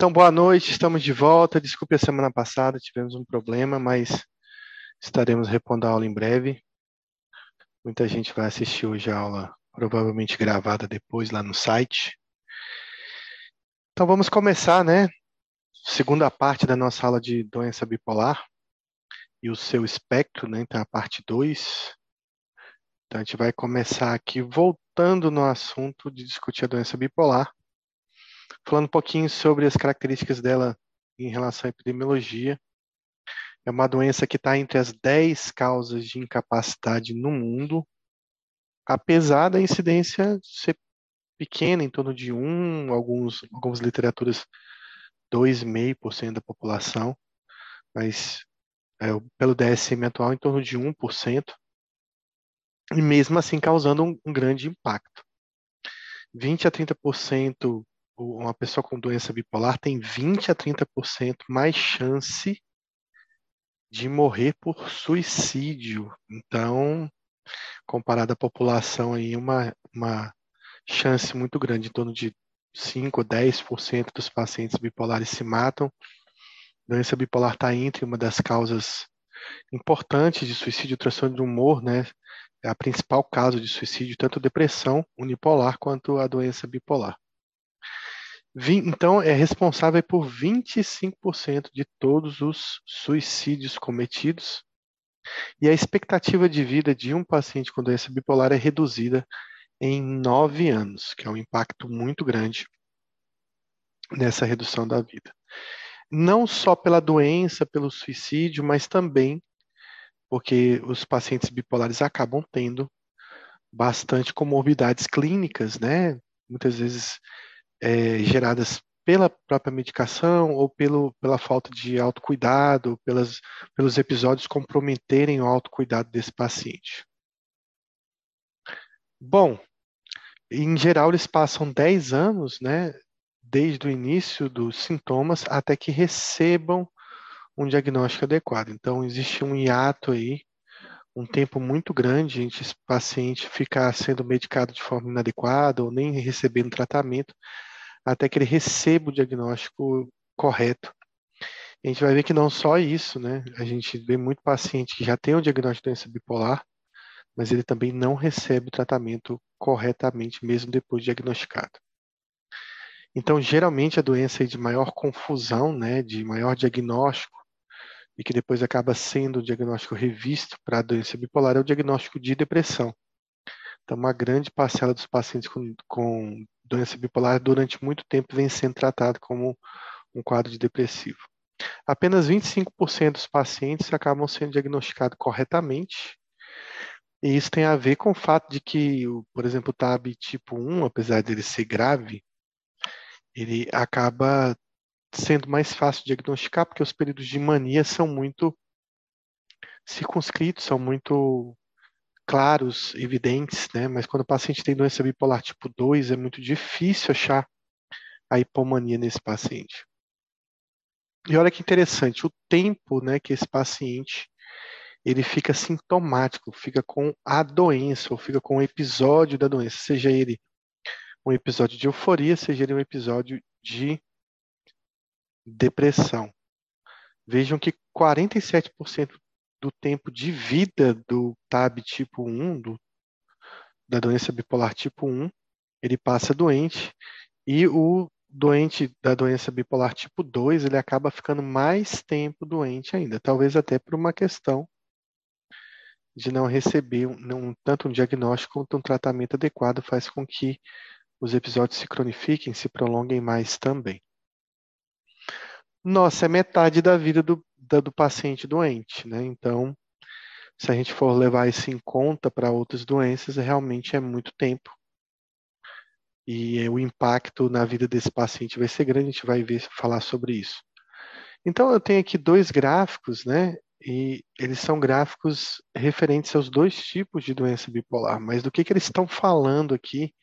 Então, boa noite, estamos de volta. Desculpe a semana passada, tivemos um problema, mas estaremos repondo a aula em breve. Muita gente vai assistir hoje a aula, provavelmente gravada depois lá no site. Então, vamos começar, né? Segunda parte da nossa aula de doença bipolar e o seu espectro, né? Então, a parte 2. Então, a gente vai começar aqui voltando no assunto de discutir a doença bipolar falando um pouquinho sobre as características dela em relação à epidemiologia. É uma doença que está entre as 10 causas de incapacidade no mundo, apesar da incidência ser pequena, em torno de 1, alguns, algumas literaturas 2,5% da população, mas é, pelo DSM atual em torno de 1%, e mesmo assim causando um, um grande impacto. 20 a 30% uma pessoa com doença bipolar tem 20 a 30% mais chance de morrer por suicídio. Então, comparado à população aí, uma, uma chance muito grande, em torno de 5 ou 10% dos pacientes bipolares se matam. A doença bipolar está entre uma das causas importantes de suicídio, transtorno de humor, né? É a principal causa de suicídio, tanto depressão unipolar quanto a doença bipolar. Então, é responsável por 25% de todos os suicídios cometidos. E a expectativa de vida de um paciente com doença bipolar é reduzida em nove anos, que é um impacto muito grande nessa redução da vida. Não só pela doença, pelo suicídio, mas também porque os pacientes bipolares acabam tendo bastante comorbidades clínicas, né? Muitas vezes é, geradas pela própria medicação ou pelo, pela falta de autocuidado, pelas, pelos episódios comprometerem o autocuidado desse paciente. Bom, em geral eles passam 10 anos, né, desde o início dos sintomas até que recebam um diagnóstico adequado. Então existe um hiato aí, um tempo muito grande entre esse paciente ficar sendo medicado de forma inadequada ou nem recebendo tratamento, até que ele receba o diagnóstico correto. A gente vai ver que não só isso, né? A gente vê muito paciente que já tem o diagnóstico de doença bipolar, mas ele também não recebe o tratamento corretamente, mesmo depois de diagnosticado. Então, geralmente, a doença é de maior confusão, né, de maior diagnóstico, e que depois acaba sendo o diagnóstico revisto para a doença bipolar, é o diagnóstico de depressão. Então, uma grande parcela dos pacientes com, com doença bipolar durante muito tempo vem sendo tratado como um quadro de depressivo. Apenas 25% dos pacientes acabam sendo diagnosticados corretamente, e isso tem a ver com o fato de que, por exemplo, o TAB tipo 1, apesar dele ser grave, ele acaba sendo mais fácil de diagnosticar, porque os períodos de mania são muito circunscritos, são muito claros, evidentes, né? Mas quando o paciente tem doença bipolar tipo 2, é muito difícil achar a hipomania nesse paciente. E olha que interessante, o tempo, né, que esse paciente ele fica sintomático, fica com a doença, ou fica com o episódio da doença, seja ele um episódio de euforia, seja ele um episódio de depressão. Vejam que 47% do tempo de vida do TAB tipo 1, do, da doença bipolar tipo 1, ele passa doente, e o doente da doença bipolar tipo 2, ele acaba ficando mais tempo doente ainda, talvez até por uma questão de não receber um, tanto um diagnóstico quanto um tratamento adequado faz com que os episódios se cronifiquem, se prolonguem mais também. Nossa, é metade da vida do, do paciente doente, né? Então, se a gente for levar isso em conta para outras doenças, realmente é muito tempo. E o impacto na vida desse paciente vai ser grande, a gente vai ver falar sobre isso. Então, eu tenho aqui dois gráficos, né? E eles são gráficos referentes aos dois tipos de doença bipolar, mas do que, que eles estão falando aqui,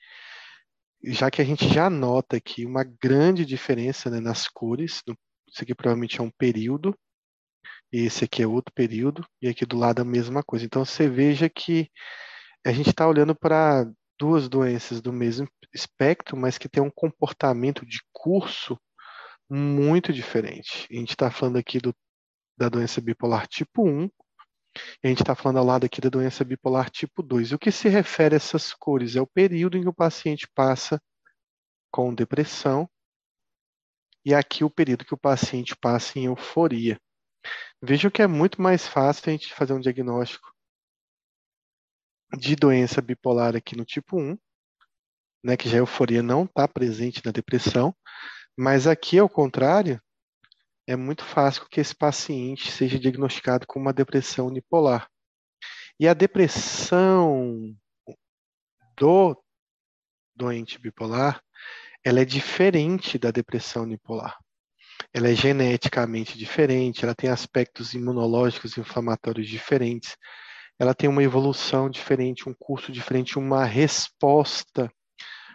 já que a gente já nota aqui uma grande diferença né, nas cores, isso aqui provavelmente é um período, esse aqui é outro período, e aqui do lado a mesma coisa. Então você veja que a gente está olhando para duas doenças do mesmo espectro, mas que tem um comportamento de curso muito diferente. A gente está falando aqui do, da doença bipolar tipo 1, e a gente está falando ao lado aqui da doença bipolar tipo 2. O que se refere a essas cores? É o período em que o paciente passa com depressão e aqui o período que o paciente passa em euforia. Vejam que é muito mais fácil a gente fazer um diagnóstico de doença bipolar aqui no tipo 1, né, que já a euforia não está presente na depressão, mas aqui, ao contrário, é muito fácil que esse paciente seja diagnosticado com uma depressão unipolar. E a depressão do doente bipolar, ela é diferente da depressão unipolar. Ela é geneticamente diferente, ela tem aspectos imunológicos e inflamatórios diferentes, ela tem uma evolução diferente, um curso diferente, uma resposta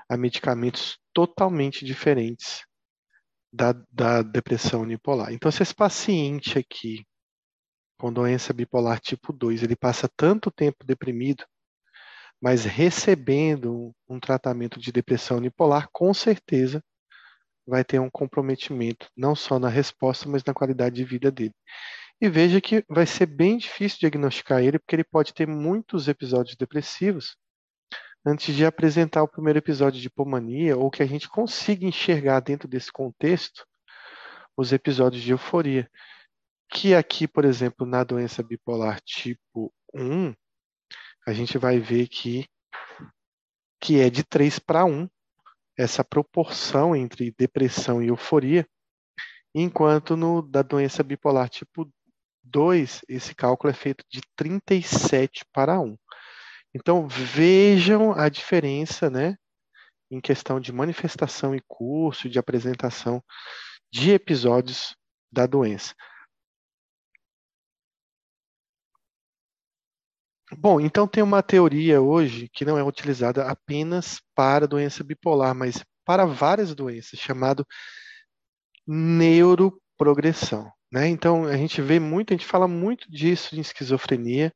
a medicamentos totalmente diferentes da, da depressão unipolar. Então, se esse paciente aqui, com doença bipolar tipo 2, ele passa tanto tempo deprimido, mas recebendo um tratamento de depressão unipolar, com certeza vai ter um comprometimento, não só na resposta, mas na qualidade de vida dele. E veja que vai ser bem difícil diagnosticar ele, porque ele pode ter muitos episódios depressivos antes de apresentar o primeiro episódio de hipomania, ou que a gente consiga enxergar dentro desse contexto os episódios de euforia. Que aqui, por exemplo, na doença bipolar tipo 1, a gente vai ver que, que é de 3 para 1, essa proporção entre depressão e euforia, enquanto no da doença bipolar tipo 2, esse cálculo é feito de 37 para 1. Então vejam a diferença, né, em questão de manifestação e curso, de apresentação de episódios da doença. Bom, então tem uma teoria hoje que não é utilizada apenas para doença bipolar, mas para várias doenças, chamado neuroprogressão. Né? Então a gente vê muito, a gente fala muito disso em esquizofrenia,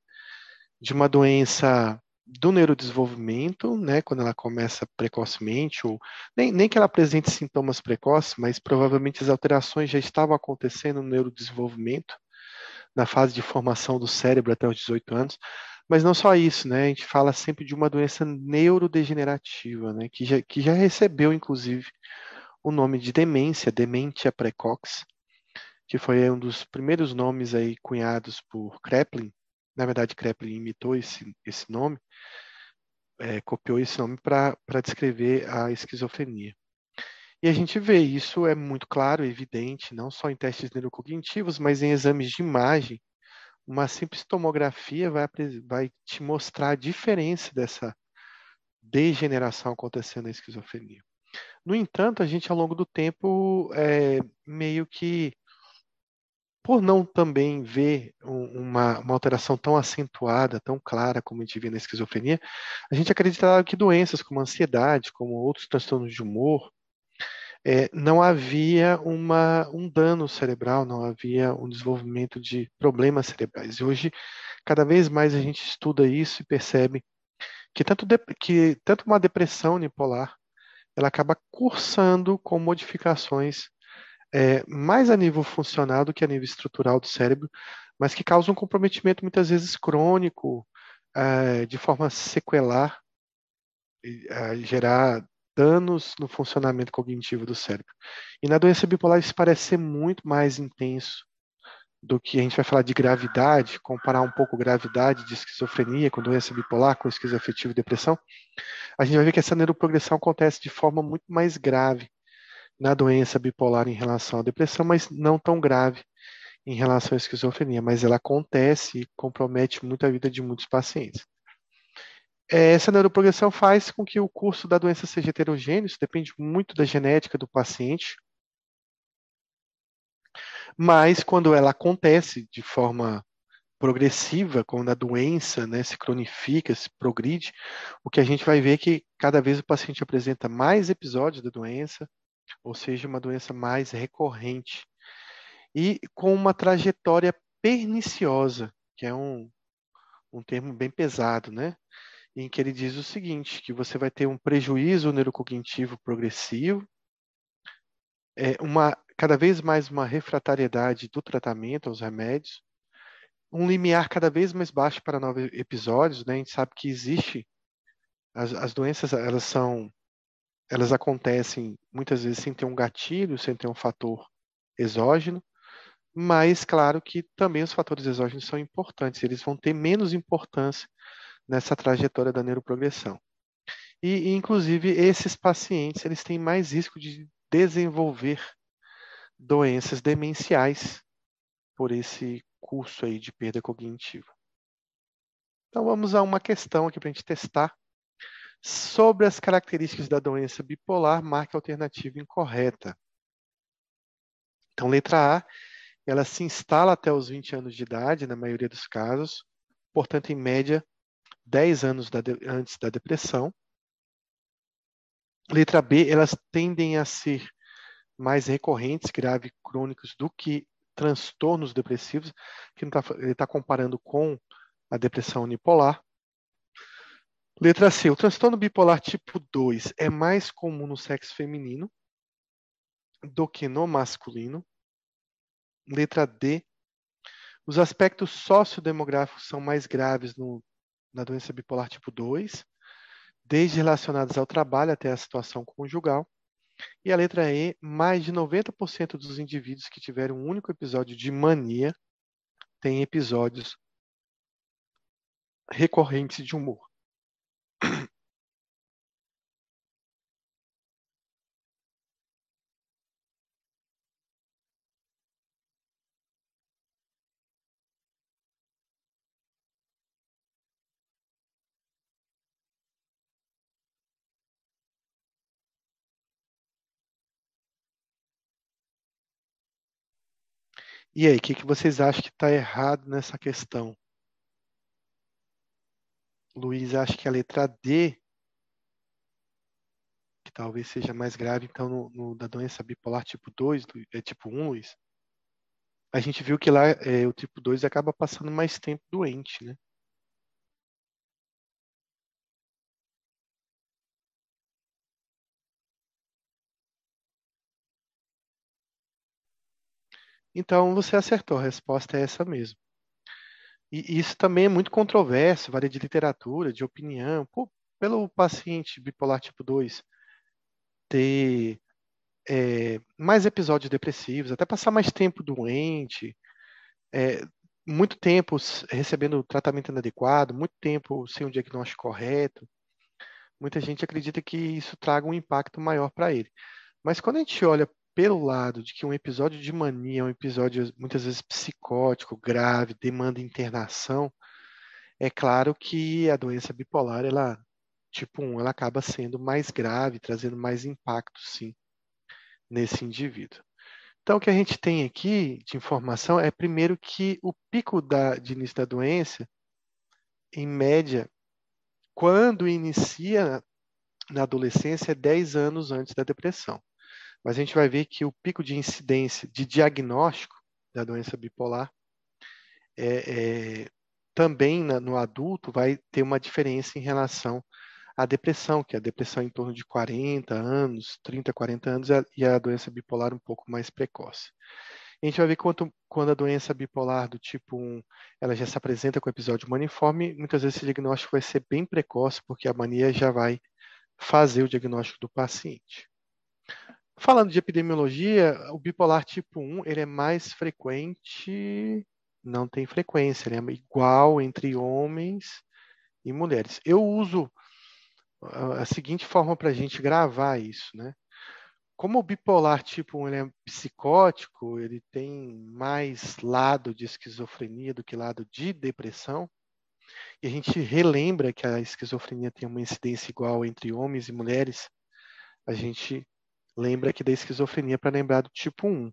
de uma doença do neurodesenvolvimento, né, quando ela começa precocemente, ou nem, nem que ela apresente sintomas precoces, mas provavelmente as alterações já estavam acontecendo no neurodesenvolvimento, na fase de formação do cérebro até os 18 anos. Mas não só isso, né? A gente fala sempre de uma doença neurodegenerativa, né? Que já, que já recebeu, inclusive, o nome de demência, demência precox, que foi um dos primeiros nomes aí cunhados por Kreplin, na verdade, Kreplin imitou esse, esse nome, é, copiou esse nome para descrever a esquizofrenia. E a gente vê isso é muito claro, evidente, não só em testes neurocognitivos, mas em exames de imagem. Uma simples tomografia vai, vai te mostrar a diferença dessa degeneração acontecendo na esquizofrenia. No entanto, a gente, ao longo do tempo, é, meio que por não também ver uma, uma, alteração tão acentuada, tão clara como a gente vê na esquizofrenia, a gente acreditava que doenças como ansiedade, como outros transtornos de humor, é, não havia uma, um dano cerebral, não havia um desenvolvimento de problemas cerebrais. E hoje, cada vez mais a gente estuda isso e percebe que tanto, de, que tanto uma depressão unipolar ela acaba cursando com modificações é, mais a nível funcional do que a nível estrutural do cérebro, mas que causa um comprometimento muitas vezes crônico, é, de forma sequelar, é, gerar danos no funcionamento cognitivo do cérebro. E na doença bipolar isso parece ser muito mais intenso do que a gente vai falar de gravidade, comparar um pouco gravidade de esquizofrenia com doença bipolar, com esquizoafetivo e depressão, a gente vai ver que essa neuroprogressão acontece de forma muito mais grave na doença bipolar em relação à depressão, mas não tão grave em relação à esquizofrenia, mas ela acontece e compromete muito a vida de muitos pacientes. É, essa neuroprogressão faz com que o curso da doença seja heterogêneo, isso depende muito da genética do paciente, mas quando ela acontece de forma progressiva, quando a doença né, se cronifica, se progride, o que a gente vai ver é que cada vez o paciente apresenta mais episódios da doença, ou seja, uma doença mais recorrente e com uma trajetória perniciosa, que é um, um termo bem pesado, né? Em que ele diz o seguinte, que você vai ter um prejuízo neurocognitivo progressivo, é, uma cada vez mais uma refratariedade do tratamento aos remédios, um limiar cada vez mais baixo para novos episódios, né? A gente sabe que existe as, as doenças, elas são elas acontecem muitas vezes sem ter um gatilho, sem ter um fator exógeno, mas claro que também os fatores exógenos são importantes, eles vão ter menos importância nessa trajetória da neuroprogressão. E, inclusive, esses pacientes eles têm mais risco de desenvolver doenças demenciais por esse curso aí de perda cognitiva. Então, vamos a uma questão aqui para a gente testar sobre as características da doença bipolar, marca alternativa incorreta. Então, letra A, ela se instala até os 20 anos de idade, na maioria dos casos, portanto, em média, 10 anos da antes da depressão. Letra B, elas tendem a ser mais recorrentes, graves, crônicos, do que transtornos depressivos, que tá, ele está comparando com a depressão unipolar. Letra C, o transtorno bipolar tipo 2 é mais comum no sexo feminino do que no masculino. Letra D, os aspectos sociodemográficos são mais graves no, na doença bipolar tipo 2 desde relacionadas ao trabalho até a situação conjugal. E a letra E, mais de 90% dos indivíduos que tiveram um único episódio de mania têm episódios recorrentes de humor. E aí, o que, que vocês acham que está errado nessa questão? Luiz acha que a letra D, que talvez seja mais grave, então, no, no, da doença bipolar tipo 2, é tipo 1, Luiz. A gente viu que lá é, o tipo 2 acaba passando mais tempo doente, né? Então você acertou, a resposta é essa mesmo. E isso também é muito controverso, varia de literatura, de opinião. Pô, pelo paciente bipolar tipo 2 ter é, mais episódios depressivos, até passar mais tempo doente, é, muito tempo recebendo tratamento inadequado, muito tempo sem um diagnóstico correto, muita gente acredita que isso traga um impacto maior para ele. Mas quando a gente olha pelo lado de que um episódio de mania é um episódio muitas vezes psicótico, grave, demanda internação, é claro que a doença bipolar, ela, tipo 1, ela acaba sendo mais grave, trazendo mais impacto, sim, nesse indivíduo. Então, o que a gente tem aqui de informação é, primeiro, que o pico da, de início da doença, em média, quando inicia na adolescência, é 10 anos antes da depressão. Mas a gente vai ver que o pico de incidência de diagnóstico da doença bipolar é, é, também na, no adulto vai ter uma diferença em relação à depressão, que é a depressão em torno de 40 anos, 30, 40 anos, e a doença bipolar um pouco mais precoce. A gente vai ver quanto, quando a doença bipolar do tipo 1 ela já se apresenta com episódio maniforme, muitas vezes esse diagnóstico vai ser bem precoce, porque a mania já vai fazer o diagnóstico do paciente. Falando de epidemiologia, o bipolar tipo 1 ele é mais frequente, não tem frequência, ele é igual entre homens e mulheres. Eu uso a seguinte forma para a gente gravar isso, né? Como o bipolar tipo 1 ele é psicótico, ele tem mais lado de esquizofrenia do que lado de depressão, e a gente relembra que a esquizofrenia tem uma incidência igual entre homens e mulheres, a gente lembra aqui da esquizofrenia para lembrar do tipo 1.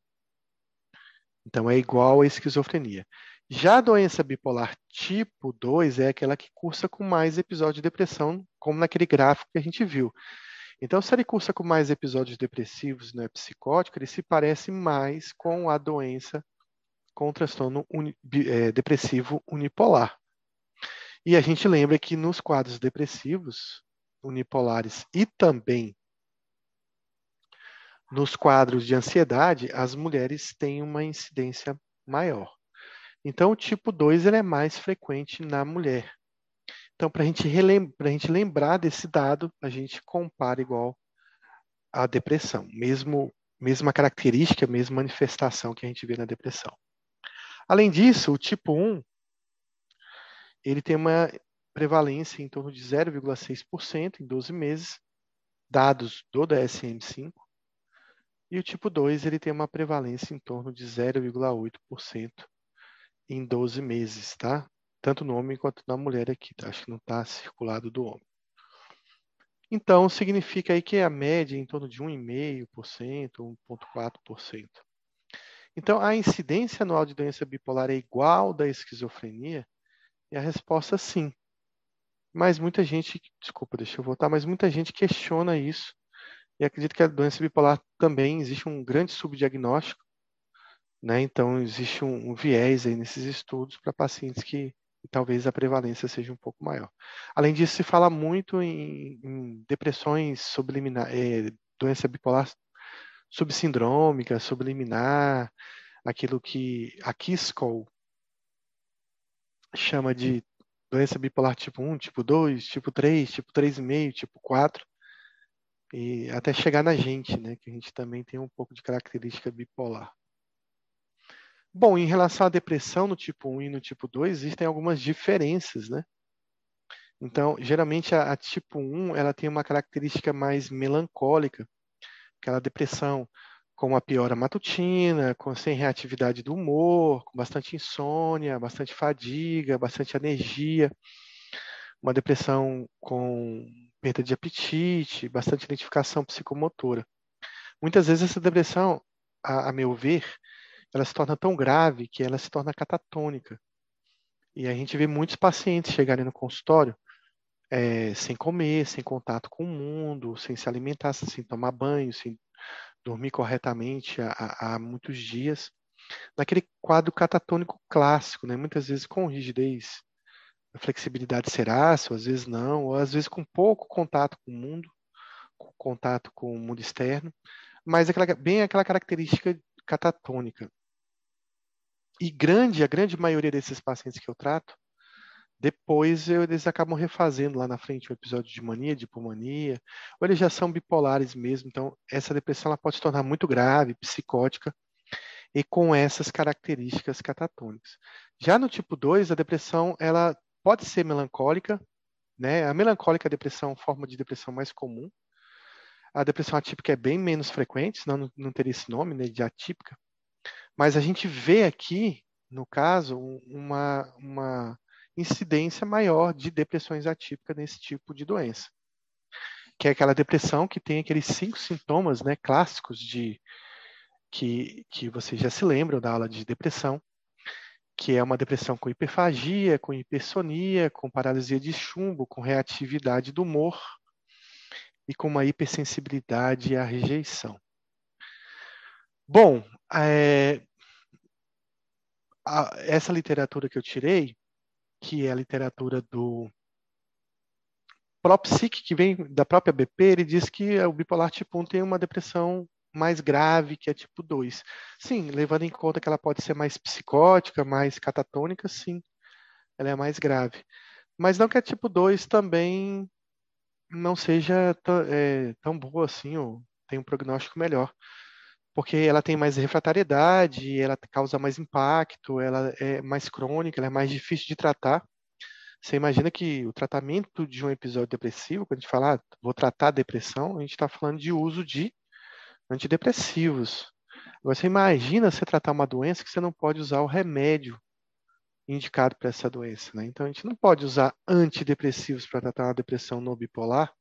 Então é igual à esquizofrenia. Já a doença bipolar tipo 2 é aquela que cursa com mais episódios de depressão, como naquele gráfico que a gente viu. Então, se ele cursa com mais episódios depressivos, não é psicótico, ele se parece mais com a doença com transtorno uni, é, depressivo unipolar. E a gente lembra que nos quadros depressivos unipolares e também nos quadros de ansiedade, as mulheres têm uma incidência maior. Então, o tipo 2 ele é mais frequente na mulher. Então, para gente a gente lembrar desse dado, a gente compara igual à depressão, mesmo mesma característica, mesma manifestação que a gente vê na depressão. Além disso, o tipo 1 ele tem uma prevalência em torno de 0,6% em 12 meses, dados do DSM-5, e o tipo 2 ele tem uma prevalência em torno de 0,8% em 12 meses, tá? Tanto no homem quanto na mulher aqui, tá? Acho que não está circulado do homem. Então, significa aí que a média é em torno de 1,5%, 1,4%. Então, a incidência anual de doença bipolar é igual da esquizofrenia? E a resposta sim. Mas muita gente, desculpa, deixa eu voltar, mas muita gente questiona isso e acredita que a doença bipolar também existe um grande subdiagnóstico, né? Então existe um, um viés aí nesses estudos para pacientes que, talvez a prevalência seja um pouco maior. Além disso, se fala muito em, em depressões subliminar, é, doença bipolar subsindrômica, subliminar, aquilo que a Kiskel chama de doença bipolar tipo 1, tipo 2, tipo 3, tipo 3,5, tipo 4, e até chegar na gente, né, que a gente também tem um pouco de característica bipolar. Bom, em relação à depressão no tipo 1 e no tipo 2, existem algumas diferenças, né? Então, geralmente a, a tipo 1, ela tem uma característica mais melancólica, aquela depressão com uma piora matutina, com sem reatividade do humor, com bastante insônia, bastante fadiga, bastante energia, uma depressão com perda de apetite, bastante identificação psicomotora. Muitas vezes essa depressão, a, a meu ver, ela se torna tão grave que ela se torna catatônica. E a gente vê muitos pacientes chegarem no consultório é, sem comer, sem contato com o mundo, sem se alimentar, sem tomar banho, sem dormir corretamente há, há muitos dias, naquele quadro catatônico clássico, né? muitas vezes com rigidez, flexibilidade serácea, às vezes não, ou às vezes com pouco contato com o mundo, com contato com o mundo externo, mas aquela, bem aquela característica catatônica. E grande, a grande maioria desses pacientes que eu trato, depois eles acabam refazendo lá na frente o episódio de mania, de hipomania, ou eles já são bipolares mesmo. Então, essa depressão ela pode se tornar muito grave, psicótica, e com essas características catatônicas. Já no tipo 2, a depressão ela pode ser melancólica, né? A melancólica é a depressão, forma de depressão mais comum. A depressão atípica é bem menos frequente, senão não, teria esse nome né, de atípica. Mas a gente vê aqui, no caso, uma, uma incidência maior de depressões atípicas nesse tipo de doença. Que é aquela depressão que tem aqueles cinco sintomas né, clássicos de que, que vocês já se lembram da aula de depressão, que é uma depressão com hiperfagia, com hipersonia, com paralisia de chumbo, com reatividade do humor e com uma hipersensibilidade à rejeição. Bom, é, a, essa literatura que eu tirei que é a literatura do Propsic, que vem da própria BP, ele diz que o bipolar tipo 1 tem uma depressão mais grave que a tipo 2. Sim, levando em conta que ela pode ser mais psicótica, mais catatônica, sim, ela é mais grave. Mas não que a tipo 2 também não seja é, tão boa assim, ou tem um prognóstico melhor porque ela tem mais refratariedade, ela causa mais impacto, ela é mais crônica, ela é mais difícil de tratar. Você imagina que o tratamento de um episódio depressivo, quando a gente fala, ah, vou tratar a depressão, a gente está falando de uso de antidepressivos. Você imagina você tratar uma doença que você não pode usar o remédio indicado para essa doença. Né? Então, a gente não pode usar antidepressivos para tratar uma depressão não bipolar,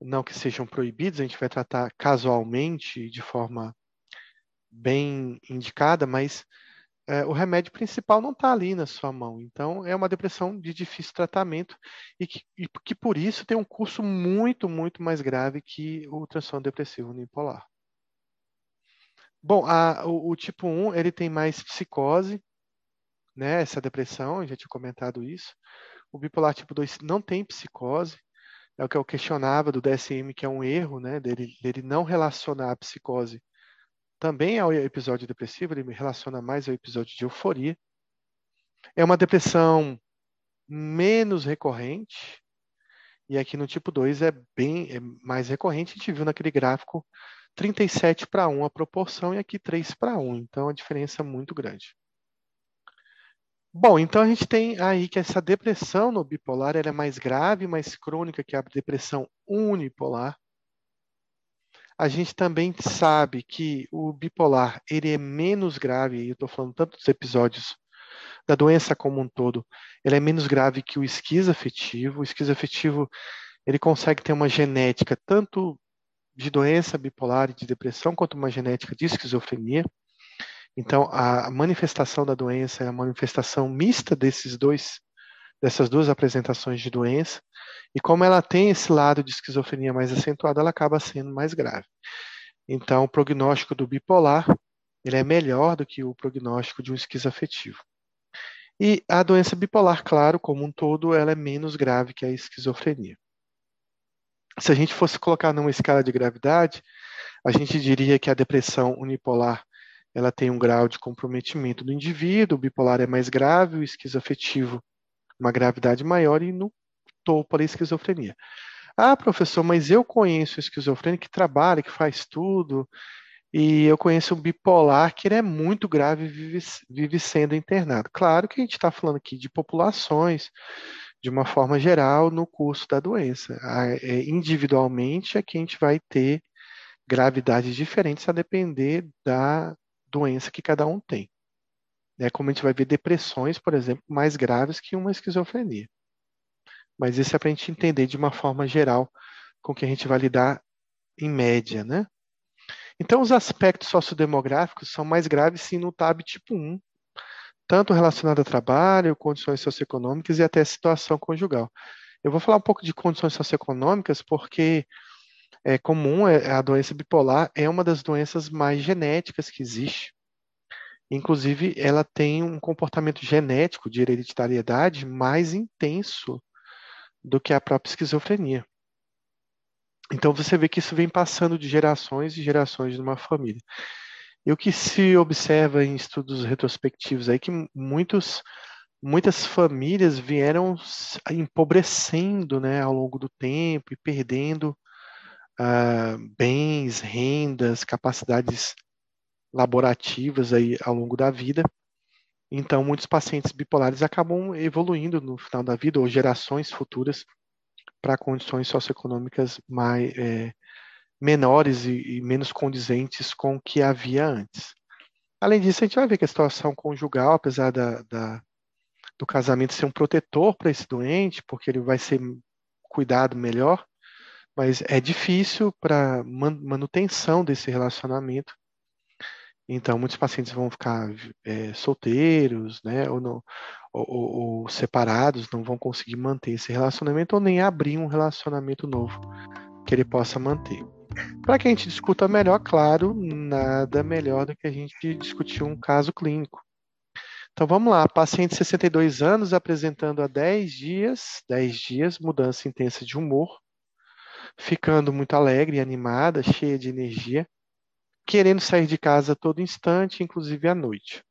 não que sejam proibidos, a gente vai tratar casualmente, de forma bem indicada, mas é, o remédio principal não está ali na sua mão. Então, é uma depressão de difícil tratamento e que, e que, por isso, tem um curso muito, muito mais grave que o transtorno depressivo unipolar. Bom, a, o, o, tipo 1, ele tem mais psicose, né, essa depressão, já tinha comentado isso. O bipolar tipo 2 não tem psicose, é o que eu questionava do DSM, que é um erro, né, dele, dele não relacionar a psicose também ao episódio depressivo, ele me relaciona mais ao episódio de euforia. É uma depressão menos recorrente, e aqui no tipo 2 é bem é mais recorrente, a gente viu naquele gráfico 37 para 1 a proporção e aqui 3 para 1, então a diferença é muito grande. Bom, então a gente tem aí que essa depressão no bipolar é mais grave, mais crônica que a depressão unipolar. A gente também sabe que o bipolar ele é menos grave, e eu estou falando tanto dos episódios da doença como um todo, ele é menos grave que o esquizoafetivo. O esquizoafetivo ele consegue ter uma genética tanto de doença bipolar e de depressão, quanto uma genética de esquizofrenia. Então, a manifestação da doença é a manifestação mista desses dois, dessas duas apresentações de doença. E como ela tem esse lado de esquizofrenia mais acentuado, ela acaba sendo mais grave. Então, o prognóstico do bipolar ele é melhor do que o prognóstico de um esquizoafetivo. E a doença bipolar, claro, como um todo, ela é menos grave que a esquizofrenia. Se a gente fosse colocar numa escala de gravidade, a gente diria que a depressão unipolar ela tem um grau de comprometimento do indivíduo, o bipolar é mais grave, o esquizoafetivo uma gravidade maior e no topo a esquizofrenia. Ah, professor, mas eu conheço esquizofrênico que trabalha, que faz tudo, e eu conheço o bipolar que ele é muito grave e vive, vive sendo internado. Claro que a gente está falando aqui de populações, de uma forma geral, no curso da doença. É, individualmente é que a gente vai ter gravidades diferentes a depender da doença que cada um tem. É como a gente vai ver depressões, por exemplo, mais graves que uma esquizofrenia. Mas isso é para a gente entender de uma forma geral com que a gente vai lidar em média, né? Então, os aspectos sociodemográficos são mais graves sim no TAB tipo 1, tanto relacionado a trabalho, condições socioeconômicas e até situação conjugal. Eu vou falar um pouco de condições socioeconômicas porque é comum, é, a doença bipolar é uma das doenças mais genéticas que existe. Inclusive, ela tem um comportamento genético de hereditariedade mais intenso do que a própria esquizofrenia. Então você vê que isso vem passando de gerações e gerações numa família. E o que se observa em estudos retrospectivos é que muitos, muitas famílias vieram empobrecendo né, ao longo do tempo e perdendo uh, bens, rendas, capacidades laborativas aí ao longo da vida. Então, muitos pacientes bipolares acabam evoluindo no final da vida, ou gerações futuras, para condições socioeconômicas mais, é, menores e, e, menos condizentes com o que havia antes. Além disso, a gente vai ver que a situação conjugal, apesar da, da do casamento ser um protetor para esse doente, porque ele vai ser cuidado melhor, mas é difícil para manutenção desse relacionamento. Então, muitos pacientes vão ficar é, solteiros, né, ou, não, ou, ou, ou, separados, não vão conseguir manter esse relacionamento ou nem abrir um relacionamento novo que ele possa manter. Para que a gente discuta melhor, claro, nada melhor do que a gente discutir um caso clínico. Então vamos lá, paciente de 62 anos apresentando há 10 dias, 10 dias, mudança intensa de humor, ficando muito alegre animada, cheia de energia, querendo sair de casa a todo instante, inclusive à noite.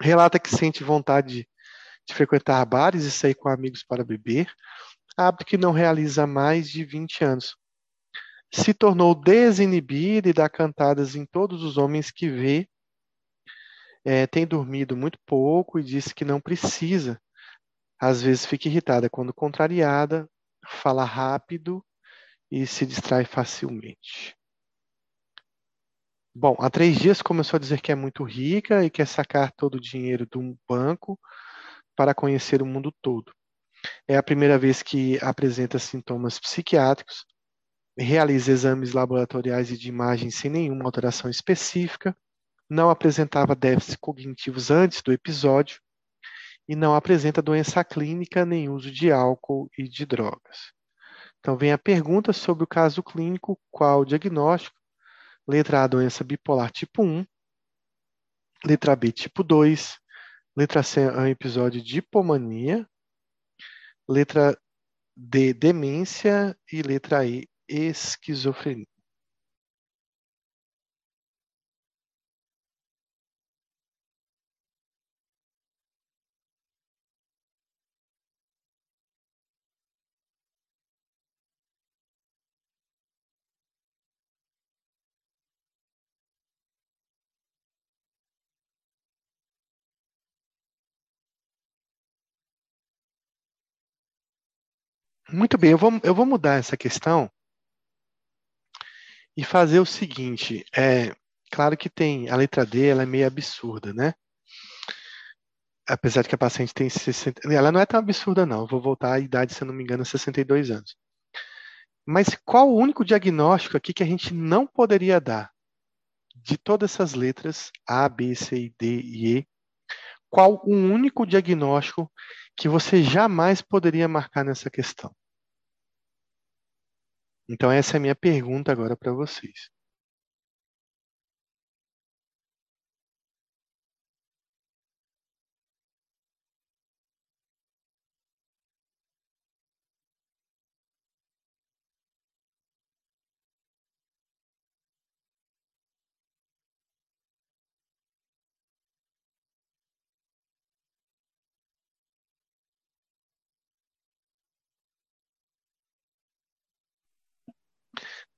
Relata que sente vontade de frequentar bares e sair com amigos para beber, hábito que não realiza há mais de 20 anos. Se tornou desinibida e dá cantadas em todos os homens que vê. É, tem dormido muito pouco e disse que não precisa. Às vezes fica irritada quando contrariada, fala rápido e se distrai facilmente. Bom, há três dias começou a dizer que é muito rica e quer sacar todo o dinheiro de um banco para conhecer o mundo todo. É a primeira vez que apresenta sintomas psiquiátricos, realiza exames laboratoriais e de imagem sem nenhuma alteração específica, não apresentava déficits cognitivos antes do episódio e não apresenta doença clínica nem uso de álcool e de drogas. Então vem a pergunta sobre o caso clínico, qual o diagnóstico? Letra A, doença bipolar tipo 1. Letra B, tipo 2. Letra C, é um episódio de hipomania. Letra D, demência e letra E, esquizofrenia. Muito bem, eu vou, eu vou mudar essa questão e fazer o seguinte. É, claro que tem a letra D, ela é meio absurda, né? Apesar de que a paciente tem 60. Ela não é tão absurda, não. Eu vou voltar à idade, se eu não me engano, 62 anos. Mas qual o único diagnóstico aqui que a gente não poderia dar? De todas essas letras, A, B, C, D e E, qual o único diagnóstico que você jamais poderia marcar nessa questão? Então, essa é a minha pergunta agora para vocês.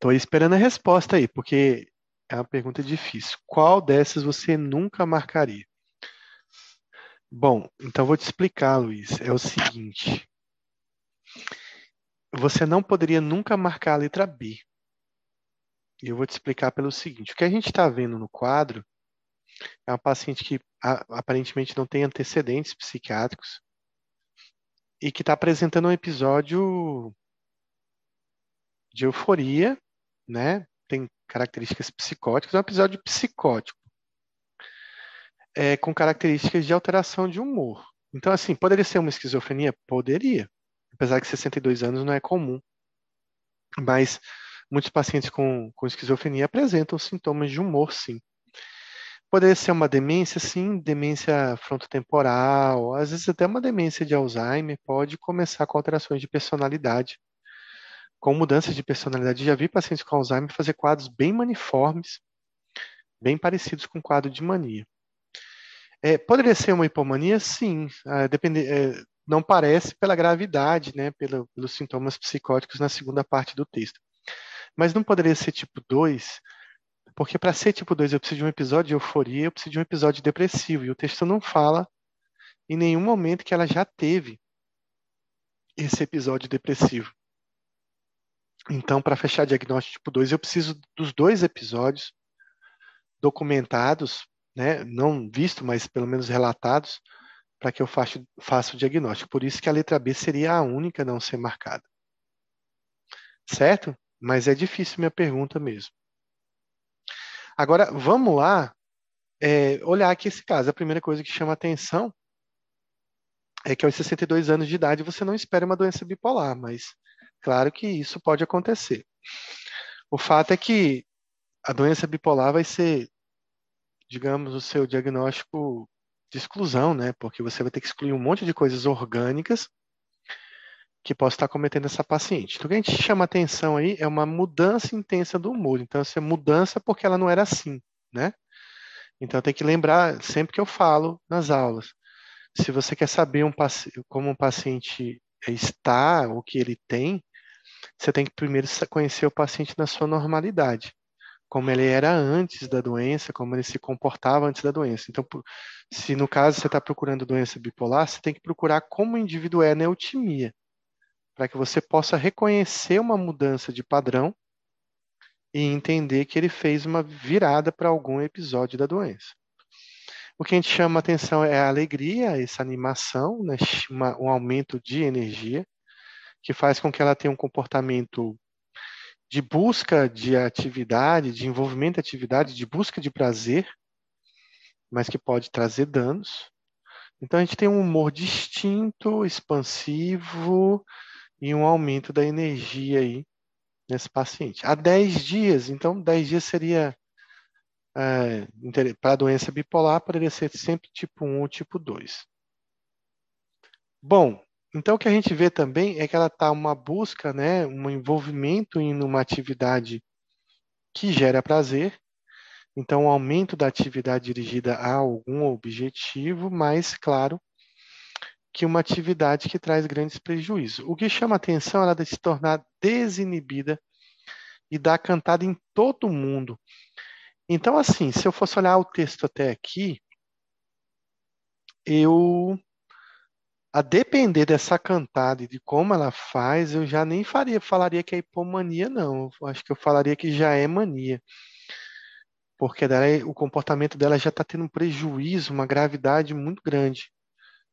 Estou esperando a resposta aí, porque é uma pergunta difícil. Qual dessas você nunca marcaria? Bom, então vou te explicar, Luiz. É o seguinte: você não poderia nunca marcar a letra B. E eu vou te explicar pelo seguinte: o que a gente está vendo no quadro é uma paciente que aparentemente não tem antecedentes psiquiátricos e que está apresentando um episódio de euforia né? Tem características psicóticas, é um episódio psicótico, é, com características de alteração de humor. Então, assim, poderia ser uma esquizofrenia? Poderia, apesar que 62 anos não é comum. Mas muitos pacientes com, com esquizofrenia apresentam sintomas de humor, sim. Poderia ser uma demência, sim, demência frontotemporal, às vezes até uma demência de Alzheimer, pode começar com alterações de personalidade com mudanças de personalidade. Já vi pacientes com Alzheimer fazer quadros bem maniformes, bem parecidos com quadro de mania. É, poderia ser uma hipomania? Sim, é, depende, é, não parece pela gravidade, né, pelo, pelos sintomas psicóticos na segunda parte do texto. Mas não poderia ser tipo 2, porque para ser tipo 2 eu preciso de um episódio de euforia, eu preciso de um episódio depressivo, e o texto não fala em nenhum momento que ela já teve esse episódio depressivo. Então, para fechar diagnóstico tipo 2, eu preciso dos dois episódios documentados, né, não visto, mas pelo menos relatados, para que eu faça, faça o diagnóstico. Por isso que a letra B seria a única a não ser marcada. Certo? Mas é difícil minha pergunta mesmo. Agora, vamos lá é, olhar aqui esse caso. A primeira coisa que chama atenção é que aos 62 anos de idade você não espera uma doença bipolar, mas Claro que isso pode acontecer. O fato é que a doença bipolar vai ser, digamos, o seu diagnóstico de exclusão, né? Porque você vai ter que excluir um monte de coisas orgânicas que possa estar cometendo essa paciente. Então, o que a gente chama atenção aí é uma mudança intensa do humor. Então, essa mudança porque ela não era assim, né? Então, tem que lembrar sempre que eu falo nas aulas. Se você quer saber um, como um paciente está, o que ele tem, você tem que primeiro conhecer o paciente na sua normalidade, como ele era antes da doença, como ele se comportava antes da doença. Então, se no caso você está procurando doença bipolar, você tem que procurar como o indivíduo é na eutimia, para que você possa reconhecer uma mudança de padrão e entender que ele fez uma virada para algum episódio da doença. O que a gente chama atenção é a alegria, essa animação, né, um aumento de energia que faz com que ela tenha um comportamento de busca de atividade, de envolvimento de atividade, de busca de prazer, mas que pode trazer danos. Então a gente tem um humor distinto, expansivo e um aumento da energia aí nesse paciente. Há 10 dias, então 10 dias seria é, para a doença bipolar, poderia ser sempre tipo 1 ou tipo 2. Bom, Então, o que a gente vê também é que ela está uma busca, né, um envolvimento em uma atividade que gera prazer. Então, o um aumento da atividade dirigida a algum objetivo, mas, claro, que uma atividade que traz grandes prejuízos. O que chama atenção é ela de se tornar desinibida e dar cantada em todo mundo. Então, assim, se eu fosse olhar o texto até aqui, eu, a depender dessa cantada e de como ela faz, eu já nem faria, falaria que é hipomania, não. Eu acho que eu falaria que já é mania. Porque dela, o comportamento dela já está tendo um prejuízo, uma gravidade muito grande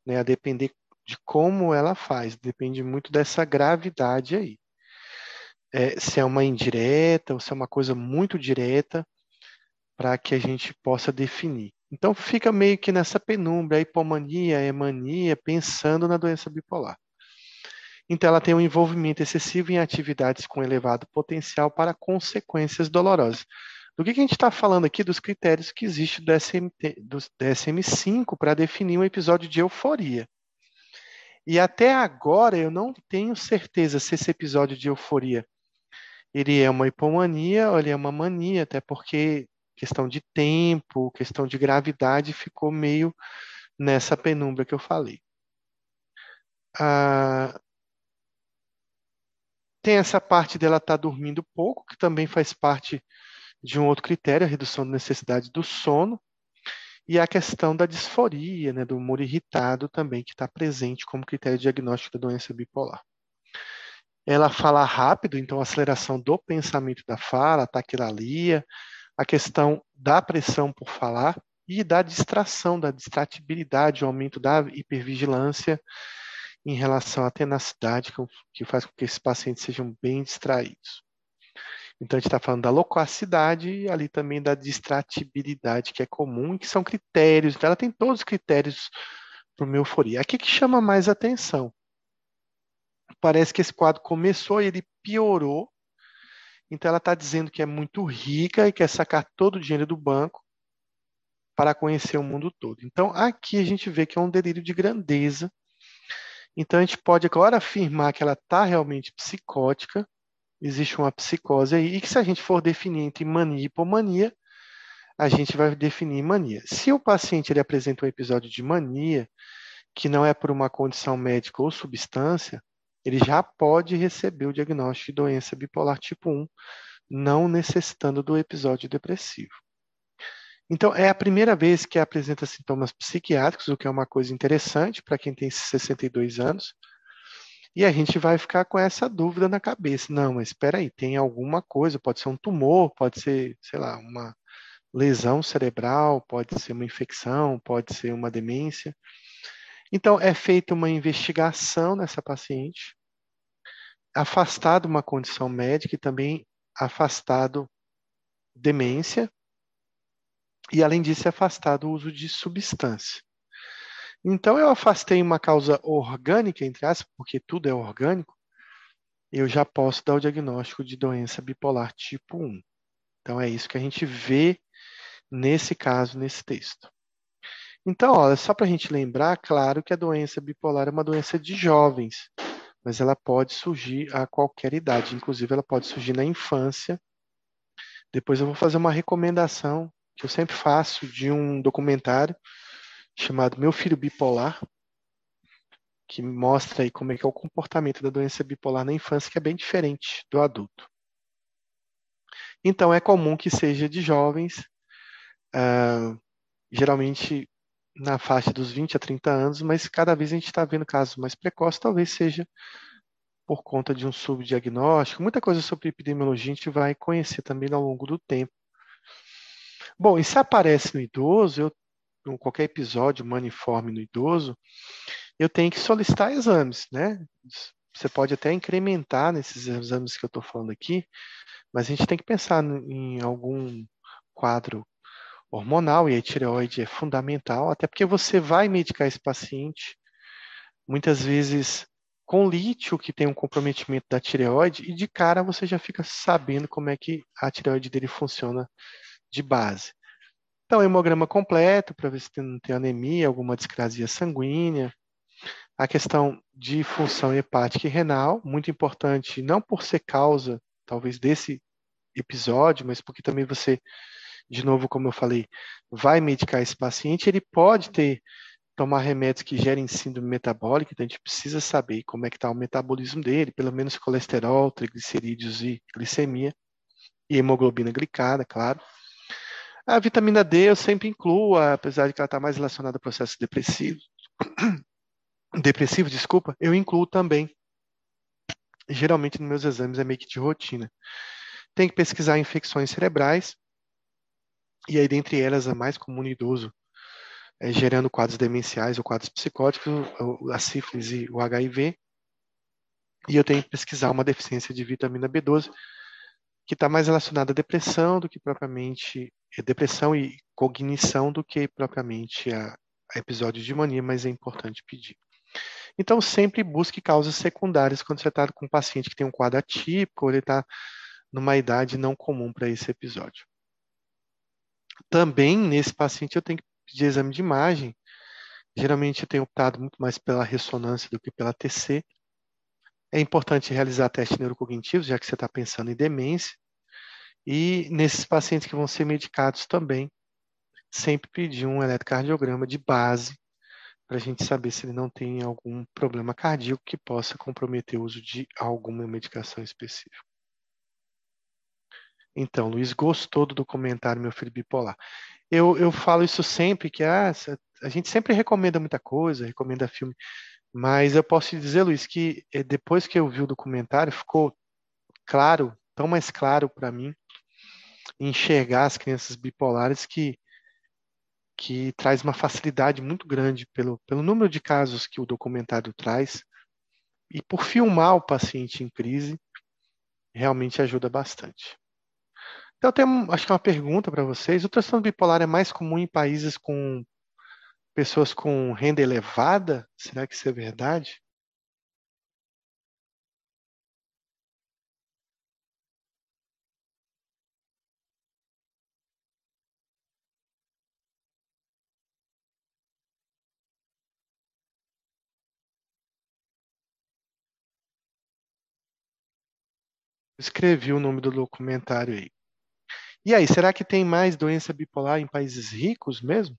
né? A depender de como ela faz, depende muito dessa gravidade aí. É, se é uma indireta ou se é uma coisa muito direta, para que a gente possa definir. Então fica meio que nessa penumbra, a hipomania, a mania, pensando na doença bipolar. Então ela tem um envolvimento excessivo em atividades com elevado potencial para consequências dolorosas. Do que, que a gente está falando aqui dos critérios que existe do, do DSM-5 para definir um episódio de euforia. E até agora eu não tenho certeza se esse episódio de euforia ele é uma hipomania ou ele é uma mania, até porque questão de tempo, questão de gravidade ficou meio nessa penumbra que eu falei. Ah, tem essa parte dela estar tá dormindo pouco, que também faz parte de um outro critério, a redução da necessidade do sono, e a questão da disforia, né, do humor irritado também, que está presente como critério diagnóstico da doença bipolar. Ela fala rápido, então aceleração do pensamento da fala, taquilalia, a questão da pressão por falar e da distração, da distratibilidade, o aumento da hipervigilância em relação à tenacidade, que faz com que esses pacientes sejam bem distraídos. Então, a gente está falando da loquacidade e ali também da distratibilidade, que é comum e que são critérios. Então, ela tem todos os critérios para uma euforia. Aqui que chama mais atenção. Parece que esse quadro começou e ele piorou. Então, ela está dizendo que é muito rica e quer sacar todo o dinheiro do banco para conhecer o mundo todo. Então, aqui a gente vê que é um delírio de grandeza. Então, a gente pode agora afirmar que ela está realmente psicótica, existe uma psicose aí, e que se a gente for definir entre mania e hipomania, a gente vai definir mania. Se o paciente ele apresenta um episódio de mania, que não é por uma condição médica ou substância, ele já pode receber o diagnóstico de doença bipolar tipo 1, não necessitando do episódio depressivo. Então, é a primeira vez que apresenta sintomas psiquiátricos, o que é uma coisa interessante para quem tem 62 anos, e a gente vai ficar com essa dúvida na cabeça. Não, mas espera aí, tem alguma coisa, pode ser um tumor, pode ser, sei lá, uma lesão cerebral, pode ser uma infecção, pode ser uma demência. Então, é feita uma investigação nessa paciente, afastado uma condição médica e também afastado demência, e além disso, afastado o uso de substância. Então eu afastei uma causa orgânica, entre aspas, porque tudo é orgânico, eu já posso dar o diagnóstico de doença bipolar tipo 1. Então é isso que a gente vê nesse caso, nesse texto. Então, olha, só para a gente lembrar, claro que a doença bipolar é uma doença de jovens, mas ela pode surgir a qualquer idade, inclusive ela pode surgir na infância. Depois eu vou fazer uma recomendação que eu sempre faço de um documentário chamado Meu Filho Bipolar, que mostra aí como é que é o comportamento da doença bipolar na infância, que é bem diferente do adulto. Então, é comum que seja de jovens, uh, geralmente na faixa dos 20 a 30 anos, mas cada vez a gente está vendo casos mais precoces, talvez seja por conta de um subdiagnóstico. Muita coisa sobre epidemiologia a gente vai conhecer também ao longo do tempo. Bom, e se aparece no idoso, eu qualquer episódio maniforme no idoso, eu tenho que solicitar exames, né? Você pode até incrementar nesses exames que eu estou falando aqui, mas a gente tem que pensar em algum quadro hormonal, e a tireoide é fundamental, até porque você vai medicar esse paciente, muitas vezes com lítio, que tem um comprometimento da tireoide, e de cara você já fica sabendo como é que a tireoide dele funciona de base. Então, hemograma completo, para ver se não tem anemia, alguma discrasia sanguínea. A questão de função hepática e renal, muito importante, não por ser causa, talvez, desse episódio, mas porque também você, de novo, como eu falei, vai medicar esse paciente, ele pode ter tomar remédios que gerem síndrome metabólica, então a gente precisa saber como é que está o metabolismo dele, pelo menos colesterol, triglicerídeos e glicemia, e hemoglobina glicada, claro. A vitamina D eu sempre incluo, apesar de que ela está mais relacionada a processos depressivos. Depressivo, desculpa, eu incluo também. Geralmente nos meus exames é meio que de rotina. Tem que pesquisar infecções cerebrais, e aí dentre elas a mais comum no idoso é, gerando quadros demenciais ou quadros psicóticos, a sífilis e o HIV. E eu tenho que pesquisar uma deficiência de vitamina B12, que está mais relacionada à depressão do que propriamente é, depressão e cognição do que propriamente a, a episódio de mania, mas é importante pedir. Então, sempre busque causas secundárias quando você está com um paciente que tem um quadro atípico ou ele está numa idade não comum para esse episódio. Também, nesse paciente, eu tenho que de exame de imagem, geralmente eu tenho optado muito mais pela ressonância do que pela TC. É importante realizar testes neurocognitivos, já que você está pensando em demência. E nesses pacientes que vão ser medicados também, sempre pedir um eletrocardiograma de base para a gente saber se ele não tem algum problema cardíaco que possa comprometer o uso de alguma medicação específica. Então, Luiz gostou do documentário Meu Filho Bipolar eu, eu falo isso sempre, que ah, a gente sempre recomenda muita coisa, recomenda filme, mas eu posso te dizer, Luiz, que eh, depois que eu vi o documentário, ficou claro, tão mais claro para mim, enxergar as crianças bipolares que, que traz uma facilidade muito grande pelo, pelo número de casos que o documentário traz e por filmar o paciente em crise, realmente ajuda bastante. Então, eu tenho, acho que é uma pergunta para vocês. O transtorno bipolar é mais comum em países com pessoas com renda elevada? Será que isso é verdade? Escrevi o nome do documentário aí. E aí, será que tem mais doença bipolar em países ricos mesmo?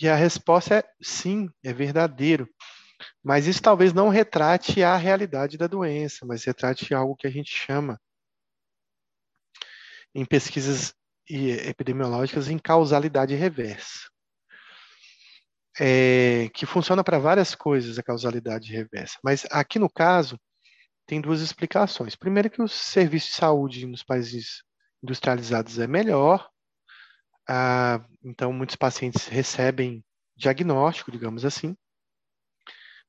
E a resposta é sim, é verdadeiro. Mas isso talvez não retrate a realidade da doença, mas retrate algo que a gente chama em pesquisas epidemiológicas em causalidade reversa, é, que funciona para várias coisas a causalidade reversa. Mas aqui no caso tem duas explicações. Primeiro que o serviço de saúde nos países industrializados é melhor, ah, então muitos pacientes recebem diagnóstico, digamos assim.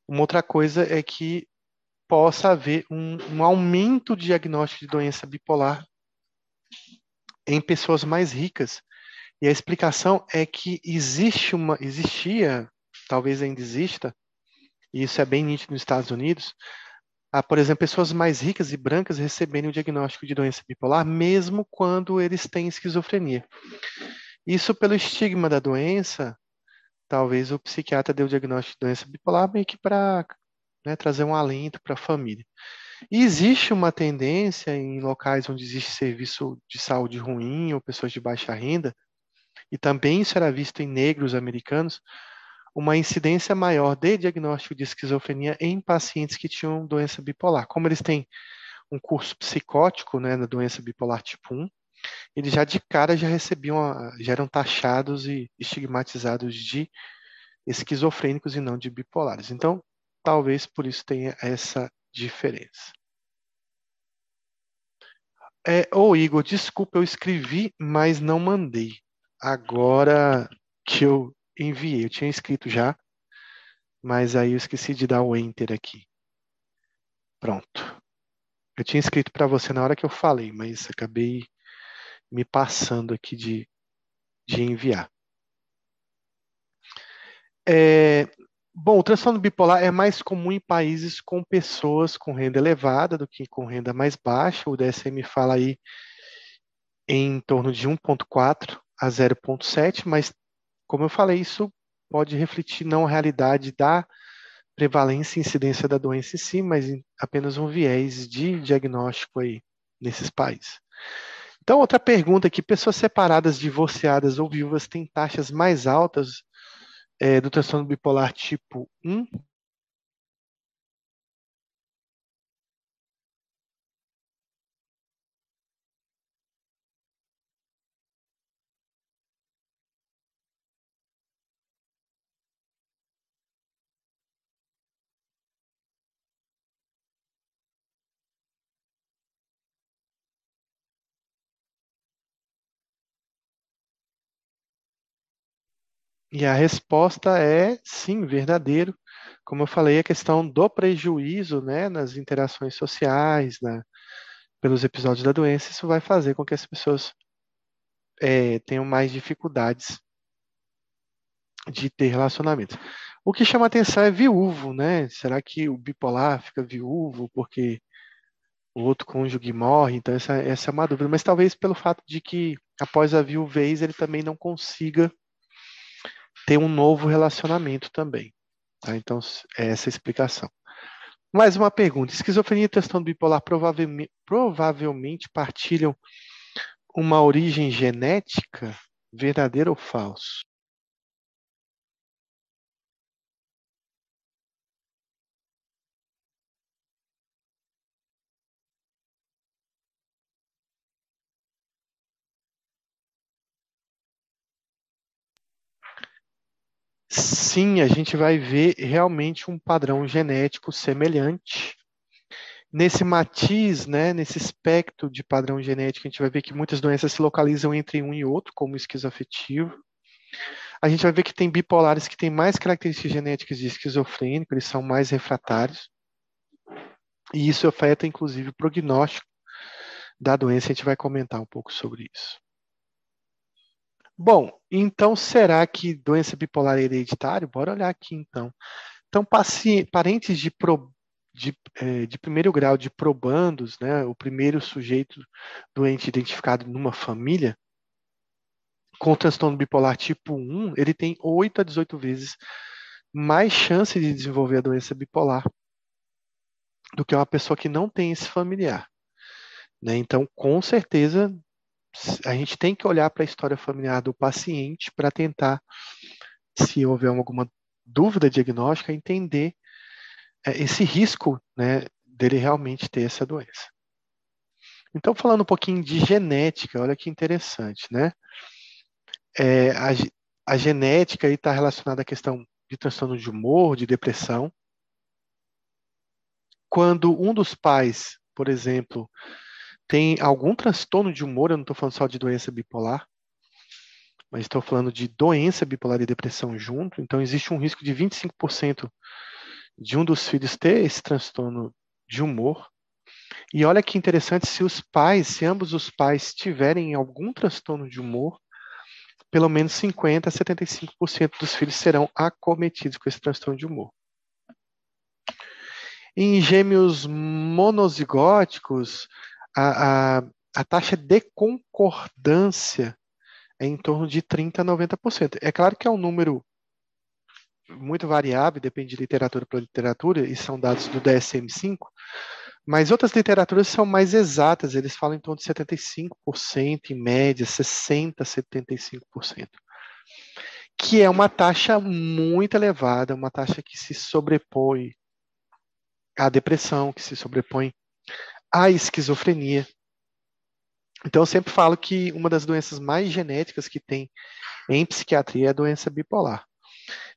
Uma outra coisa é que possa haver um, um aumento de diagnóstico de doença bipolar em pessoas mais ricas. E a explicação é que existe uma, existia, talvez ainda exista, e isso é bem nítido nos Estados Unidos, a, por exemplo, pessoas mais ricas e brancas receberem o diagnóstico de doença bipolar, mesmo quando eles têm esquizofrenia. Isso pelo estigma da doença, talvez o psiquiatra dê o diagnóstico de doença bipolar meio que para né, trazer um alento para a família. E existe uma tendência em locais onde existe serviço de saúde ruim ou pessoas de baixa renda, e também isso era visto em negros americanos, uma incidência maior de diagnóstico de esquizofrenia em pacientes que tinham doença bipolar. Como eles têm um curso psicótico né, na doença bipolar tipo 1, eles já de cara já recebiam, já eram taxados e estigmatizados de esquizofrênicos e não de bipolares. Então, talvez por isso tenha essa diferença. É, ô Igor, desculpa, eu escrevi, mas não mandei. Agora que eu enviei, eu tinha escrito já, mas aí eu esqueci de dar o enter aqui. Pronto. Eu tinha escrito para você na hora que eu falei, mas acabei me passando aqui de, de enviar. É, Bom, o transtorno bipolar é mais comum em países com pessoas com renda elevada do que com renda mais baixa. O DSM fala aí em torno de 1,4 a 0,7, mas, como eu falei, isso pode refletir não a realidade da prevalência e incidência da doença em si, mas apenas um viés de diagnóstico aí nesses países. Então, outra pergunta aqui: pessoas separadas, divorciadas ou viúvas têm taxas mais altas é, do transtorno bipolar tipo 1? E a resposta é sim, verdadeiro. Como eu falei, a questão do prejuízo né, nas interações sociais, pelos episódios da doença, isso vai fazer com que as pessoas é, tenham mais dificuldades de ter relacionamentos. O que chama atenção é viúvo, né? Será que o bipolar fica viúvo porque o outro cônjuge morre? Então, essa, essa é uma dúvida. Mas talvez pelo fato de que, após a viuvez, ele também não consiga ter um novo relacionamento também. Tá? Então, é essa a explicação. Mais uma pergunta. Esquizofrenia e transtorno bipolar provavelmente, provavelmente partilham uma origem genética, verdadeira ou falso? Sim, a gente vai ver realmente um padrão genético semelhante. Nesse matiz, né, nesse espectro de padrão genético, a gente vai ver que muitas doenças se localizam entre um e outro, como esquizoafetivo. A gente vai ver que tem bipolares que têm mais características genéticas de esquizofrênico, eles são mais refratários. E isso afeta, inclusive, o prognóstico da doença. A gente vai comentar um pouco sobre isso. Bom, então será que doença bipolar é hereditária? Bora olhar aqui então. Então, parentes de, pro, de, é, de, primeiro grau de probandos, né, o primeiro sujeito doente identificado numa família, com transtorno bipolar tipo 1, ele tem 8 a 18 vezes mais chance de desenvolver a doença bipolar do que uma pessoa que não tem esse familiar. Né? Então, com certeza, a gente tem que olhar para a história familiar do paciente para tentar, se houver alguma dúvida diagnóstica, entender é, esse risco né, dele realmente ter essa doença. Então, falando um pouquinho de genética, olha que interessante, né? É, a, a genética está relacionada à questão de transtorno de humor, de depressão. Quando um dos pais, por exemplo, tem algum transtorno de humor, eu não estou falando só de doença bipolar, mas estou falando de doença bipolar e depressão junto, então existe um risco de 25% de um dos filhos ter esse transtorno de humor. E olha que interessante, se os pais, se ambos os pais tiverem algum transtorno de humor, pelo menos 50 a 75% dos filhos serão acometidos com esse transtorno de humor. Em gêmeos monozigóticos, a, a, a taxa de concordância é em torno de 30% a 90%. É claro que é um número muito variável, depende de literatura para literatura, e são dados do DSM-5, mas outras literaturas são mais exatas, eles falam em torno de 75%, em média, 60%, 75%, que é uma taxa muito elevada, uma taxa que se sobrepõe à depressão, que se sobrepõe a esquizofrenia. Então, eu sempre falo que uma das doenças mais genéticas que tem em psiquiatria é a doença bipolar.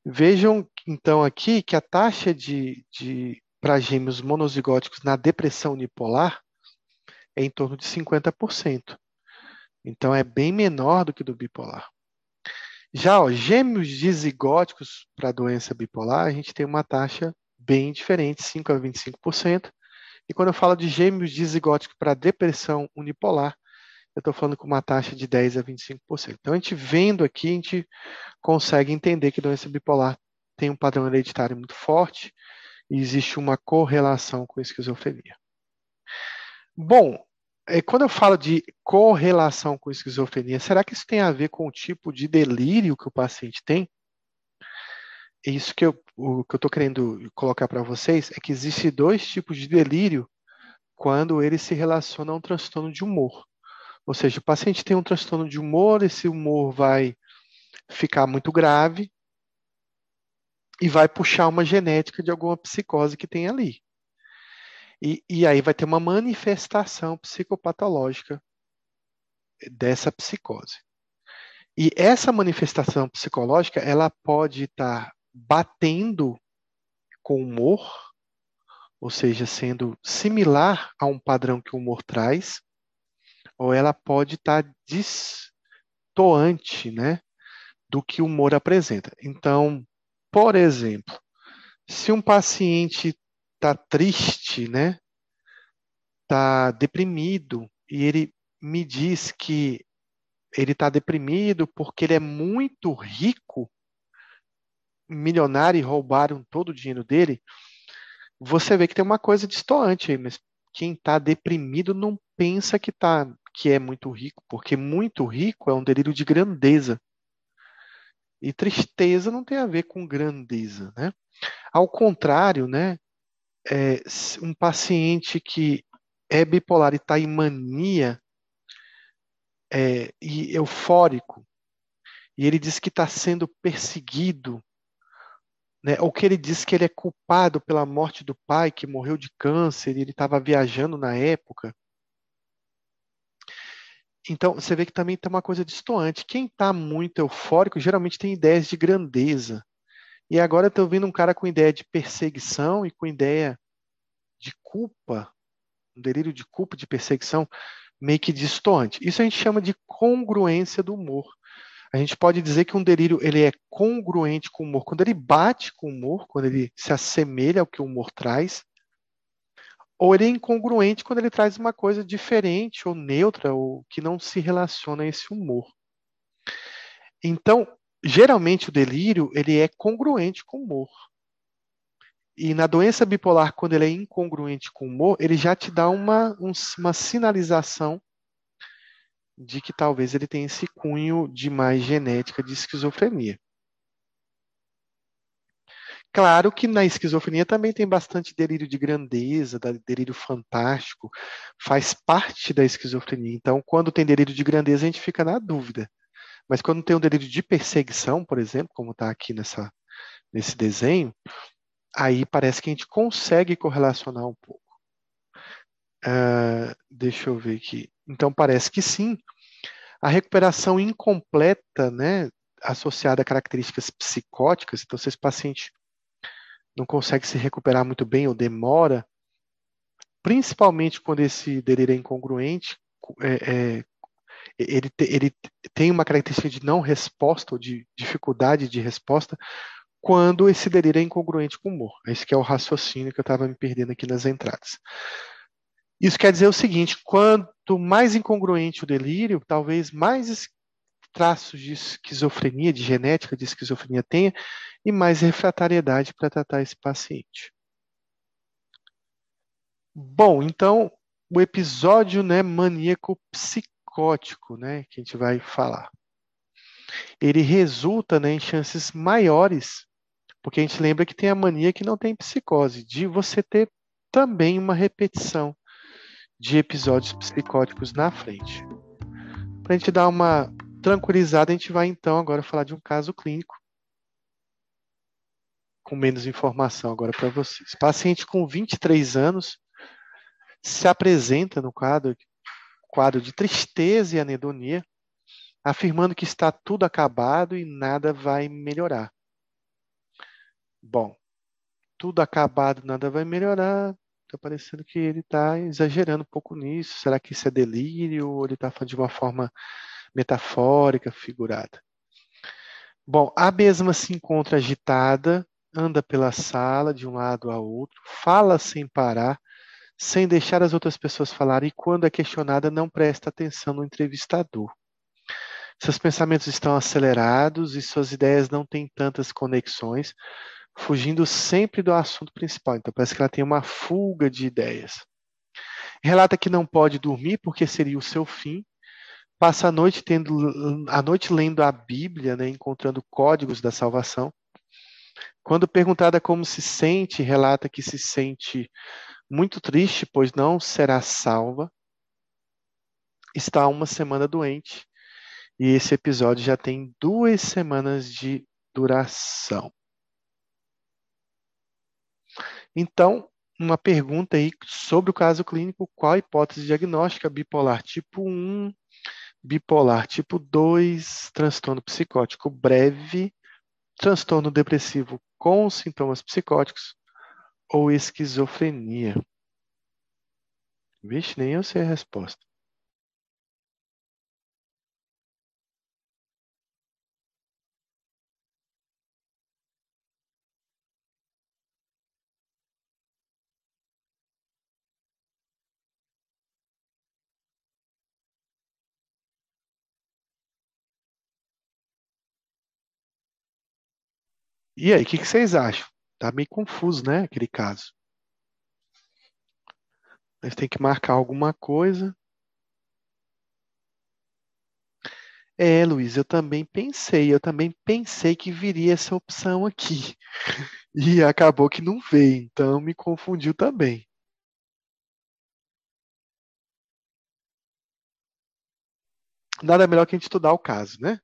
Vejam, então, aqui que a taxa de, de para gêmeos monozigóticos na depressão unipolar é em torno de 50%. Então, é bem menor do que do bipolar. Já ó, gêmeos dizigóticos para doença bipolar, a gente tem uma taxa bem diferente, 5 a 25%. E quando eu falo de gêmeos dizigóticos para depressão unipolar, eu estou falando com uma taxa de 10 a 25%. Então, a gente vendo aqui, a gente consegue entender que doença bipolar tem um padrão hereditário muito forte e existe uma correlação com esquizofrenia. Bom, é, quando eu falo de correlação com esquizofrenia, será que isso tem a ver com o tipo de delírio que o paciente tem? Isso que eu, o que eu estou querendo colocar para vocês é que existem dois tipos de delírio quando ele se relaciona a um transtorno de humor. Ou seja, o paciente tem um transtorno de humor, esse humor vai ficar muito grave e vai puxar uma genética de alguma psicose que tem ali. E, e aí vai ter uma manifestação psicopatológica dessa psicose. E essa manifestação psicológica, ela pode estar batendo com o humor, ou seja, sendo similar a um padrão que o humor traz, ou ela pode estar distoante, né, do que o humor apresenta. Então, por exemplo, se um paciente está triste, né? Está deprimido e ele me diz que ele está deprimido porque ele é muito rico, milionário e roubaram todo o dinheiro dele. Você vê que tem uma coisa distoante aí, mas quem está deprimido não pensa que tá que é muito rico, porque muito rico é um delírio de grandeza. E tristeza não tem a ver com grandeza, né? Ao contrário, né? é, um paciente que é bipolar e está em mania é, e eufórico, e ele diz que está sendo perseguido, né, ou que ele diz que ele é culpado pela morte do pai, que morreu de câncer, e ele estava viajando na época. Então, você vê que também tem uma coisa distoante. Quem está muito eufórico geralmente tem ideias de grandeza. E agora estou vendo um cara com ideia de perseguição e com ideia de culpa, um delírio de culpa, de perseguição, meio que distoante. Isso a gente chama de congruência do humor. A gente pode dizer que um delírio ele é congruente com o humor quando ele bate com o humor, quando ele se assemelha ao que o humor traz, ou ele é incongruente quando ele traz uma coisa diferente ou neutra ou que não se relaciona a esse humor. Então, geralmente o delírio ele é congruente com o humor. E na doença bipolar, quando ele é incongruente com o humor, ele já te dá uma, um, uma sinalização de que talvez ele tenha esse cunho de mais genética de esquizofrenia. Claro que na esquizofrenia também tem bastante delírio de grandeza, delírio fantástico, faz parte da esquizofrenia. Então, quando tem delírio de grandeza, a gente fica na dúvida. Mas quando tem um delírio de perseguição, por exemplo, como está aqui nessa, nesse desenho, aí parece que a gente consegue correlacionar um pouco. Uh, deixa eu ver aqui. Então, parece que sim. A recuperação incompleta, né, associada a características psicóticas, então, se esse paciente não consegue se recuperar muito bem ou demora, principalmente quando esse delírio é incongruente, é, é, ele, te, ele tem uma característica de não resposta ou de dificuldade de resposta, quando esse delírio é incongruente com o humor. Esse que é o raciocínio que eu estava me perdendo aqui nas entradas. Isso quer dizer o seguinte: quanto mais incongruente o delírio, talvez mais traços de esquizofrenia, de genética de esquizofrenia tenha, e mais refratariedade para tratar esse paciente. Bom, então, o episódio né, maníaco psicótico, né, que a gente vai falar, ele resulta né, em chances maiores porque a gente lembra que tem a mania que não tem psicose, de você ter também uma repetição de episódios psicóticos na frente. Para a gente dar uma tranquilizada, a gente vai então agora falar de um caso clínico com menos informação agora para vocês. Paciente com 23 anos se apresenta no quadro, quadro de tristeza e anedonia, afirmando que está tudo acabado e nada vai melhorar. Bom, tudo acabado, nada vai melhorar. Tá parecendo que ele está exagerando um pouco nisso. Será que isso é delírio ou ele está falando de uma forma metafórica, figurada? Bom, a mesma se encontra agitada, anda pela sala de um lado a outro, fala sem parar, sem deixar as outras pessoas falarem, e quando é questionada, não presta atenção no entrevistador. Seus pensamentos estão acelerados e suas ideias não têm tantas conexões, fugindo sempre do assunto principal. Então, parece que ela tem uma fuga de ideias. Relata que não pode dormir porque seria o seu fim. Passa a noite tendo a noite lendo a Bíblia, né, encontrando códigos da salvação. Quando perguntada como se sente, relata que se sente muito triste, pois não será salva. Está uma semana doente e esse episódio já tem duas semanas de duração. Então, uma pergunta aí sobre o caso clínico: qual a hipótese diagnóstica bipolar tipo 1, bipolar tipo 2, transtorno psicótico breve, transtorno depressivo com sintomas psicóticos ou esquizofrenia? Vixe, nem eu sei a resposta. E aí, o que, que vocês acham? Tá meio confuso, né? Aquele caso. Mas tem que marcar alguma coisa. É, Luiz, eu também pensei, eu também pensei que viria essa opção aqui. E acabou que não veio, então me confundiu também. Nada melhor que a gente estudar o caso, né?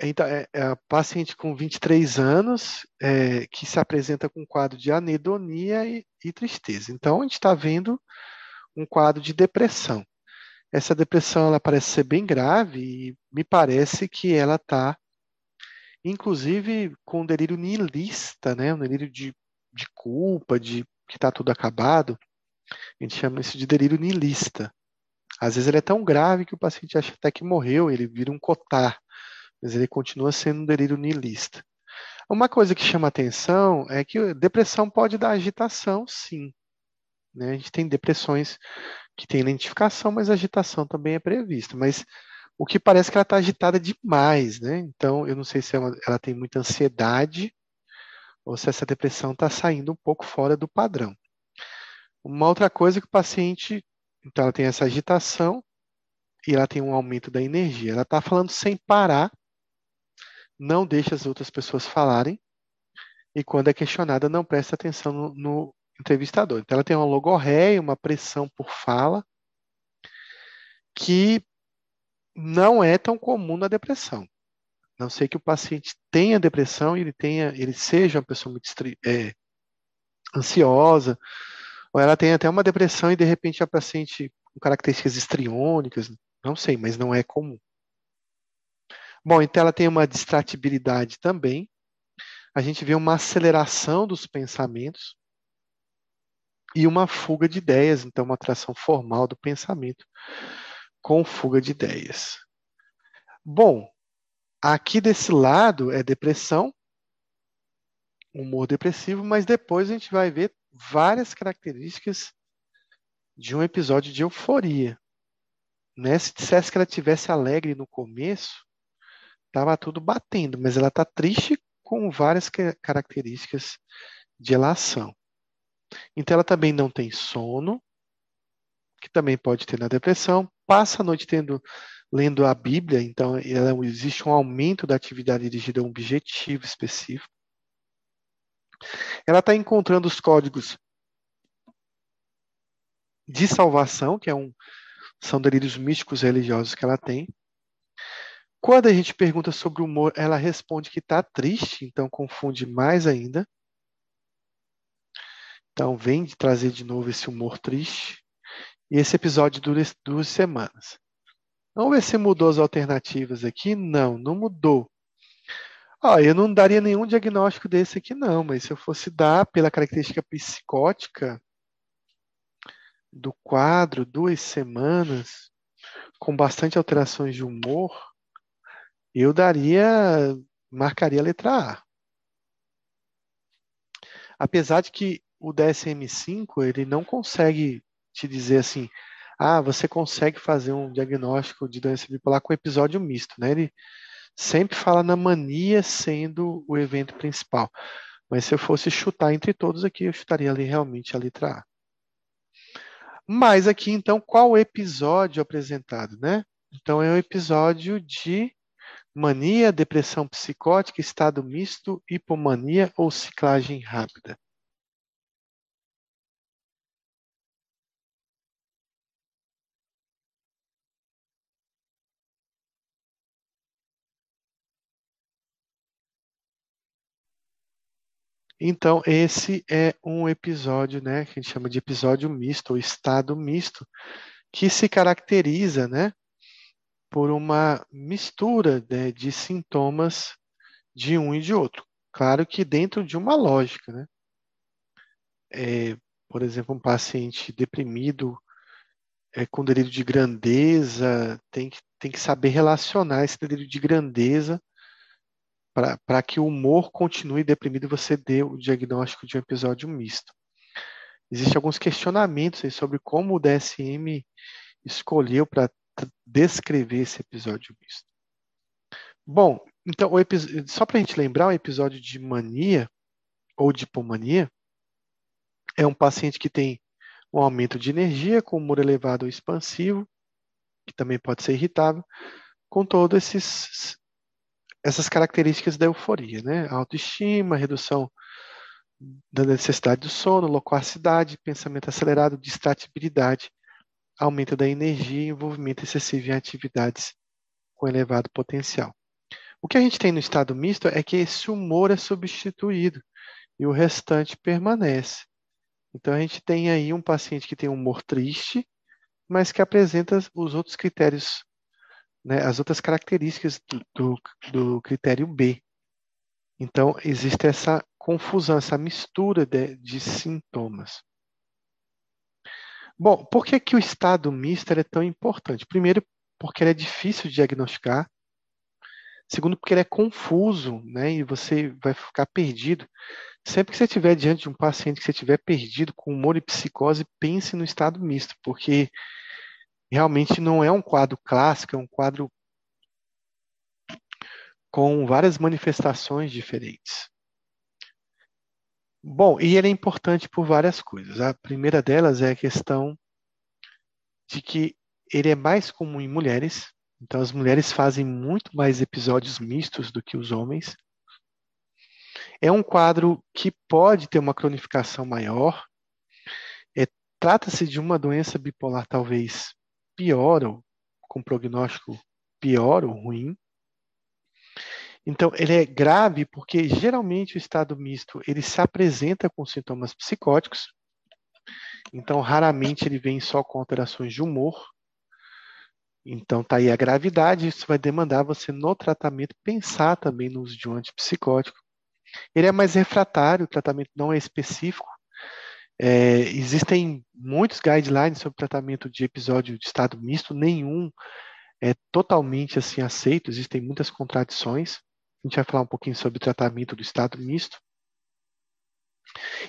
Então, é, é a paciente com 23 anos é, que se apresenta com um quadro de anedonia e, e tristeza. Então, a gente está vendo um quadro de depressão. Essa depressão ela parece ser bem grave e me parece que ela está, inclusive, com um delírio nihilista, né? um delírio de, de culpa, de que está tudo acabado. A gente chama isso de delírio nihilista. Às vezes ele é tão grave que o paciente acha até que morreu, ele vira um cotar mas ele continua sendo um delírio niilista. Uma coisa que chama atenção é que depressão pode dar agitação, sim. Né? A gente tem depressões que têm identificação, mas agitação também é prevista. Mas o que parece que ela está agitada demais, né? Então, eu não sei se ela, ela tem muita ansiedade ou se essa depressão está saindo um pouco fora do padrão. Uma outra coisa é que o paciente, então, ela tem essa agitação e ela tem um aumento da energia. Ela está falando sem parar não deixa as outras pessoas falarem e quando é questionada não presta atenção no, no entrevistador. Então ela tem uma logorreia, uma pressão por fala que não é tão comum na depressão. Não sei que o paciente tenha depressão ele tenha, ele seja uma pessoa muito é, ansiosa, ou ela tem até uma depressão e de repente a paciente com características estriônicas, não sei, mas não é comum. Bom, então ela tem uma distratibilidade também. A gente vê uma aceleração dos pensamentos e uma fuga de ideias, então uma atração formal do pensamento com fuga de ideias. Bom, aqui desse lado é depressão, humor depressivo, mas depois a gente vai ver várias características de um episódio de euforia. Né? Se dissesse que ela tivesse alegre no começo, estava tudo batendo, mas ela está triste com várias características de elação. Então ela também não tem sono, que também pode ter na depressão, passa a noite tendo lendo a Bíblia, então ela, existe um aumento da atividade dirigida a um objetivo específico. Ela está encontrando os códigos de salvação, que é um, são delírios místicos religiosos que ela tem. Quando a gente pergunta sobre o humor, ela responde que está triste, então confunde mais ainda. Então, vem de trazer de novo esse humor triste. E esse episódio dura duas semanas. Vamos ver se mudou as alternativas aqui. Não, não mudou. Ah, eu não daria nenhum diagnóstico desse aqui, não, mas se eu fosse dar pela característica psicótica do quadro, duas semanas, com bastante alterações de humor, eu daria, marcaria a letra A. Apesar de que o DSM-5 ele não consegue te dizer assim, ah, você consegue fazer um diagnóstico de doença bipolar com episódio misto, né? Ele sempre fala na mania sendo o evento principal. Mas se eu fosse chutar entre todos aqui, eu chutaria ali realmente a letra A. Mas aqui, então, qual episódio apresentado, né? Então, é o episódio de mania, depressão psicótica, estado misto, hipomania ou ciclagem rápida. Então, esse é um episódio, né, que a gente chama de episódio misto ou estado misto, que se caracteriza, né, por uma mistura né, de sintomas de um e de outro. Claro que dentro de uma lógica, né? É, por exemplo, um paciente deprimido é, com delírio de grandeza tem que, tem que saber relacionar esse delírio de grandeza para que o humor continue deprimido você dê o diagnóstico de um episódio misto. Existem alguns questionamentos sobre como o DSM escolheu para descrever esse episódio misto. Bom, então, só para a gente lembrar, o episódio de mania ou de hipomania é um paciente que tem um aumento de energia com humor elevado ou expansivo, que também pode ser irritável, com esses essas características da euforia, né? Autoestima, redução da necessidade do sono, loquacidade, pensamento acelerado, distratibilidade, aumento da energia e envolvimento excessivo em atividades com elevado potencial. O que a gente tem no estado misto é que esse humor é substituído e o restante permanece. Então a gente tem aí um paciente que tem um humor triste, mas que apresenta os outros critérios né, as outras características do, do, do, critério B. Então, existe essa confusão, essa mistura de, de sintomas. Bom, por que, que o estado misto é tão importante? Primeiro, porque ele é difícil de diagnosticar. Segundo, porque ele é confuso, né? E você vai ficar perdido. Sempre que você estiver diante de um paciente que você estiver perdido com humor e psicose, pense no estado misto, porque realmente não é um quadro clássico, é um quadro com várias manifestações diferentes. Bom, e ele é importante por várias coisas. A primeira delas é a questão de que ele é mais comum em mulheres, então as mulheres fazem muito mais episódios mistos do que os homens. É um quadro que pode ter uma cronificação maior. É, Trata-se de uma doença bipolar talvez pior ou com prognóstico pior ou ruim. Então, ele é grave porque geralmente o estado misto ele se apresenta com sintomas psicóticos. Então, raramente ele vem só com alterações de humor. Então, tá aí a gravidade, isso vai demandar você no tratamento pensar também no uso de um antipsicótico. Ele é mais refratário, o tratamento não é específico, é, existem muitos guidelines sobre tratamento de episódio de estado misto, nenhum é totalmente assim aceito, existem muitas contradições. A gente vai falar um pouquinho sobre o tratamento do estado misto.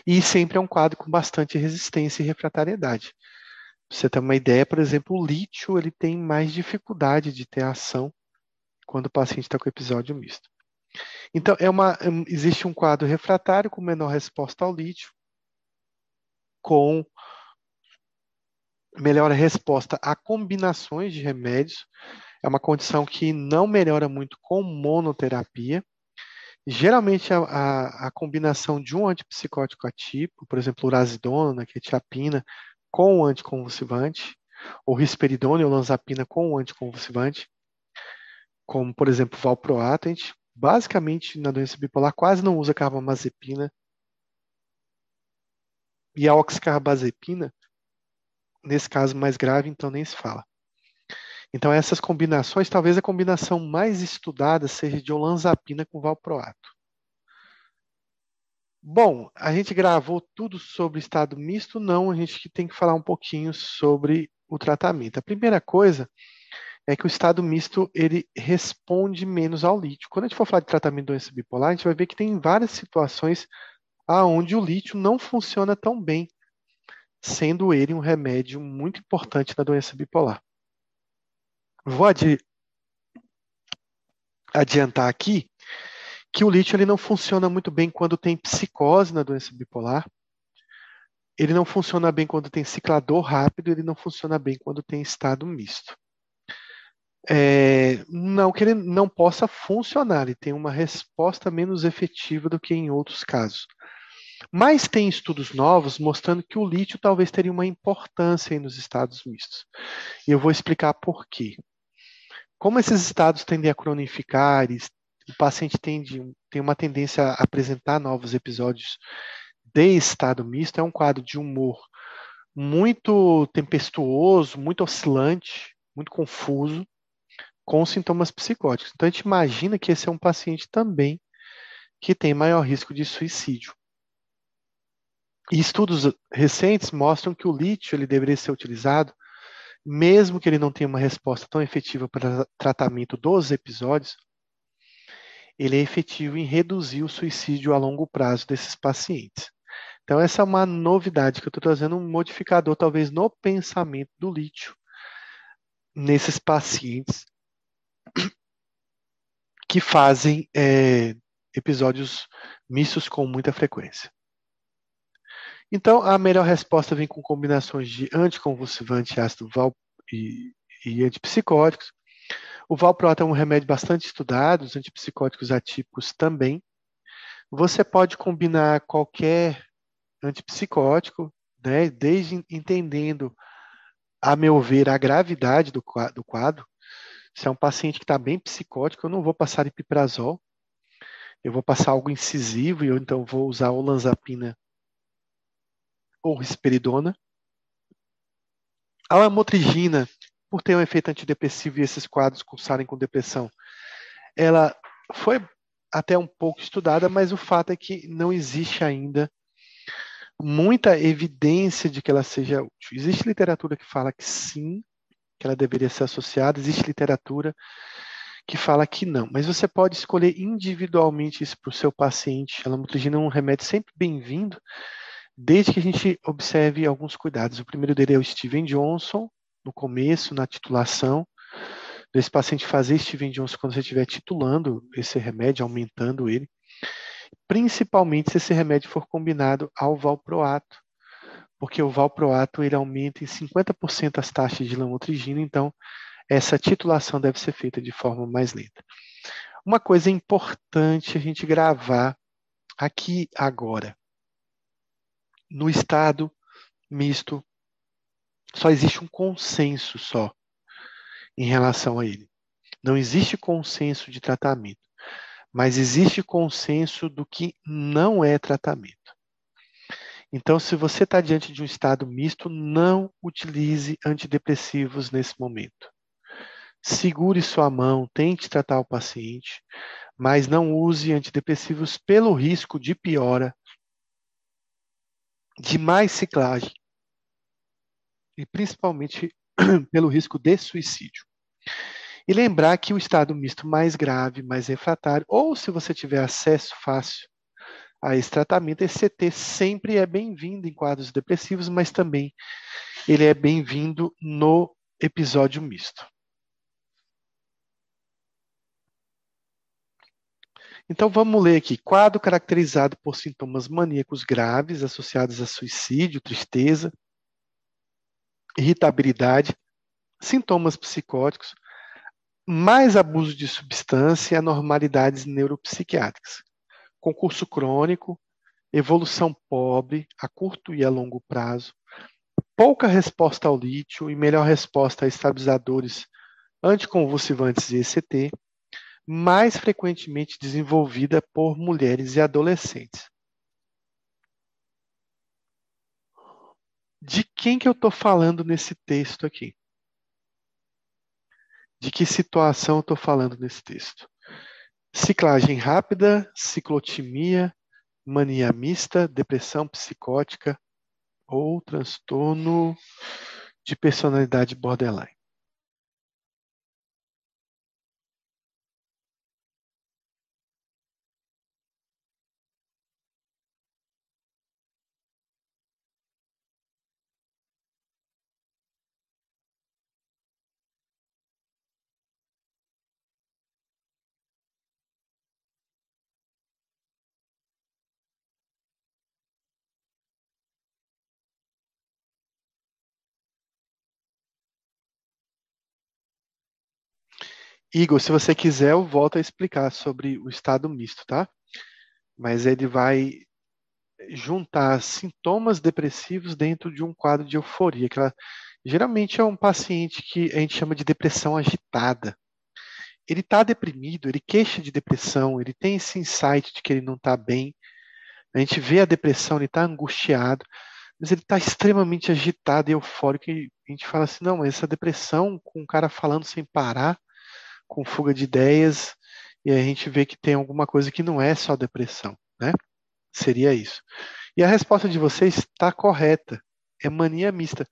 E sempre é um quadro com bastante resistência e refratariedade. Pra você ter uma ideia, por exemplo, o lítio ele tem mais dificuldade de ter ação quando o paciente está com episódio misto. Então, é uma, existe um quadro refratário com menor resposta ao lítio, com melhor resposta a combinações de remédios. É uma condição que não melhora muito com monoterapia. Geralmente, a, a, a combinação de um antipsicótico atipo, por exemplo, urazidona, quetiapina, com o anticonvulsivante, ou risperidona e olanzapina com o anticonvulsivante, como, por exemplo, valproato, a gente basicamente na doença bipolar quase não usa carbamazepina e a oxcarbazepina, nesse caso mais grave, então nem se fala. Então, essas combinações, talvez a combinação mais estudada seja de olanzapina com valproato. Bom, a gente gravou tudo sobre estado misto? Não, a gente tem que falar um pouquinho sobre o tratamento. A primeira coisa é que o estado misto ele responde menos ao lítio. Quando a gente for falar de tratamento de doença bipolar, a gente vai ver que tem várias situações aonde o lítio não funciona tão bem. sendo ele um remédio muito importante na doença bipolar. Vou adi adiantar aqui que o lítio ele não funciona muito bem quando tem psicose na doença bipolar. Ele não funciona bem quando tem ciclador rápido, ele não funciona bem quando tem estado misto. É, não que ele não possa funcionar, ele tem uma resposta menos efetiva do que em outros casos. Mas tem estudos novos mostrando que o lítio talvez teria uma importância nos estados mistos. E eu vou explicar por quê. Como esses estados tendem a cronificar, o paciente tende, tem uma tendência a apresentar novos episódios de estado misto, é um quadro de humor muito tempestuoso, muito oscilante, muito confuso, com sintomas psicóticos. Então a gente imagina que esse é um paciente também que tem maior risco de suicídio. E estudos recentes mostram que o lítio ele deveria ser utilizado mesmo que ele não tenha uma resposta tão efetiva para tratamento dos episódios, ele é efetivo em reduzir o suicídio a longo prazo desses pacientes. Então, essa é uma novidade que eu estou trazendo, um modificador, talvez, no pensamento do lítio, nesses pacientes que fazem é, episódios mistos com muita frequência. Então, a melhor resposta vem com combinações de anticonvulsivante, ácido val e, e antipsicóticos. O valproato é um remédio bastante estudado, os antipsicóticos atípicos também. Você pode combinar qualquer antipsicótico, né, desde entendendo, a meu ver, a gravidade do, quadro. Se é um paciente que está bem psicótico, eu não vou passar ipiprazol, eu vou passar algo incisivo, e eu então vou usar olanzapina ou risperidona. A lamotrigina, por ter um efeito antidepressivo e esses quadros cursarem com depressão, ela foi até um pouco estudada, mas o fato é que não existe ainda muita evidência de que ela seja útil. Existe literatura que fala que sim, que ela deveria ser associada, existe literatura que fala que não, mas você pode escolher individualmente isso para o seu paciente. A lamotrigina é um remédio sempre bem-vindo, desde que a gente observe alguns cuidados. O primeiro dele é o Steven Johnson, no começo, na titulação, desse paciente fazer Steven Johnson quando você estiver titulando esse remédio, aumentando ele, principalmente se esse remédio for combinado ao valproato, porque o valproato ele aumenta em 50% as taxas de lamotrigina, então essa titulação deve ser feita de forma mais lenta. Uma coisa importante a gente gravar aqui agora no estado misto, só existe um consenso só em relação a ele. Não existe consenso de tratamento, mas existe consenso do que não é tratamento. Então, se você está diante de um estado misto, não utilize antidepressivos nesse momento. Segure sua mão, tente tratar o paciente, mas não use antidepressivos pelo risco de piora de mais ciclagem e principalmente pelo risco de suicídio. E lembrar que o estado misto mais grave, mais refratário, ou se você tiver acesso fácil a esse tratamento, esse CT sempre é bem-vindo em quadros depressivos, mas também ele é bem-vindo no episódio misto. Então vamos ler aqui. Quadro caracterizado por sintomas maníacos graves associados a suicídio, tristeza, irritabilidade, sintomas psicóticos, mais abuso de substância e anormalidades neuropsiquiátricas. Concurso crônico, evolução pobre a curto e a longo prazo, pouca resposta ao lítio e melhor resposta a estabilizadores anticonvulsivantes e ECT, mais frequentemente desenvolvida por mulheres e adolescentes. De quem que eu estou falando nesse texto aqui? De que situação eu estou falando nesse texto? Ciclagem rápida, ciclotimia, mania mista, depressão psicótica ou transtorno de personalidade borderline. Igor, se você quiser, eu volto a explicar sobre o estado misto, tá? Mas ele vai juntar sintomas depressivos dentro de um quadro de euforia, que ela, geralmente é um paciente que a gente chama de depressão agitada. Ele está deprimido, ele queixa de depressão, ele tem esse insight de que ele não está bem. A gente vê a depressão, ele está angustiado, mas ele está extremamente agitado e eufórico. E a gente fala assim: não, essa depressão, com o cara falando sem parar, com fuga de ideias, e a gente vê que tem alguma coisa que não é só depressão, né? Seria isso. E a resposta de vocês está correta. É mania mista.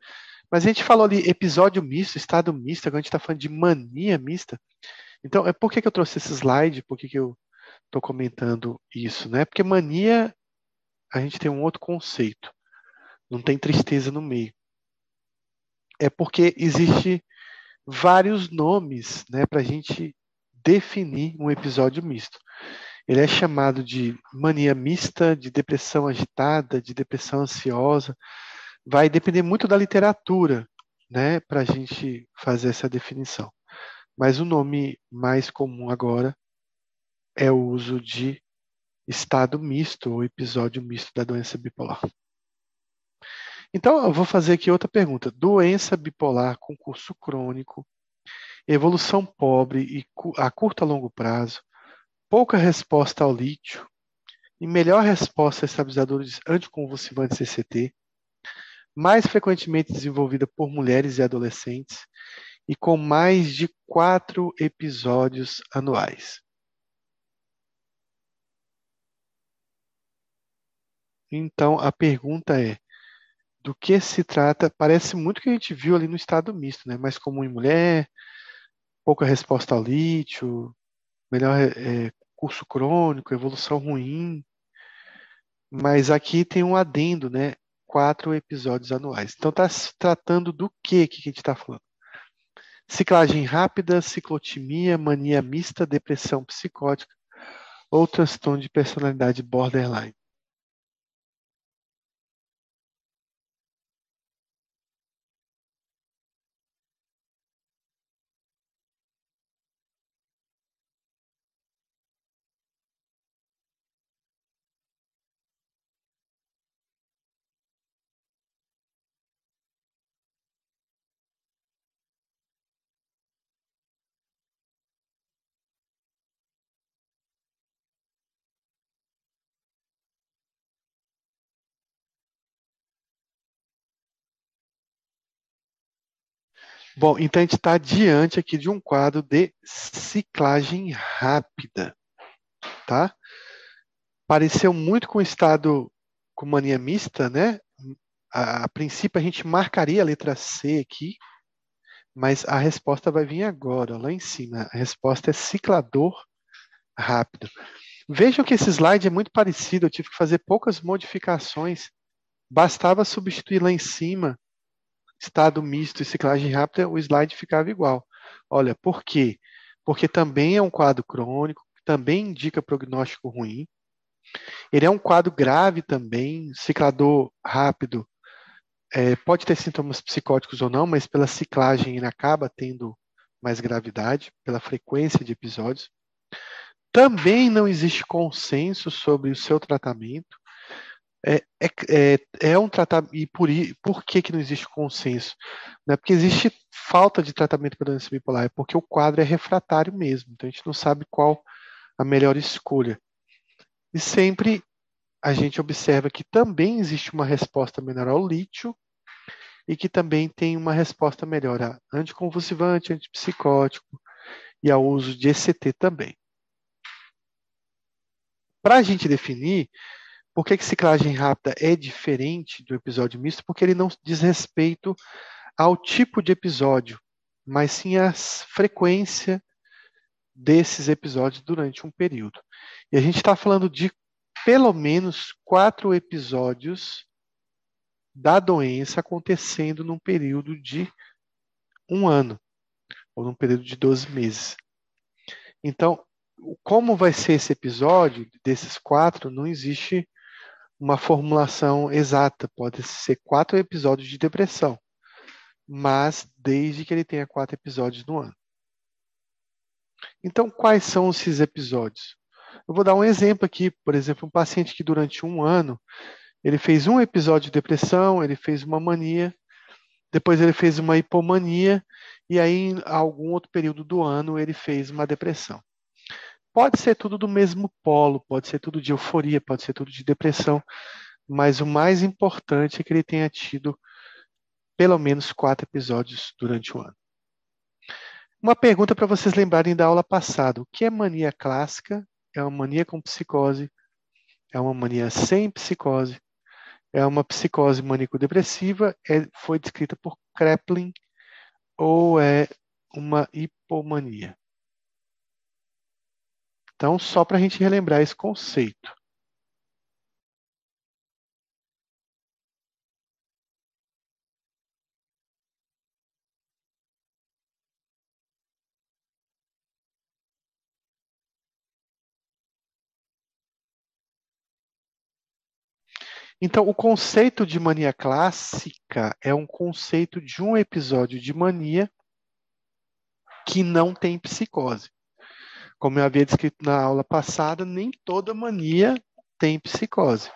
Mas a gente falou ali episódio misto, estado misto, agora a gente está falando de mania mista. Então, é por que, que eu trouxe esse slide? Por que, que eu estou comentando isso? Né? Porque mania, a gente tem um outro conceito. Não tem tristeza no meio. É porque existe vários nomes né, para a gente definir um episódio misto. Ele é chamado de mania mista, de depressão agitada, de depressão ansiosa. Vai depender muito da literatura, né, para a gente fazer essa definição. Mas o nome mais comum agora é o uso de estado misto ou episódio misto da doença bipolar. Então, eu vou fazer aqui outra pergunta. Doença bipolar com curso crônico, evolução pobre e a curto a longo prazo, pouca resposta ao lítio e melhor resposta a estabilizadores anticonvulsivantes CCT, mais frequentemente desenvolvida por mulheres e adolescentes e com mais de quatro episódios anuais. Então, a pergunta é: do que se trata? Parece muito que a gente viu ali no estado misto, né? Mais comum em mulher, pouca resposta ao lítio, melhor é, curso crônico, evolução ruim. Mas aqui tem um adendo, né? Quatro episódios anuais. Então está se tratando do que que a gente está falando? Ciclagem rápida, ciclotimia, mania mista, depressão psicótica ou transtorno de personalidade borderline. Bom, então a gente está diante aqui de um quadro de ciclagem rápida, tá? Pareceu muito com o estado com mania mista, né? A, a princípio a gente marcaria a letra C aqui, mas a resposta vai vir agora, lá em cima. A resposta é ciclador rápido. Vejam que esse slide é muito parecido, eu tive que fazer poucas modificações. Bastava substituir lá em cima estado misto e ciclagem rápida, o slide ficava igual. Olha, por quê? Porque também é um quadro crônico, também indica prognóstico ruim. Ele é um quadro grave também, ciclador rápido, é, pode ter sintomas psicóticos ou não, mas pela ciclagem ele acaba tendo mais gravidade, pela frequência de episódios. Também não existe consenso sobre o seu tratamento é, é, é, é um tratamento. E por, por que, que não existe consenso? Não é porque existe falta de tratamento para doença bipolar, é porque o quadro é refratário mesmo. Então a gente não sabe qual a melhor escolha. E sempre a gente observa que também existe uma resposta menor ao lítio e que também tem uma resposta melhor a anticonvulsivante, antipsicótico e ao uso de ECT também. Para a gente definir, por que, ciclagem rápida é diferente do episódio misto? Porque ele não diz respeito ao tipo de episódio, mas sim à frequência desses episódios durante um período. E a gente está falando de pelo menos quatro episódios da doença acontecendo num período de um ano, ou num período de 12 meses. Então, como vai ser esse episódio desses quatro, não existe uma formulação exata, pode ser quatro episódios de depressão, mas desde que ele tenha quatro episódios no ano. Então, quais são esses episódios? Eu vou dar um exemplo aqui, por exemplo, um paciente que durante um ano ele fez um episódio de depressão, ele fez uma mania, depois ele fez uma hipomania e aí em algum outro período do ano ele fez uma depressão. Pode ser tudo do mesmo polo, pode ser tudo de euforia, pode ser tudo de depressão, mas o mais importante é que ele tenha tido pelo menos quatro episódios durante o ano. Uma pergunta para vocês lembrarem da aula passada: o que é mania clássica? É uma mania com psicose? É uma mania sem psicose? É uma psicose maníaco-depressiva? É, foi descrita por Kraepelin ou é uma hipomania? Então, só para a gente relembrar esse conceito. Então, o conceito de mania clássica é um conceito de um episódio de mania que não tem psicose. Como eu havia descrito na aula passada, nem toda mania tem psicose.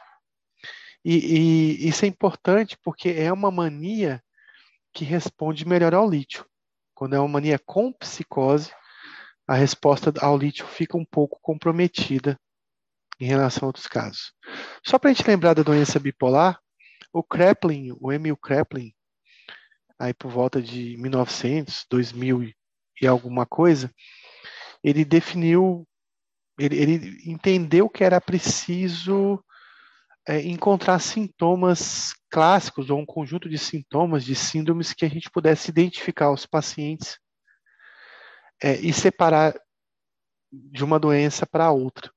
E, e isso é importante porque é uma mania que responde melhor ao lítio. Quando é uma mania com psicose, a resposta ao lítio fica um pouco comprometida em relação a outros casos. Só para a gente lembrar da doença bipolar, o Kraepelin, o Emil Kraepelin, aí por volta de 1900, 2000 e alguma coisa, ele definiu, ele, ele entendeu que era preciso é, encontrar sintomas clássicos ou um conjunto de sintomas, de síndromes que a gente pudesse identificar os pacientes é, e separar de uma doença para outra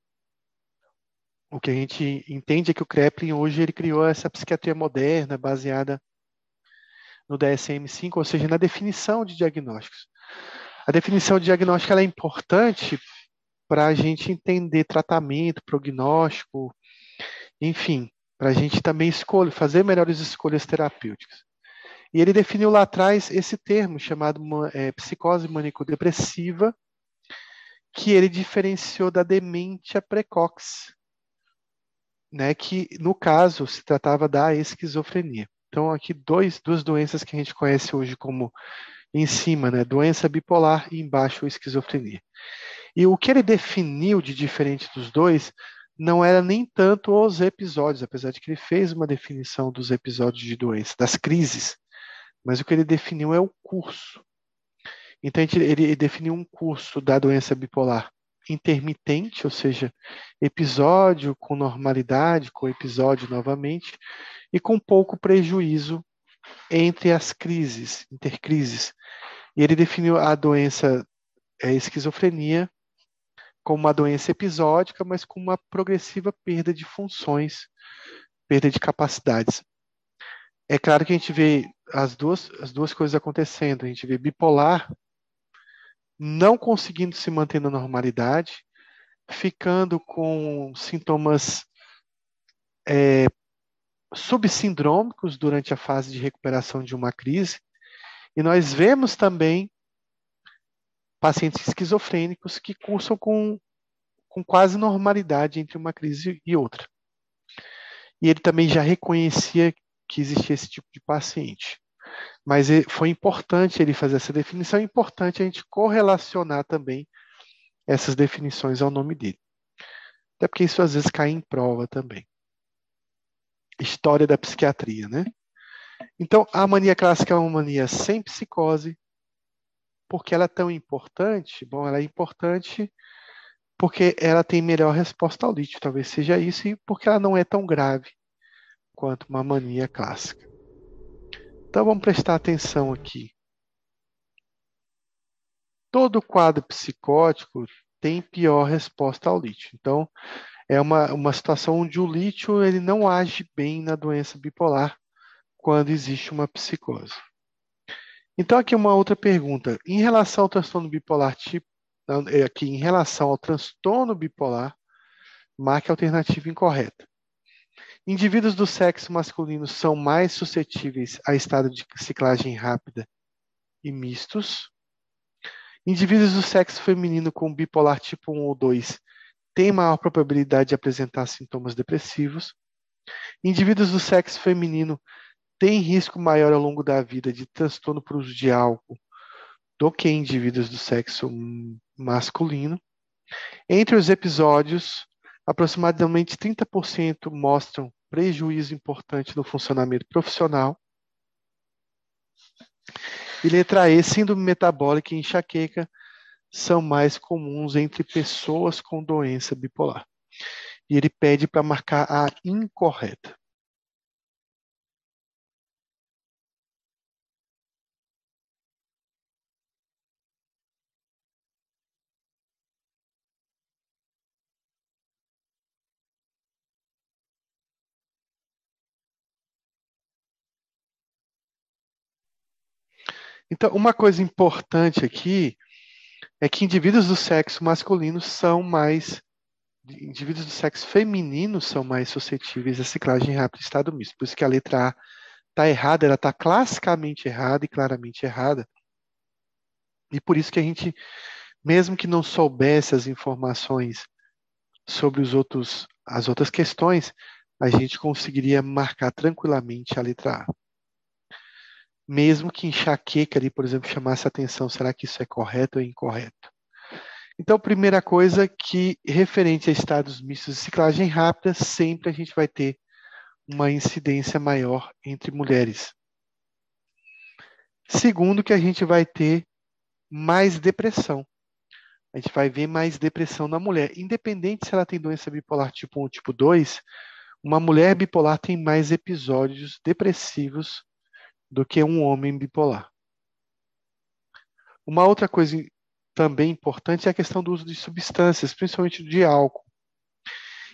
o que a gente entende é que o Kreplin hoje ele criou essa psiquiatria moderna baseada no DSM-5, ou seja, na definição de diagnósticos. A definição de diagnóstico é importante para a gente entender tratamento, prognóstico, enfim, para a gente também escolher, fazer melhores escolhas terapêuticas. E ele definiu lá atrás esse termo chamado é, psicose maníaco-depressiva, que ele diferenciou da demência precoce, né, que no caso se tratava da esquizofrenia. Então aqui dois, duas doenças que a gente conhece hoje como em cima, né, doença bipolar e embaixo esquizofrenia. E o que ele definiu de diferente dos dois não era nem tanto os episódios, apesar de que ele fez uma definição dos episódios de doença, das crises, mas o que ele definiu é o curso. Então ele definiu um curso da doença bipolar intermitente, ou seja, episódio com normalidade, com episódio novamente, e com pouco prejuízo entre as crises, intercrises. E ele definiu a doença a esquizofrenia como uma doença episódica, mas com uma progressiva perda de funções, perda de capacidades. É claro que a gente vê as duas, as duas coisas acontecendo. A gente vê bipolar não conseguindo se manter na normalidade, ficando com sintomas é, subsindrômicos durante a fase de recuperação de uma crise. E nós vemos também pacientes esquizofrênicos que cursam com, com quase normalidade entre uma crise e outra. E ele também já reconhecia que existia esse tipo de paciente. Mas foi importante ele fazer essa definição, é importante a gente correlacionar também essas definições ao nome dele. Até porque isso às vezes cai em prova também. História da psiquiatria, né? Então, a mania clássica é uma mania sem psicose. Porque ela é tão importante? Bom, ela é importante porque ela tem melhor resposta ao lítio, talvez seja isso, e porque ela não é tão grave quanto uma mania clássica. Então vamos prestar atenção aqui. Todo quadro psicótico tem pior resposta ao lítio. Então, é uma, uma situação onde o lítio ele não age bem na doença bipolar quando existe uma psicose. Então, aqui uma outra pergunta. Em relação ao transtorno bipolar tipo, é aqui em relação ao transtorno bipolar, marque a alternativa incorreta. Indivíduos do sexo masculino são mais suscetíveis a estado de ciclagem rápida e mistos. Indivíduos do sexo feminino com bipolar tipo 1 ou 2 têm maior probabilidade de apresentar sintomas depressivos. Indivíduos do sexo feminino têm risco maior ao longo da vida de transtorno por uso de álcool do que indivíduos do sexo masculino. Entre os episódios, aproximadamente 30% mostram prejuízo importante no funcionamento profissional. E letra E, síndrome metabólica e enxaqueca são mais comuns entre pessoas com doença bipolar. E ele pede para marcar a incorreta. Então, uma coisa importante aqui é que indivíduos do sexo masculino são mais indivíduos do sexo feminino são mais suscetíveis à ciclagem rápida de estado misto. Por isso que a letra A está errada, ela está classicamente errada e claramente errada. E por isso que a gente, mesmo que não soubesse as informações sobre os outros, as outras questões, a gente conseguiria marcar tranquilamente a letra A mesmo que enxaqueca ali, por exemplo, chamasse atenção, será que isso é correto ou incorreto? Então, primeira coisa que referente a estados mistos de ciclagem rápida, sempre a gente vai ter uma incidência maior entre mulheres. Segundo, que a gente vai ter mais depressão. A gente vai ver mais depressão na mulher. Independente se ela tem doença bipolar tipo 1 ou tipo 2, uma mulher bipolar tem mais episódios depressivos do que um homem bipolar. Uma outra coisa também importante é a questão do uso de substâncias, principalmente de álcool.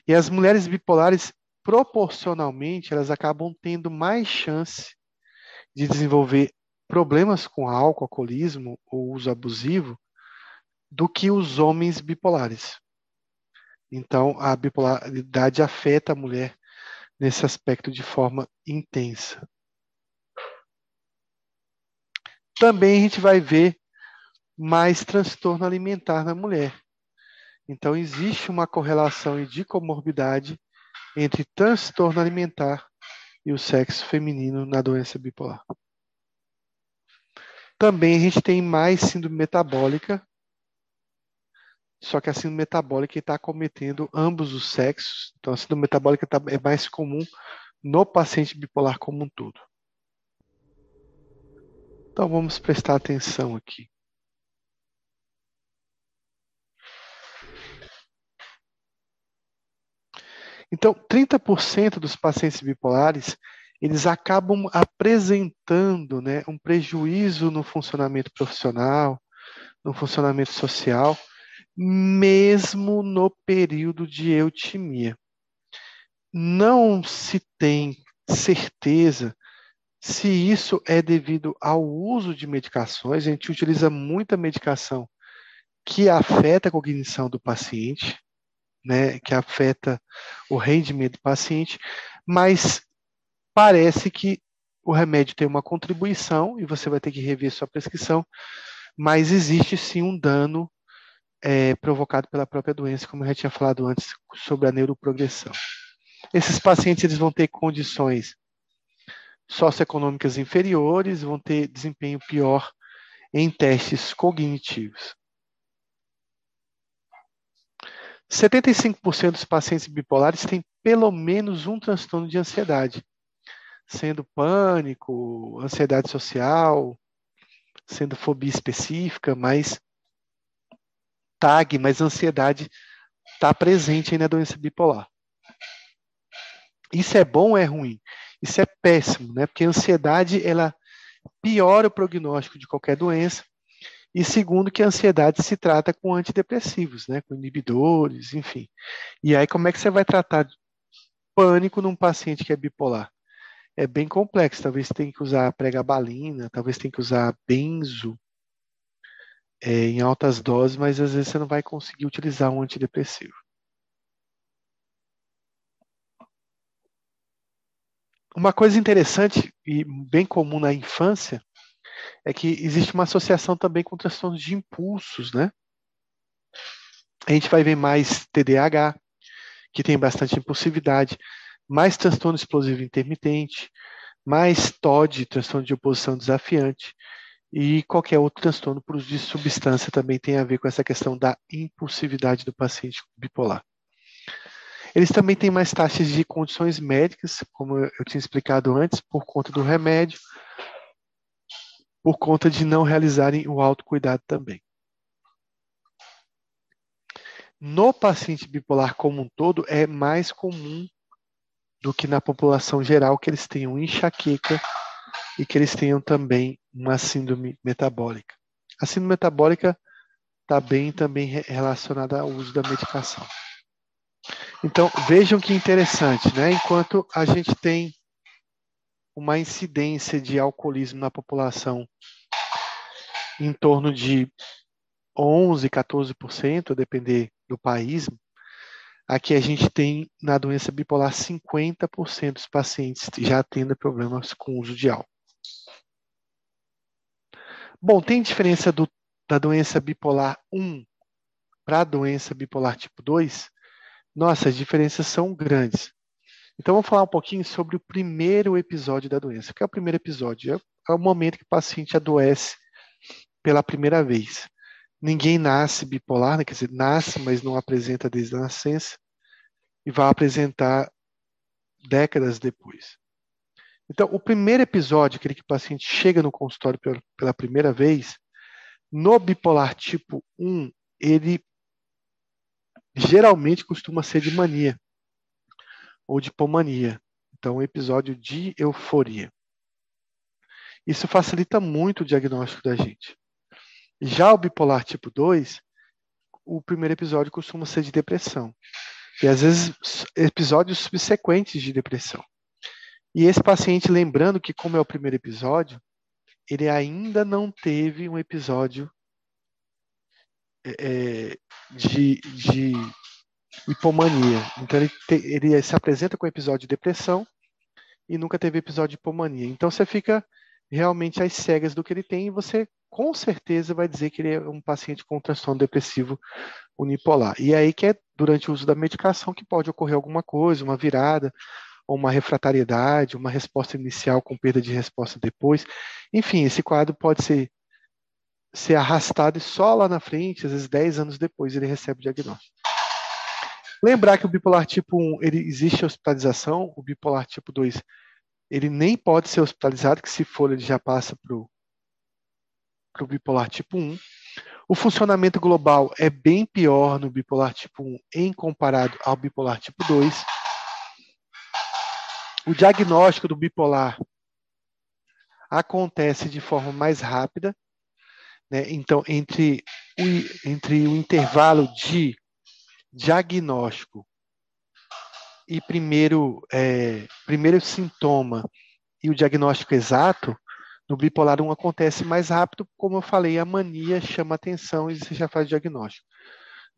E as mulheres bipolares, proporcionalmente, elas acabam tendo mais chance de desenvolver problemas com álcool, alcoolismo ou uso abusivo do que os homens bipolares. Então, a bipolaridade afeta a mulher nesse aspecto de forma intensa também a gente vai ver mais transtorno alimentar na mulher. Então, existe uma correlação de comorbidade entre transtorno alimentar e o sexo feminino na doença bipolar. Também a gente tem mais síndrome metabólica, só que a síndrome metabólica está cometendo ambos os sexos. Então, a síndrome metabólica tá, é mais comum no paciente bipolar como um todo. Então vamos prestar atenção aqui. Então, 30% dos pacientes bipolares, eles acabam apresentando né, um prejuízo no funcionamento profissional, no funcionamento social, mesmo no período de eutimia. Não se tem certeza se isso é devido ao uso de medicações, a gente utiliza muita medicação que afeta a cognição do paciente, né, que afeta o rendimento do paciente, mas parece que o remédio tem uma contribuição e você vai ter que rever sua prescrição, mas existe sim um dano é, provocado pela própria doença, como eu já tinha falado antes sobre a neuroprogressão. Esses pacientes eles vão ter condições socioeconômicas inferiores vão ter desempenho pior em testes cognitivos. 75% dos pacientes bipolares têm pelo menos um transtorno de ansiedade, sendo pânico, ansiedade social, sendo fobia específica, mas TAG, mas ansiedade está presente aí na doença bipolar. Isso é bom ou é ruim? Isso é péssimo, né? Porque a ansiedade ela piora o prognóstico de qualquer doença. E segundo, que a ansiedade se trata com antidepressivos, né? Com inibidores, enfim. E aí, como é que você vai tratar pânico num paciente que é bipolar? É bem complexo. Talvez tenha que usar pregabalina, talvez tenha que usar benzo é, em altas doses, mas às vezes você não vai conseguir utilizar um antidepressivo. Uma coisa interessante e bem comum na infância é que existe uma associação também com transtornos de impulsos, né? A gente vai ver mais TDAH, que tem bastante impulsividade, mais transtorno explosivo intermitente, mais TOD, transtorno de oposição desafiante, e qualquer outro transtorno por uso de substância também tem a ver com essa questão da impulsividade do paciente bipolar. Eles também têm mais taxas de condições médicas, como eu tinha explicado antes, por conta do remédio, por conta de não realizarem o autocuidado também. No paciente bipolar como um todo, é mais comum do que na população geral que eles tenham enxaqueca e que eles tenham também uma síndrome metabólica. A síndrome metabólica está bem também relacionada ao uso da medicação. Então, vejam que interessante, né? Enquanto a gente tem uma incidência de alcoolismo na população em torno de 11, 14%, a depender do país, Aqui a gente tem na doença bipolar 50% dos pacientes já tendo problemas com uso de álcool. Bom, tem diferença do, da doença bipolar 1 para a doença bipolar tipo 2? Nossa, as diferenças são grandes. Então vamos falar um pouquinho sobre o primeiro episódio da doença. O que é o primeiro episódio? É, é o momento que o paciente adoece pela primeira vez. Ninguém nasce bipolar, né? quer dizer, nasce, mas não apresenta desde a nascença, e vai apresentar décadas depois. Então, o primeiro episódio, aquele que o paciente chega no consultório pela, pela primeira vez, no bipolar tipo 1, ele geralmente costuma ser de mania ou de hipomania. Então, episódio de euforia. Isso facilita muito o diagnóstico da gente. Já o bipolar tipo 2, o primeiro episódio costuma ser de depressão. E às vezes episódios subsequentes de depressão. E esse paciente, lembrando que, como é o primeiro episódio, ele ainda não teve um episódio é, de, de hipomania. Então, ele, te, ele se apresenta com episódio de depressão e nunca teve episódio de hipomania. Então, você fica realmente às cegas do que ele tem e você com certeza vai dizer que ele é um paciente com transtorno depressivo unipolar. E é aí que é durante o uso da medicação que pode ocorrer alguma coisa, uma virada, ou uma refratariedade, uma resposta inicial com perda de resposta depois. Enfim, esse quadro pode ser, ser arrastado e só lá na frente, às vezes 10 anos depois, ele recebe o diagnóstico. Lembrar que o bipolar tipo 1, ele existe hospitalização, o bipolar tipo 2, ele nem pode ser hospitalizado, que se for, ele já passa para o bipolar tipo 1. O funcionamento global é bem pior no bipolar tipo 1 em comparado ao bipolar tipo 2. O diagnóstico do bipolar acontece de forma mais rápida. Né? Então, entre o, entre o intervalo de diagnóstico e primeiro, é, primeiro sintoma e o diagnóstico exato, no bipolar 1 acontece mais rápido, como eu falei, a mania chama atenção e você já faz diagnóstico.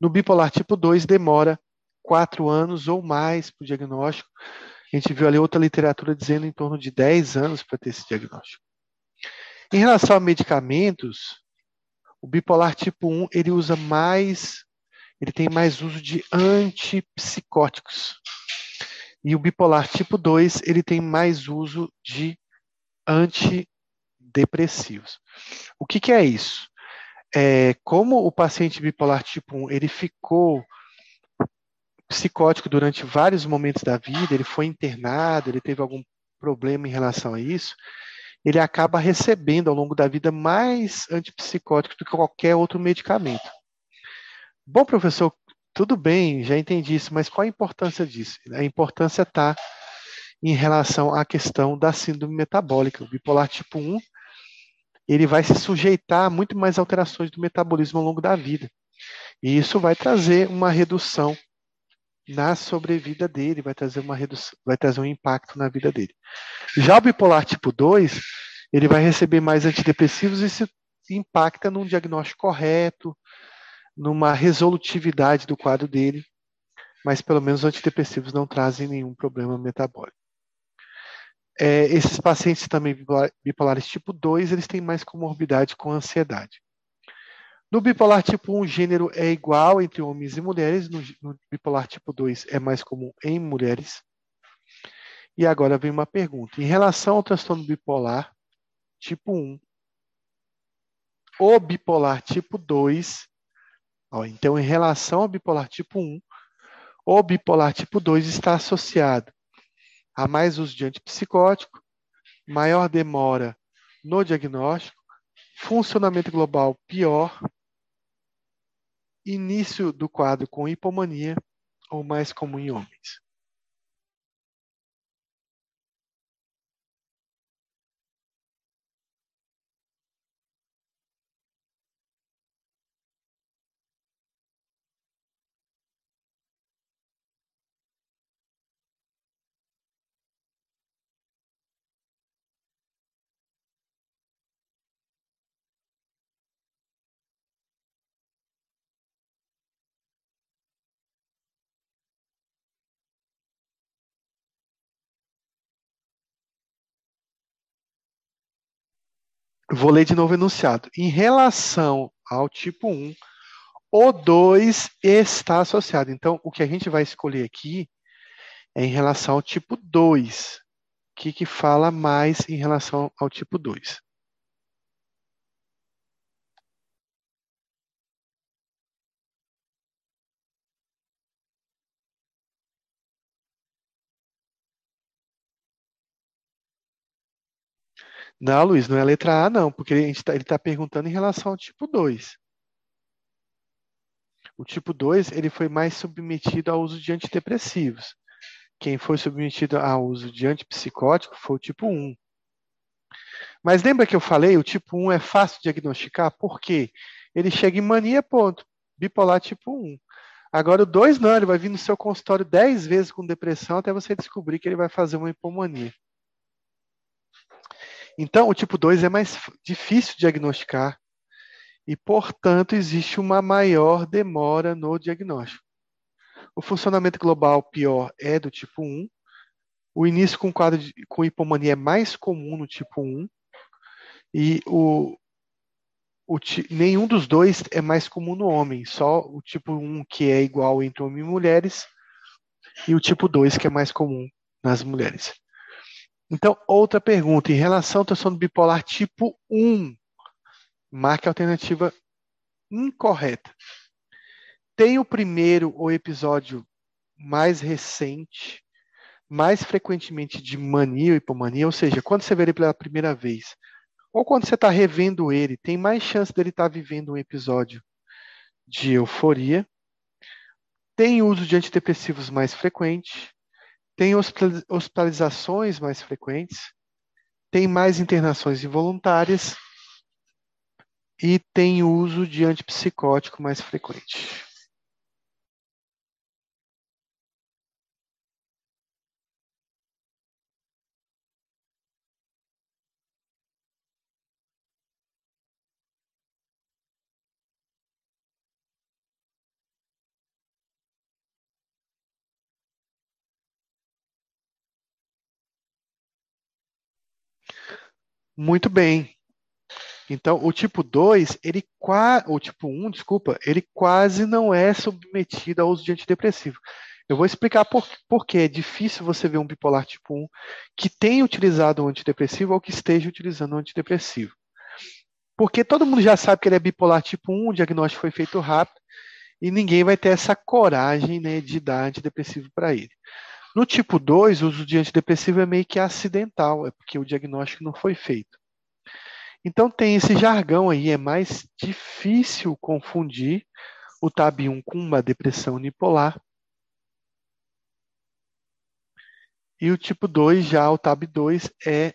No bipolar tipo 2 demora quatro anos ou mais para o diagnóstico. A gente viu ali outra literatura dizendo em torno de 10 anos para ter esse diagnóstico. Em relação a medicamentos, o bipolar tipo 1 ele usa mais, ele tem mais uso de antipsicóticos. E o bipolar tipo 2 ele tem mais uso de anti depressivos. O que, que é isso? É, como o paciente bipolar tipo 1 ele ficou psicótico durante vários momentos da vida, ele foi internado, ele teve algum problema em relação a isso, ele acaba recebendo ao longo da vida mais antipsicóticos do que qualquer outro medicamento. Bom, professor, tudo bem, já entendi isso, mas qual a importância disso? A importância está em relação à questão da síndrome metabólica. O bipolar tipo 1 ele vai se sujeitar a muito mais alterações do metabolismo ao longo da vida. E isso vai trazer uma redução na sobrevida dele, vai trazer uma redução, vai trazer um impacto na vida dele. Já o bipolar tipo 2, ele vai receber mais antidepressivos e isso impacta num diagnóstico correto, numa resolutividade do quadro dele, mas pelo menos os antidepressivos não trazem nenhum problema metabólico. é, esses pacientes também bipolares tipo 2, eles têm mais comorbidade com ansiedade. No bipolar tipo 1, o gênero é igual entre homens e mulheres, no, no bipolar tipo 2 é mais comum em mulheres. E agora vem uma pergunta. Em relação ao transtorno bipolar tipo 1, o bipolar tipo 2, ó, então em relação ao bipolar tipo 1, o bipolar tipo 2 está associado a mais uso de antipsicótico, maior demora no diagnóstico, funcionamento global pior, início do quadro com hipomania, ou mais comum em homens. Vou ler de novo o enunciado. Em relação ao tipo 1, o 2 está associado. Então, o que a gente vai escolher aqui é em relação ao tipo 2. O que, que fala mais em relação ao tipo 2? Não, Luiz, não é letra A, não, porque ele está tá perguntando em relação ao tipo 2. O tipo 2 ele foi mais submetido ao uso de antidepressivos. Quem foi submetido ao uso de antipsicótico foi o tipo 1. Mas lembra que eu falei, o tipo 1 é fácil de diagnosticar, porque ele chega em mania, ponto. Bipolar tipo 1. Agora o 2 não, ele vai vir no seu consultório 10 vezes com depressão até você descobrir que ele vai fazer uma hipomania. Então, o tipo 2 é mais difícil diagnosticar e, portanto, existe uma maior demora no diagnóstico. O funcionamento global pior é do tipo 1. O início com quadro de, com hipomania é mais comum no tipo 1. E o, o, nenhum dos dois é mais comum no homem, só o tipo 1 que é igual entre homens e mulheres e o tipo 2 que é mais comum nas mulheres. Então, outra pergunta, em relação ao transtorno bipolar tipo 1, marque a alternativa incorreta. Tem o primeiro o episódio mais recente, mais frequentemente de mania ou hipomania, ou seja, quando você vê ele pela primeira vez, ou quando você está revendo ele, tem mais chance dele estar tá vivendo um episódio de euforia. Tem uso de antidepressivos mais frequente, tem hospitalizações mais frequentes, tem mais internações involuntárias e tem uso de antipsicótico mais frequente. Muito bem. Então, o tipo 2, ele o tipo 1, um, desculpa, ele quase não é submetido ao uso de antidepressivo. Eu vou explicar por, por que é difícil você ver um bipolar tipo 1 que tenha utilizado um antidepressivo ou que esteja utilizando um antidepressivo. Porque todo mundo já sabe que ele é bipolar tipo 1, o diagnóstico foi feito rápido, e ninguém vai ter essa coragem né, de dar antidepressivo para ele. No tipo 2, o uso de antidepressivo é meio que acidental, é porque o diagnóstico não foi feito. Então tem esse jargão aí, é mais difícil confundir o TAB1 com uma depressão unipolar. E o tipo 2, já o TAB2, é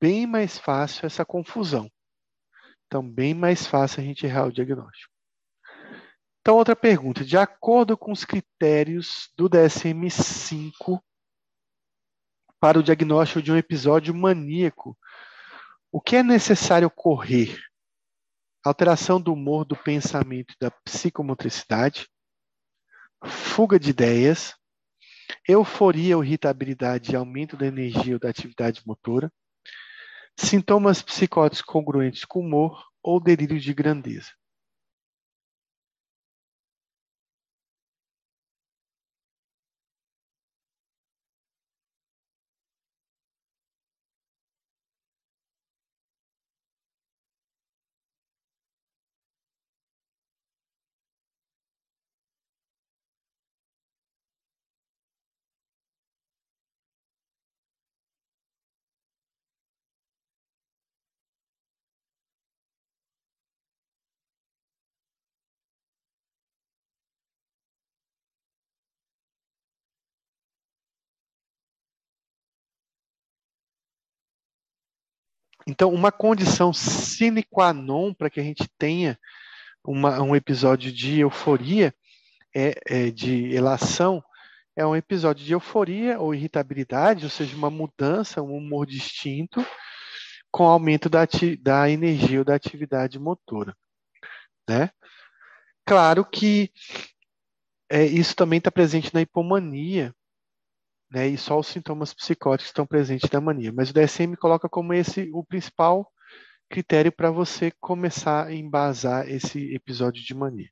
bem mais fácil essa confusão. Então, bem mais fácil a gente errar o diagnóstico. Então, outra pergunta. De acordo com os critérios do DSM-5 para o diagnóstico de um episódio maníaco, o que é necessário ocorrer? Alteração do humor, do pensamento e da psicomotricidade, fuga de ideias, euforia ou irritabilidade e aumento da energia ou da atividade motora, sintomas psicóticos congruentes com humor ou delírio de grandeza. Então, uma condição sine qua non para que a gente tenha uma, um episódio de euforia, é, é, de elação, é um episódio de euforia ou irritabilidade, ou seja, uma mudança, um humor distinto, com aumento da, da energia ou da atividade motora. Né? Claro que é, isso também está presente na hipomania, né, e só os sintomas psicóticos estão presentes da mania. Mas o DSM coloca como esse o principal critério para você começar a embasar esse episódio de mania.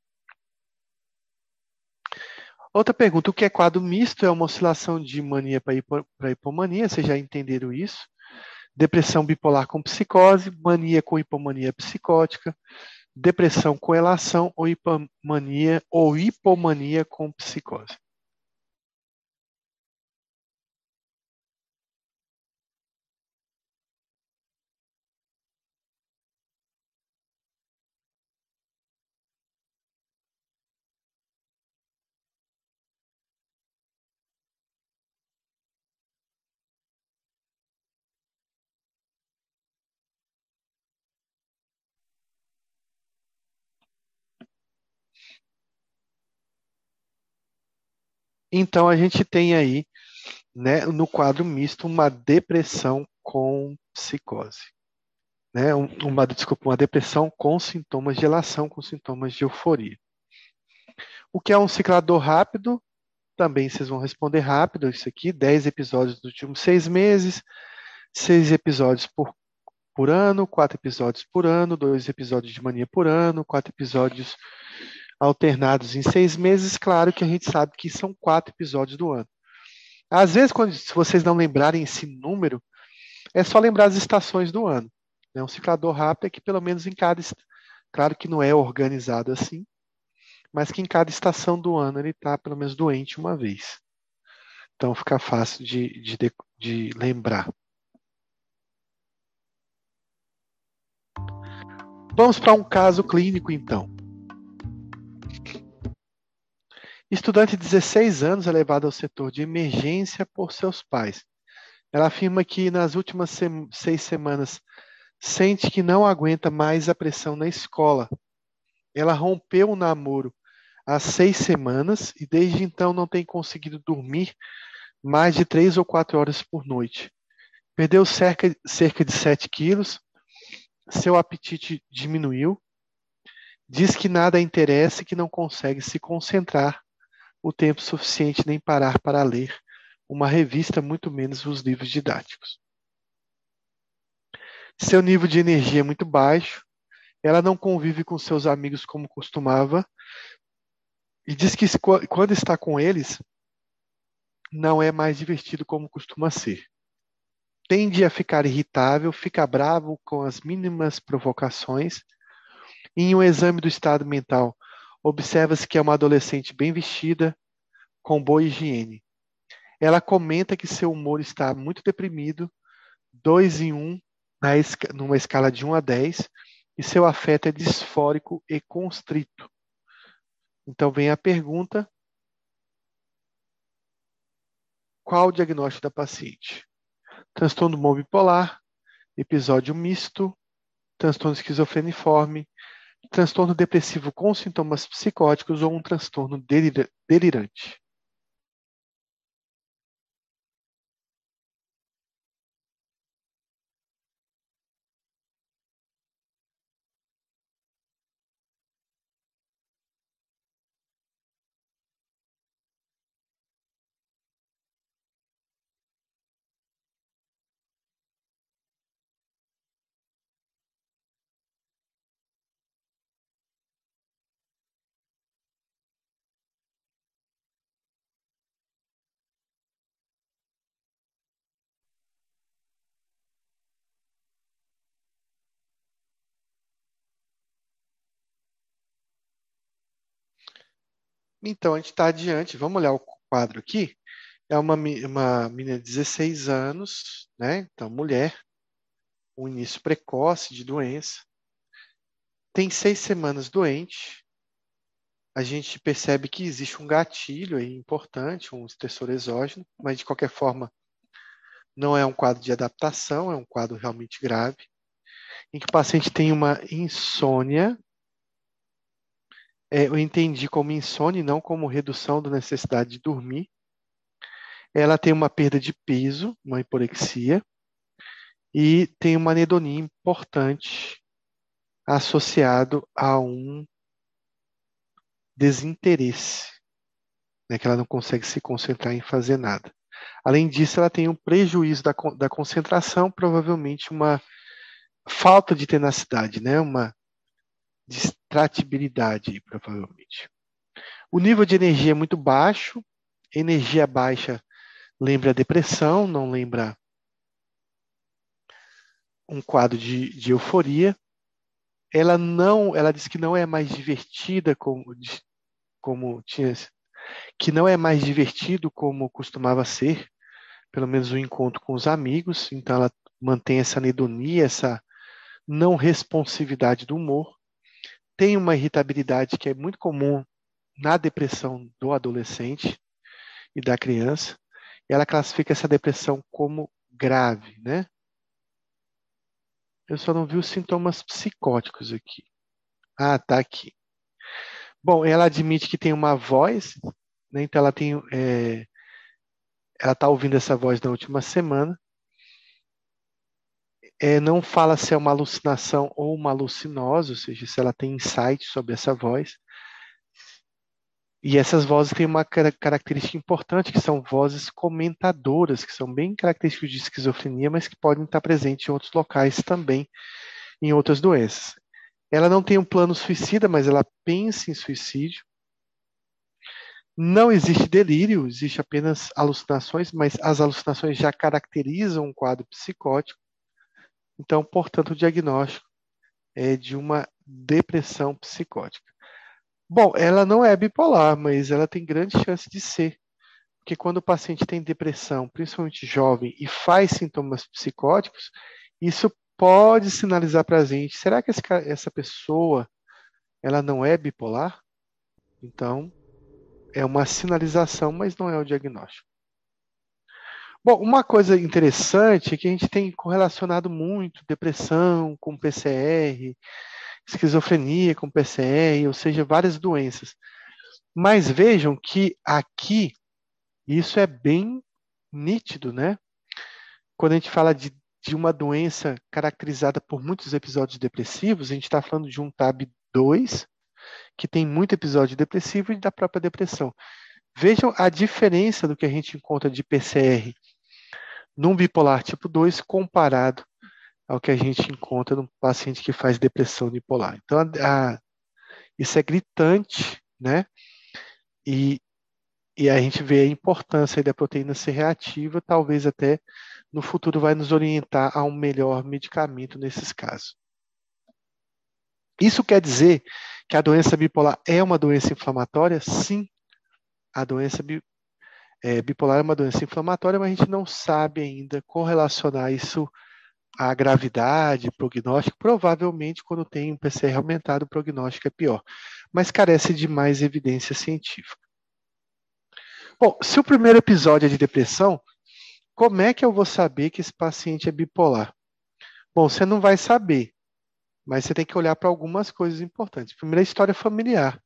Outra pergunta: o que é quadro misto? É uma oscilação de mania para hipo, hipomania, vocês já entenderam isso? Depressão bipolar com psicose, mania com hipomania psicótica, depressão com elação ou hipomania ou hipomania com psicose. Então a gente tem aí, né, no quadro misto, uma depressão com psicose. Né, uma, desculpa, uma depressão com sintomas de relação, com sintomas de euforia. O que é um ciclador rápido? Também vocês vão responder rápido isso aqui, 10 episódios nos últimos seis meses, seis episódios por, por ano, quatro episódios por ano, dois episódios de mania por ano, quatro episódios alternados em seis meses, claro que a gente sabe que são quatro episódios do ano. Às vezes, quando, se vocês não lembrarem esse número, é só lembrar as estações do ano. Né? Um ciclador rápido é que pelo menos em cada. Claro que não é organizado assim, mas que em cada estação do ano ele está pelo menos doente uma vez. Então fica fácil de, de, de lembrar. Vamos para um caso clínico, então. Estudante de 16 anos é levada ao setor de emergência por seus pais. Ela afirma que nas últimas seis semanas sente que não aguenta mais a pressão na escola. Ela rompeu o namoro há seis semanas e desde então não tem conseguido dormir mais de três ou quatro horas por noite. Perdeu cerca, cerca de 7 quilos, seu apetite diminuiu, diz que nada interessa e que não consegue se concentrar o tempo suficiente nem parar para ler uma revista, muito menos os livros didáticos. Seu nível de energia é muito baixo, ela não convive com seus amigos como costumava, e diz que quando está com eles, não é mais divertido como costuma ser. Tende a ficar irritável, fica bravo com as mínimas provocações. Em um exame do estado mental, observa-se que é uma adolescente bem vestida, com boa higiene. Ela comenta que seu humor está muito deprimido, dois em um, na numa escala de 1 a 10, e seu afeto é disfórico e constrito. Então vem a pergunta: qual o diagnóstico da paciente? Transtorno bipolar, episódio misto, transtorno esquizofreniforme, transtorno depressivo com sintomas psicóticos ou um transtorno delirante. Então, a gente está adiante, vamos olhar o quadro aqui. É uma, uma menina de 16 anos, né? Então, mulher, um início precoce de doença. Tem seis semanas doente. A gente percebe que existe um gatilho aí importante, um estressor exógeno, mas de qualquer forma não é um quadro de adaptação, é um quadro realmente grave, em que o paciente tem uma insônia. É, eu entendi como insônia, não como redução da necessidade de dormir ela tem uma perda de peso, uma hiporexia, e tem uma anedonia importante associado a um desinteresse, né, que ela não consegue se concentrar em fazer nada. Além disso, ela tem um prejuízo da, da concentração, provavelmente uma falta de tenacidade, né, uma distratibilidade, provavelmente. O nível de energia é muito baixo, energia baixa lembra depressão, não lembra um quadro de, de euforia. Ela não, ela diz que não é mais divertida como, como tinha, que não é mais divertido como costumava ser, pelo menos o encontro com os amigos. Então ela mantém essa anedonia, essa não responsividade do humor. Tem uma irritabilidade que é muito comum na depressão do adolescente e da criança ela classifica essa depressão como grave, né? Eu só não vi os sintomas psicóticos aqui. Ah, tá aqui. Bom, ela admite que tem uma voz, né? então ela tem, é, ela está ouvindo essa voz na última semana. É, não fala se é uma alucinação ou uma alucinose, ou seja, se ela tem insight sobre essa voz. E essas vozes têm uma característica importante, que são vozes comentadoras, que são bem características de esquizofrenia, mas que podem estar presentes em outros locais também, em outras doenças. Ela não tem um plano suicida, mas ela pensa em suicídio. Não existe delírio, existe apenas alucinações, mas as alucinações já caracterizam um quadro psicótico. Então, portanto, o diagnóstico é de uma depressão psicótica. Bom, ela não é bipolar, mas ela tem grande chance de ser. Porque quando o paciente tem depressão, principalmente jovem, e faz sintomas psicóticos, isso pode sinalizar para a gente, será que essa pessoa ela não é bipolar? Então, é uma sinalização, mas não é o diagnóstico. Bom, uma coisa interessante é que a gente tem correlacionado muito depressão com PCR, esquizofrenia com PCR, ou seja, várias doenças. Mas vejam que aqui isso é bem nítido, né? Quando a gente fala de, de uma doença caracterizada por muitos episódios depressivos, a gente está falando de um TAB 2, que tem muito episódio depressivo, e da própria depressão. Vejam a diferença do que a gente encontra de PCR num bipolar tipo 2 comparado ao que a gente encontra no paciente que faz depressão bipolar. Então, a, a, isso é gritante, né? E, e a gente vê a importância da proteína ser reativa, talvez até no futuro vai nos orientar a um melhor medicamento nesses casos. Isso quer dizer que a doença bipolar é uma doença inflamatória? Sim, a doença é, bipolar é uma doença inflamatória, mas a gente não sabe ainda correlacionar isso a gravidade, prognóstico, provavelmente quando tem um PCR aumentado, o prognóstico é pior, mas carece de mais evidência científica. Bom, se o primeiro episódio é de depressão, como é que eu vou saber que esse paciente é bipolar? Bom, você não vai saber, mas você tem que olhar para algumas coisas importantes. Primeiro, a história familiar.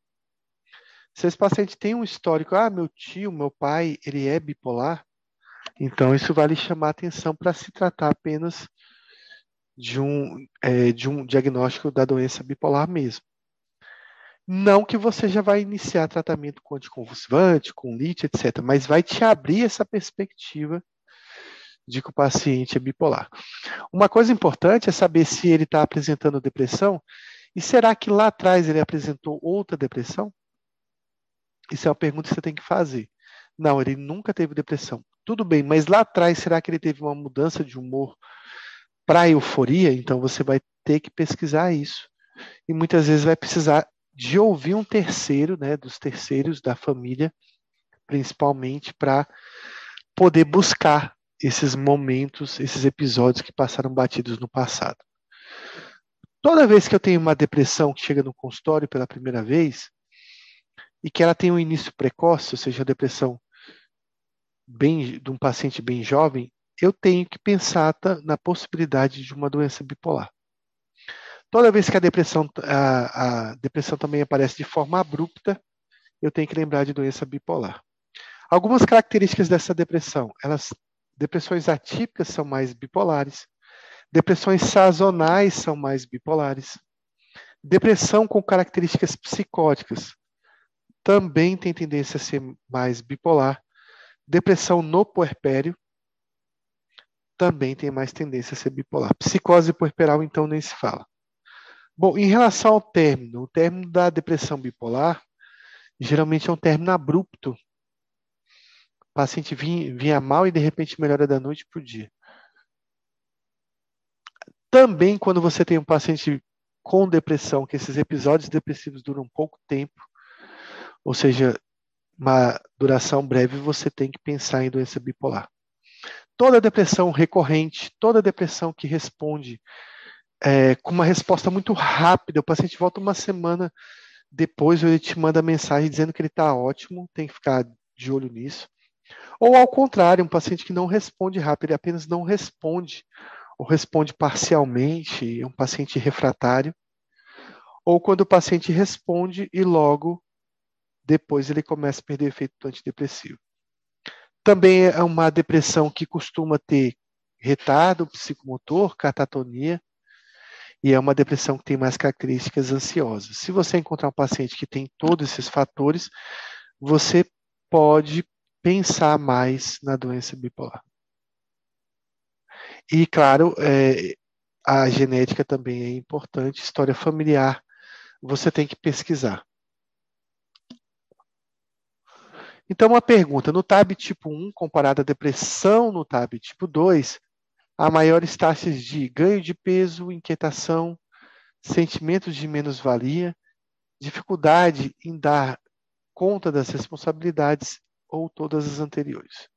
Se esse paciente tem um histórico, ah, meu tio, meu pai, ele é bipolar, então isso vai lhe chamar atenção para se tratar apenas de um, é, de um diagnóstico da doença bipolar mesmo. Não que você já vai iniciar tratamento com anticonvulsivante, com LIT, etc., mas vai te abrir essa perspectiva de que o paciente é bipolar. Uma coisa importante é saber se ele está apresentando depressão e será que lá atrás ele apresentou outra depressão? Isso é uma pergunta que você tem que fazer. Não, ele nunca teve depressão. Tudo bem, mas lá atrás será que ele teve uma mudança de humor para euforia, então você vai ter que pesquisar isso. E muitas vezes vai precisar de ouvir um terceiro, né, dos terceiros da família, principalmente para poder buscar esses momentos, esses episódios que passaram batidos no passado. Toda vez que eu tenho uma depressão que chega no consultório pela primeira vez e que ela tem um início precoce, ou seja, a depressão bem, de um paciente bem jovem, eu tenho que pensar na possibilidade de uma doença bipolar. Toda vez que a depressão, a, a depressão também aparece de forma abrupta, eu tenho que lembrar de doença bipolar. Algumas características dessa depressão, elas, depressões atípicas são mais bipolares, depressões sazonais são mais bipolares, depressão com características psicóticas também tem tendência a ser mais bipolar, depressão no puerpério também tem mais tendência a ser bipolar. Psicose puerperal, então, nem se fala. Bom, em relação ao término, o término da depressão bipolar geralmente é um término abrupto. O paciente vinha, vinha mal e de repente melhora da noite para o dia. Também quando você tem um paciente com depressão, que esses episódios depressivos duram pouco tempo, ou seja, uma duração breve, você tem que pensar em doença bipolar. Toda depressão recorrente, toda depressão que responde é, com uma resposta muito rápida, o paciente volta uma semana depois, ele te manda mensagem dizendo que ele está ótimo, tem que ficar de olho nisso. Ou ao contrário, um paciente que não responde rápido, ele apenas não responde, ou responde parcialmente, é um paciente refratário. Ou quando o paciente responde e logo depois ele começa a perder efeito antidepressivo. Também é uma depressão que costuma ter retardo psicomotor, catatonia, e é uma depressão que tem mais características ansiosas. Se você encontrar um paciente que tem todos esses fatores, você pode pensar mais na doença bipolar. E, claro, é, a genética também é importante, história familiar, você tem que pesquisar. Então, uma pergunta: no TAB tipo 1, comparado à depressão no TAB tipo 2, há maiores taxas de ganho de peso, inquietação, sentimentos de menos-valia, dificuldade em dar conta das responsabilidades ou todas as anteriores.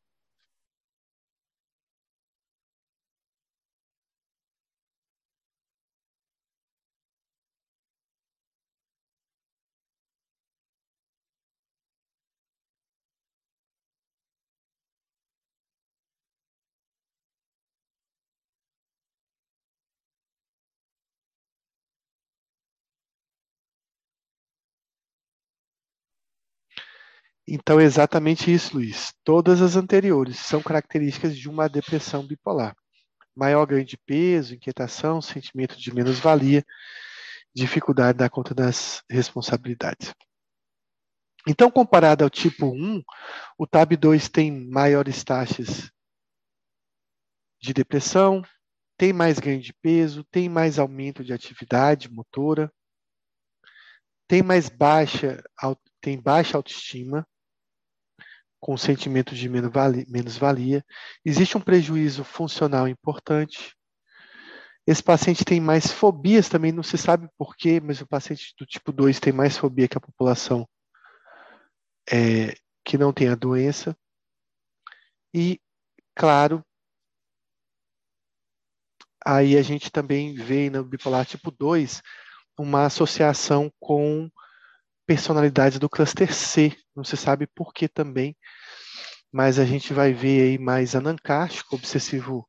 Então, é exatamente isso, Luiz. Todas as anteriores são características de uma depressão bipolar. Maior ganho de peso, inquietação, sentimento de menos-valia, dificuldade da conta das responsabilidades. Então, comparado ao tipo 1, o TAB2 tem maiores taxas de depressão, tem mais ganho de peso, tem mais aumento de atividade motora, tem mais baixa, tem baixa autoestima, com sentimento de menos-valia. Existe um prejuízo funcional importante. Esse paciente tem mais fobias também, não se sabe por quê, mas o paciente do tipo 2 tem mais fobia que a população é, que não tem a doença. E, claro, aí a gente também vê no bipolar tipo 2 uma associação com personalidades do cluster C. Não se sabe por que também, mas a gente vai ver aí mais anancástico, obsessivo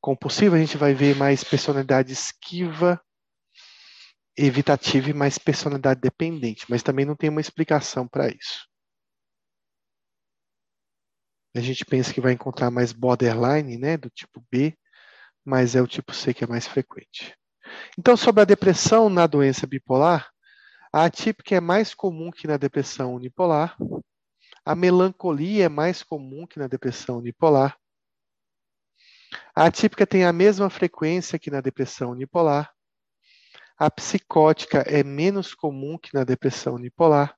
compulsivo, a gente vai ver mais personalidade esquiva, evitativa e mais personalidade dependente, mas também não tem uma explicação para isso. A gente pensa que vai encontrar mais borderline, né, do tipo B, mas é o tipo C que é mais frequente. Então, sobre a depressão na doença bipolar, a atípica é mais comum que na depressão unipolar. A melancolia é mais comum que na depressão unipolar. A atípica tem a mesma frequência que na depressão unipolar. A psicótica é menos comum que na depressão unipolar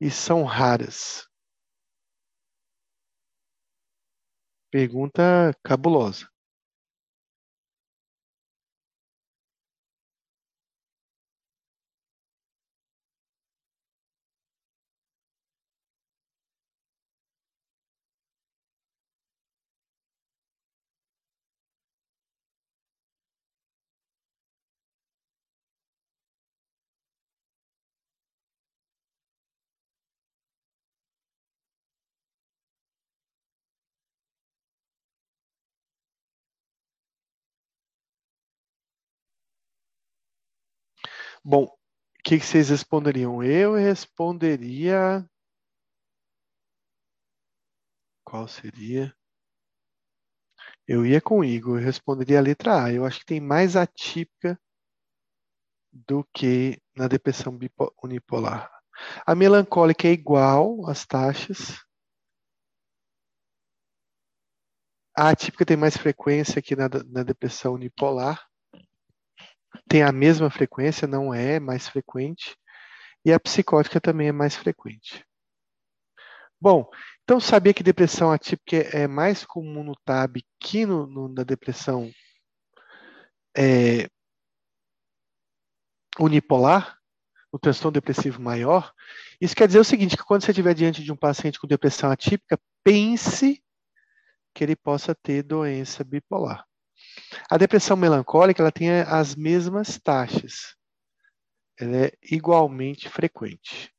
e são raras. Pergunta cabulosa. Bom, o que, que vocês responderiam? Eu responderia. Qual seria? Eu ia com o Igor, eu responderia a letra A. Eu acho que tem mais atípica do que na depressão unipolar. A melancólica é igual às taxas. A atípica tem mais frequência que na, na depressão unipolar. Tem a mesma frequência, não é mais frequente. E a psicótica também é mais frequente. Bom, então sabia que depressão atípica é mais comum no TAB que no, no, na depressão é, unipolar, o transtorno depressivo maior? Isso quer dizer o seguinte, que quando você estiver diante de um paciente com depressão atípica, pense que ele possa ter doença bipolar. A depressão melancólica ela tem as mesmas taxas. Ela é igualmente frequente.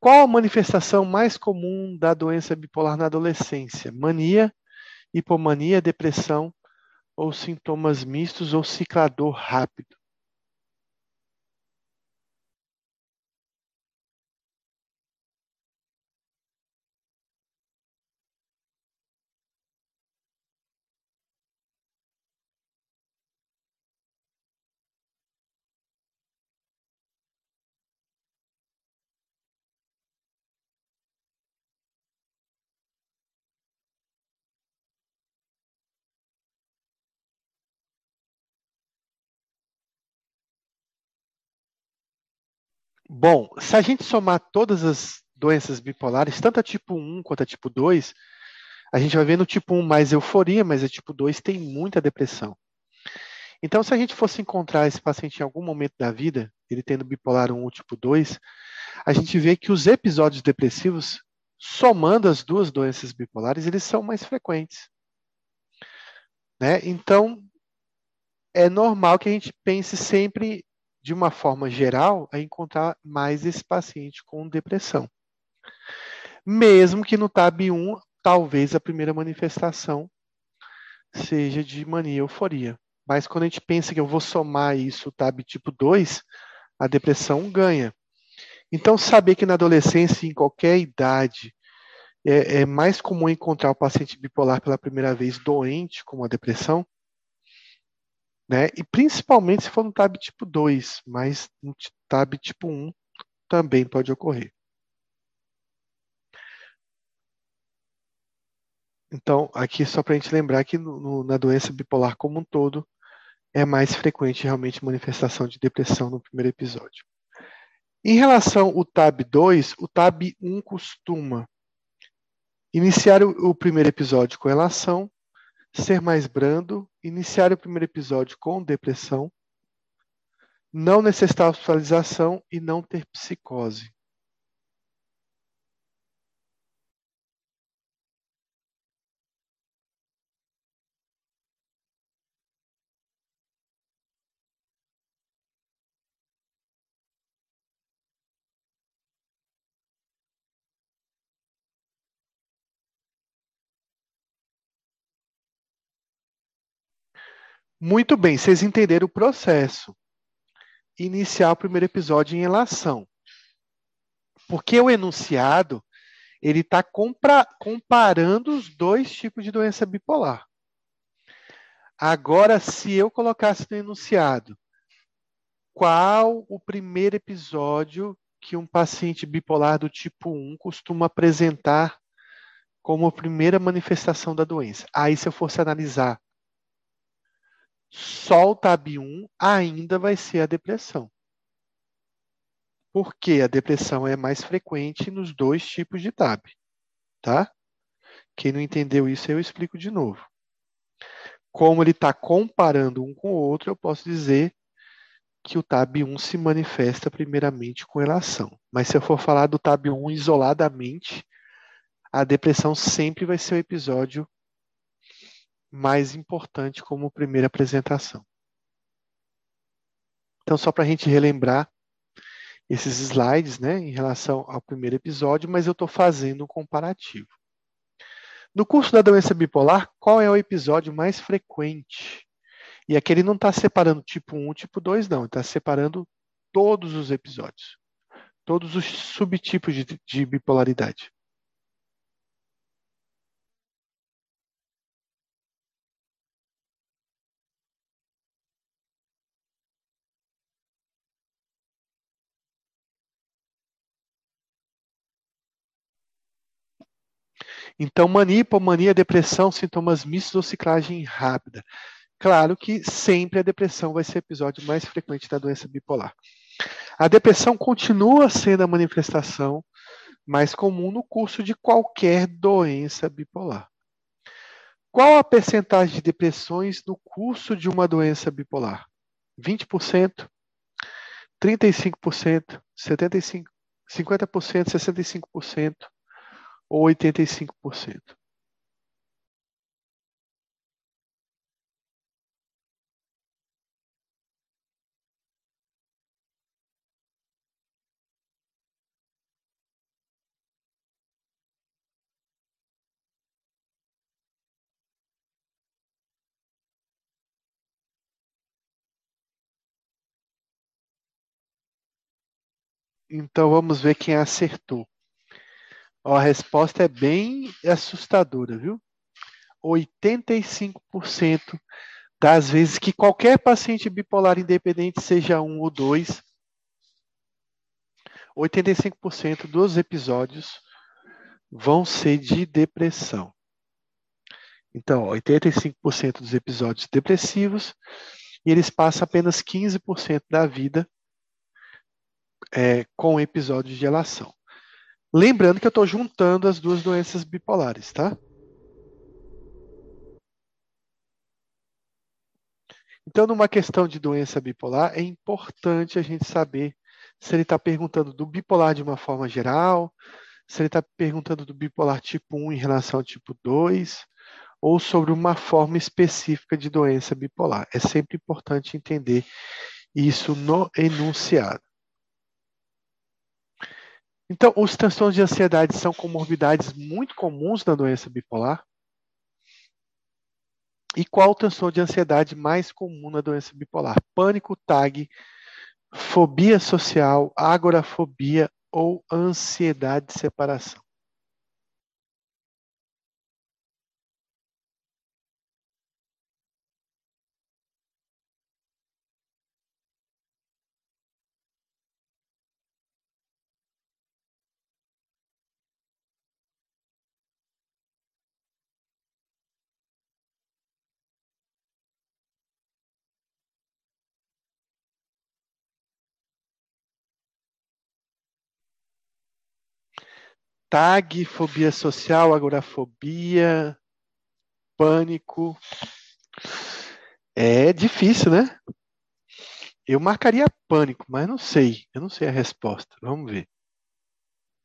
Qual a manifestação mais comum da doença bipolar na adolescência? Mania, hipomania, depressão ou sintomas mistos ou ciclador rápido? Bom, se a gente somar todas as doenças bipolares, tanto a tipo 1 quanto a tipo 2, a gente vai ver no tipo 1 mais euforia, mas a tipo 2 tem muita depressão. Então, se a gente fosse encontrar esse paciente em algum momento da vida, ele tendo bipolar 1 ou tipo 2, a gente vê que os episódios depressivos, somando as duas doenças bipolares, eles são mais frequentes. Né? Então, é normal que a gente pense sempre de uma forma geral, a encontrar mais esse paciente com depressão. Mesmo que no TAB1, talvez a primeira manifestação seja de mania e euforia. Mas quando a gente pensa que eu vou somar isso, TAB tipo 2, a depressão ganha. Então, saber que na adolescência, em qualquer idade, é, é mais comum encontrar o paciente bipolar pela primeira vez doente com uma depressão, né? E principalmente se for no TAB tipo 2, mas no TAB tipo 1 também pode ocorrer. Então, aqui só para a gente lembrar que no, no, na doença bipolar como um todo, é mais frequente realmente manifestação de depressão no primeiro episódio. Em relação ao TAB 2, o TAB 1 costuma iniciar o, o primeiro episódio com relação, ser mais brando, iniciar o primeiro episódio com depressão, não necessitar hospitalização e não ter psicose. Muito bem, vocês entenderam o processo. Iniciar o primeiro episódio em relação. Porque o enunciado, ele está comparando os dois tipos de doença bipolar. Agora, se eu colocasse no enunciado, qual o primeiro episódio que um paciente bipolar do tipo 1 costuma apresentar como a primeira manifestação da doença? Aí, se eu fosse analisar só o TAB1 ainda vai ser a depressão. Porque a depressão é mais frequente nos dois tipos de TAB, tá? Quem não entendeu isso, eu explico de novo. Como ele está comparando um com o outro, eu posso dizer que o TAB1 se manifesta primeiramente com relação. Mas se eu for falar do TAB1 isoladamente, a depressão sempre vai ser o episódio mais importante como primeira apresentação. Então, só para a gente relembrar esses slides né, em relação ao primeiro episódio, mas eu estou fazendo um comparativo. No curso da doença bipolar, qual é o episódio mais frequente? E aqui ele não está separando tipo 1 tipo 2, não. Ele está separando todos os episódios. Todos os subtipos de, de bipolaridade. Então, mania, hipomania, depressão, sintomas mistos ou ciclagem rápida. Claro que sempre a depressão vai ser o episódio mais frequente da doença bipolar. A depressão continua sendo a manifestação mais comum no curso de qualquer doença bipolar. Qual a percentagem de depressões no curso de uma doença bipolar? 20%, 35%, 75%, 50%, 65%, ou 85%. Então vamos ver quem acertou. Ó, a resposta é bem assustadora, viu? 85% das vezes que qualquer paciente bipolar independente, seja um ou dois, 85% dos episódios vão ser de depressão. Então, 85% dos episódios depressivos e eles passam apenas 15% da vida é, com episódios de relação. Lembrando que eu estou juntando as duas doenças bipolares, tá? Então, numa questão de doença bipolar, é importante a gente saber se ele está perguntando do bipolar de uma forma geral, se ele está perguntando do bipolar tipo 1 em relação ao tipo 2, ou sobre uma forma específica de doença bipolar. É sempre importante entender isso no enunciado. Então, os transtornos de ansiedade são comorbidades muito comuns na doença bipolar? E qual o transtorno de ansiedade mais comum na doença bipolar? Pânico, TAG, fobia social, agorafobia ou ansiedade de separação? Tag, fobia social, agorafobia, pânico. É difícil, né? Eu marcaria pânico, mas não sei. Eu não sei a resposta. Vamos ver.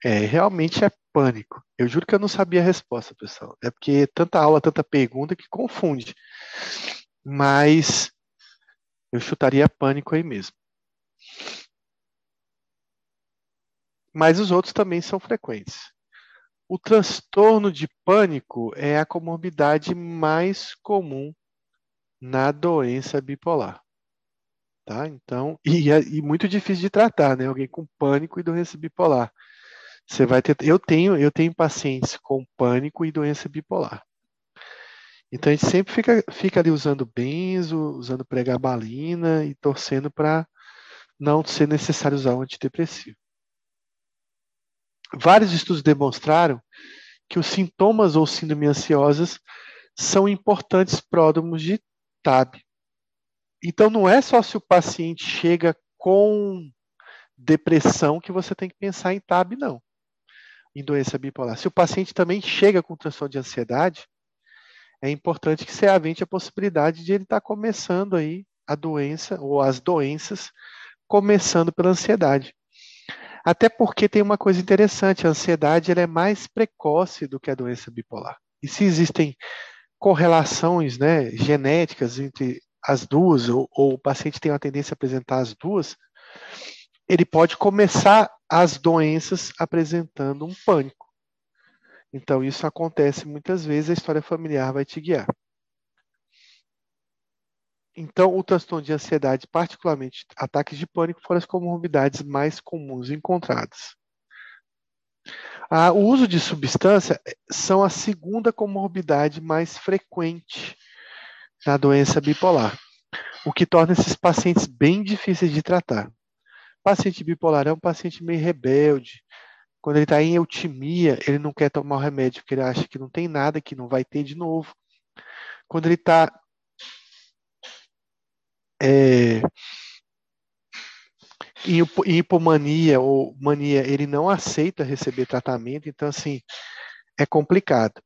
É, realmente é pânico. Eu juro que eu não sabia a resposta, pessoal. É porque tanta aula, tanta pergunta que confunde. Mas eu chutaria pânico aí mesmo. Mas os outros também são frequentes. O transtorno de pânico é a comorbidade mais comum na doença bipolar. Tá? Então, e, é, e muito difícil de tratar, né? Alguém com pânico e doença bipolar. Você vai ter, eu tenho, eu tenho pacientes com pânico e doença bipolar. Então a gente sempre fica, fica ali usando benzo, usando pregabalina e torcendo para não ser necessário usar o antidepressivo. Vários estudos demonstraram que os sintomas ou síndrome ansiosas são importantes pródromos de TAB. Então, não é só se o paciente chega com depressão que você tem que pensar em TAB, não, em doença bipolar. Se o paciente também chega com transtorno de ansiedade, é importante que você avente a possibilidade de ele estar tá começando aí a doença ou as doenças começando pela ansiedade. Até porque tem uma coisa interessante, a ansiedade ela é mais precoce do que a doença bipolar. E se existem correlações né, genéticas entre as duas, ou, ou o paciente tem uma tendência a apresentar as duas, ele pode começar as doenças apresentando um pânico. Então, isso acontece muitas vezes, a história familiar vai te guiar. Então, o transtorno de ansiedade, particularmente ataques de pânico, foram as comorbidades mais comuns encontradas. O uso de substância eh, são a segunda comorbidade mais frequente na doença bipolar, o que torna esses pacientes bem difíceis de tratar. O paciente bipolar é um paciente meio rebelde, quando ele está em eutimia, ele não quer tomar o remédio porque ele acha que não tem nada, que não vai ter de novo. Quando ele está é, hipomania ou mania, ele não aceita receber tratamento, então, assim, é complicado.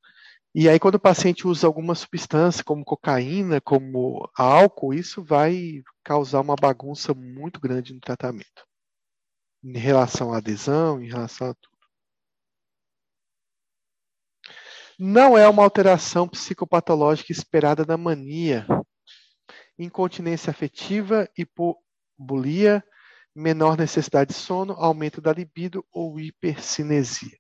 E aí, quando o paciente usa alguma substância, como cocaína, como álcool, isso vai causar uma bagunça muito grande no tratamento em relação à adesão, em relação a tudo. Não é uma alteração psicopatológica esperada da mania. Incontinência afetiva, hipobulia, menor necessidade de sono, aumento da libido ou hipercinesia.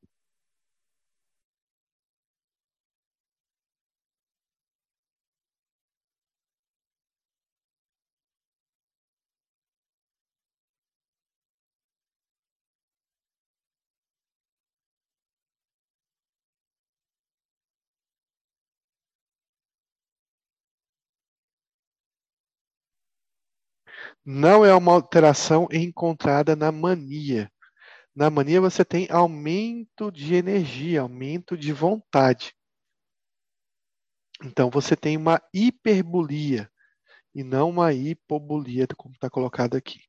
Não é uma alteração encontrada na mania. Na mania você tem aumento de energia, aumento de vontade. Então você tem uma hiperbolia e não uma hipobolia, como está colocado aqui.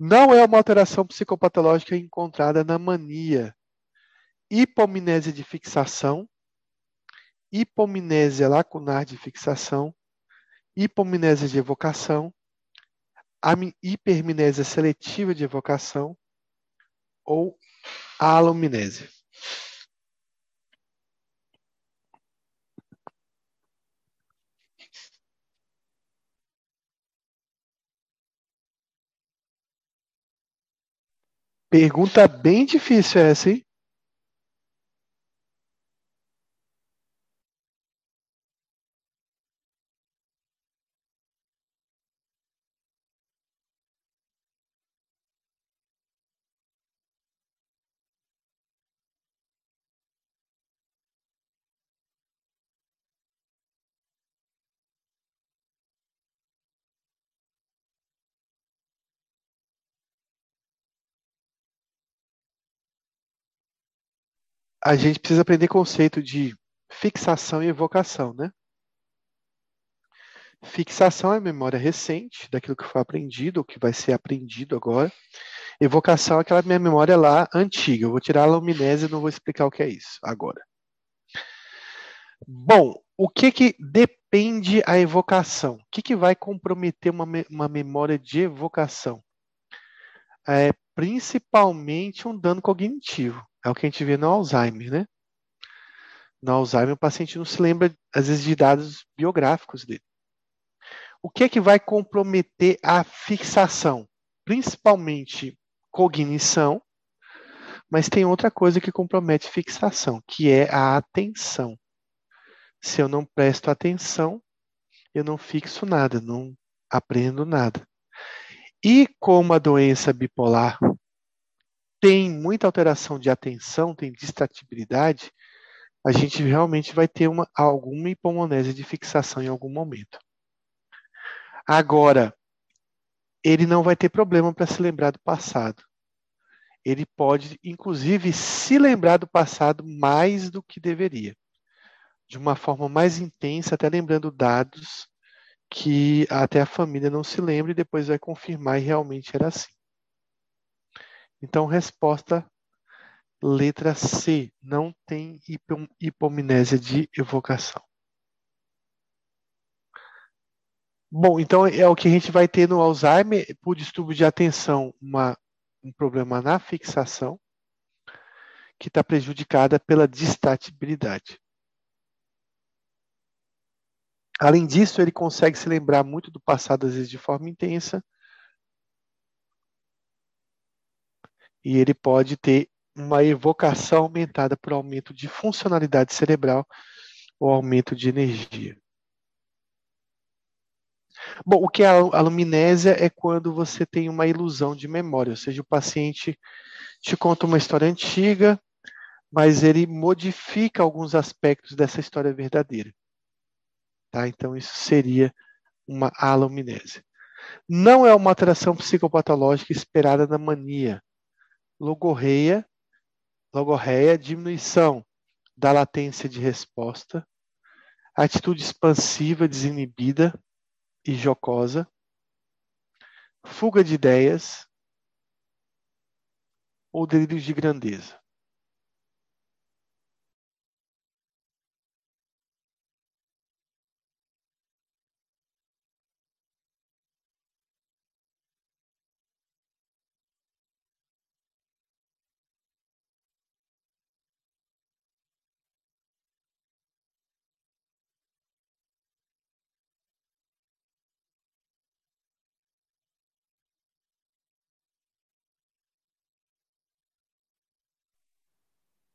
Não é uma alteração psicopatológica encontrada na mania. Hipomnésia de fixação, hipomnésia lacunar de fixação, hipomnésia de evocação, a hipermnésia seletiva de evocação ou alomnésia. Pergunta bem difícil essa, hein? A gente precisa aprender conceito de fixação e evocação, né? Fixação é memória recente daquilo que foi aprendido, ou que vai ser aprendido agora. Evocação é aquela minha memória lá antiga. Eu vou tirar a luminese e não vou explicar o que é isso agora. Bom, o que que depende a evocação? O que que vai comprometer uma, uma memória de evocação? É principalmente um dano cognitivo. É o que a gente vê no Alzheimer, né? No Alzheimer, o paciente não se lembra, às vezes, de dados biográficos dele. O que é que vai comprometer a fixação? Principalmente cognição, mas tem outra coisa que compromete fixação, que é a atenção. Se eu não presto atenção, eu não fixo nada, não aprendo nada. E como a doença bipolar tem muita alteração de atenção, tem distratibilidade, a gente realmente vai ter uma, alguma hipomonésia de fixação em algum momento. Agora, ele não vai ter problema para se lembrar do passado. Ele pode, inclusive, se lembrar do passado mais do que deveria. De uma forma mais intensa, até lembrando dados que até a família não se lembra e depois vai confirmar e realmente era assim. Então, resposta letra C, não tem hipomnésia de evocação. Bom, então é o que a gente vai ter no Alzheimer, por distúrbio de atenção, uma, um problema na fixação, que está prejudicada pela distratibilidade. Além disso, ele consegue se lembrar muito do passado, às vezes de forma intensa, e ele pode ter uma evocação aumentada por aumento de funcionalidade cerebral ou aumento de energia. Bom, o que é a aluminésia é quando você tem uma ilusão de memória, ou seja, o paciente te conta uma história antiga, mas ele modifica alguns aspectos dessa história verdadeira. Tá? Então, isso seria uma aluminésia. Não é uma alteração psicopatológica esperada na mania. Logorreia, logorreia, diminuição da latência de resposta, atitude expansiva, desinibida e jocosa, fuga de ideias ou delírios de grandeza.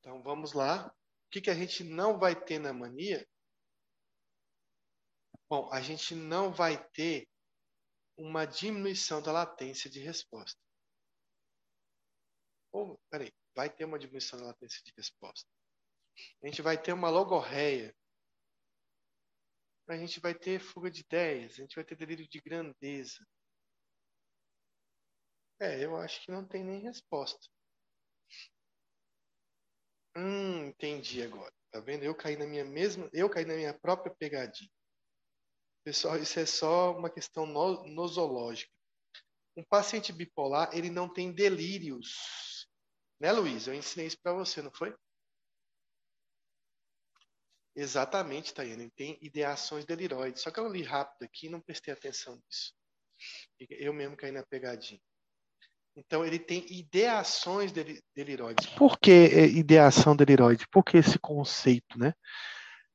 Então vamos lá. O que, que a gente não vai ter na mania? Bom, a gente não vai ter uma diminuição da latência de resposta. Ou, peraí, vai ter uma diminuição da latência de resposta. A gente vai ter uma logorreia. A gente vai ter fuga de ideias. A gente vai ter delírio de grandeza. É, eu acho que não tem nem resposta. Hum, entendi agora. Tá vendo? Eu caí na minha mesma, eu caí na minha própria pegadinha. Pessoal, isso é só uma questão no, nosológica. Um paciente bipolar, ele não tem delírios. Né, Luiz? Eu ensinei isso para você, não foi? Exatamente, Tayane. Ele tem ideações deliroides. Só que eu li rápido aqui e não prestei atenção nisso. Eu mesmo caí na pegadinha. Então ele tem ideações deliroides. Por que é, ideação deliroide? Por que esse conceito, né?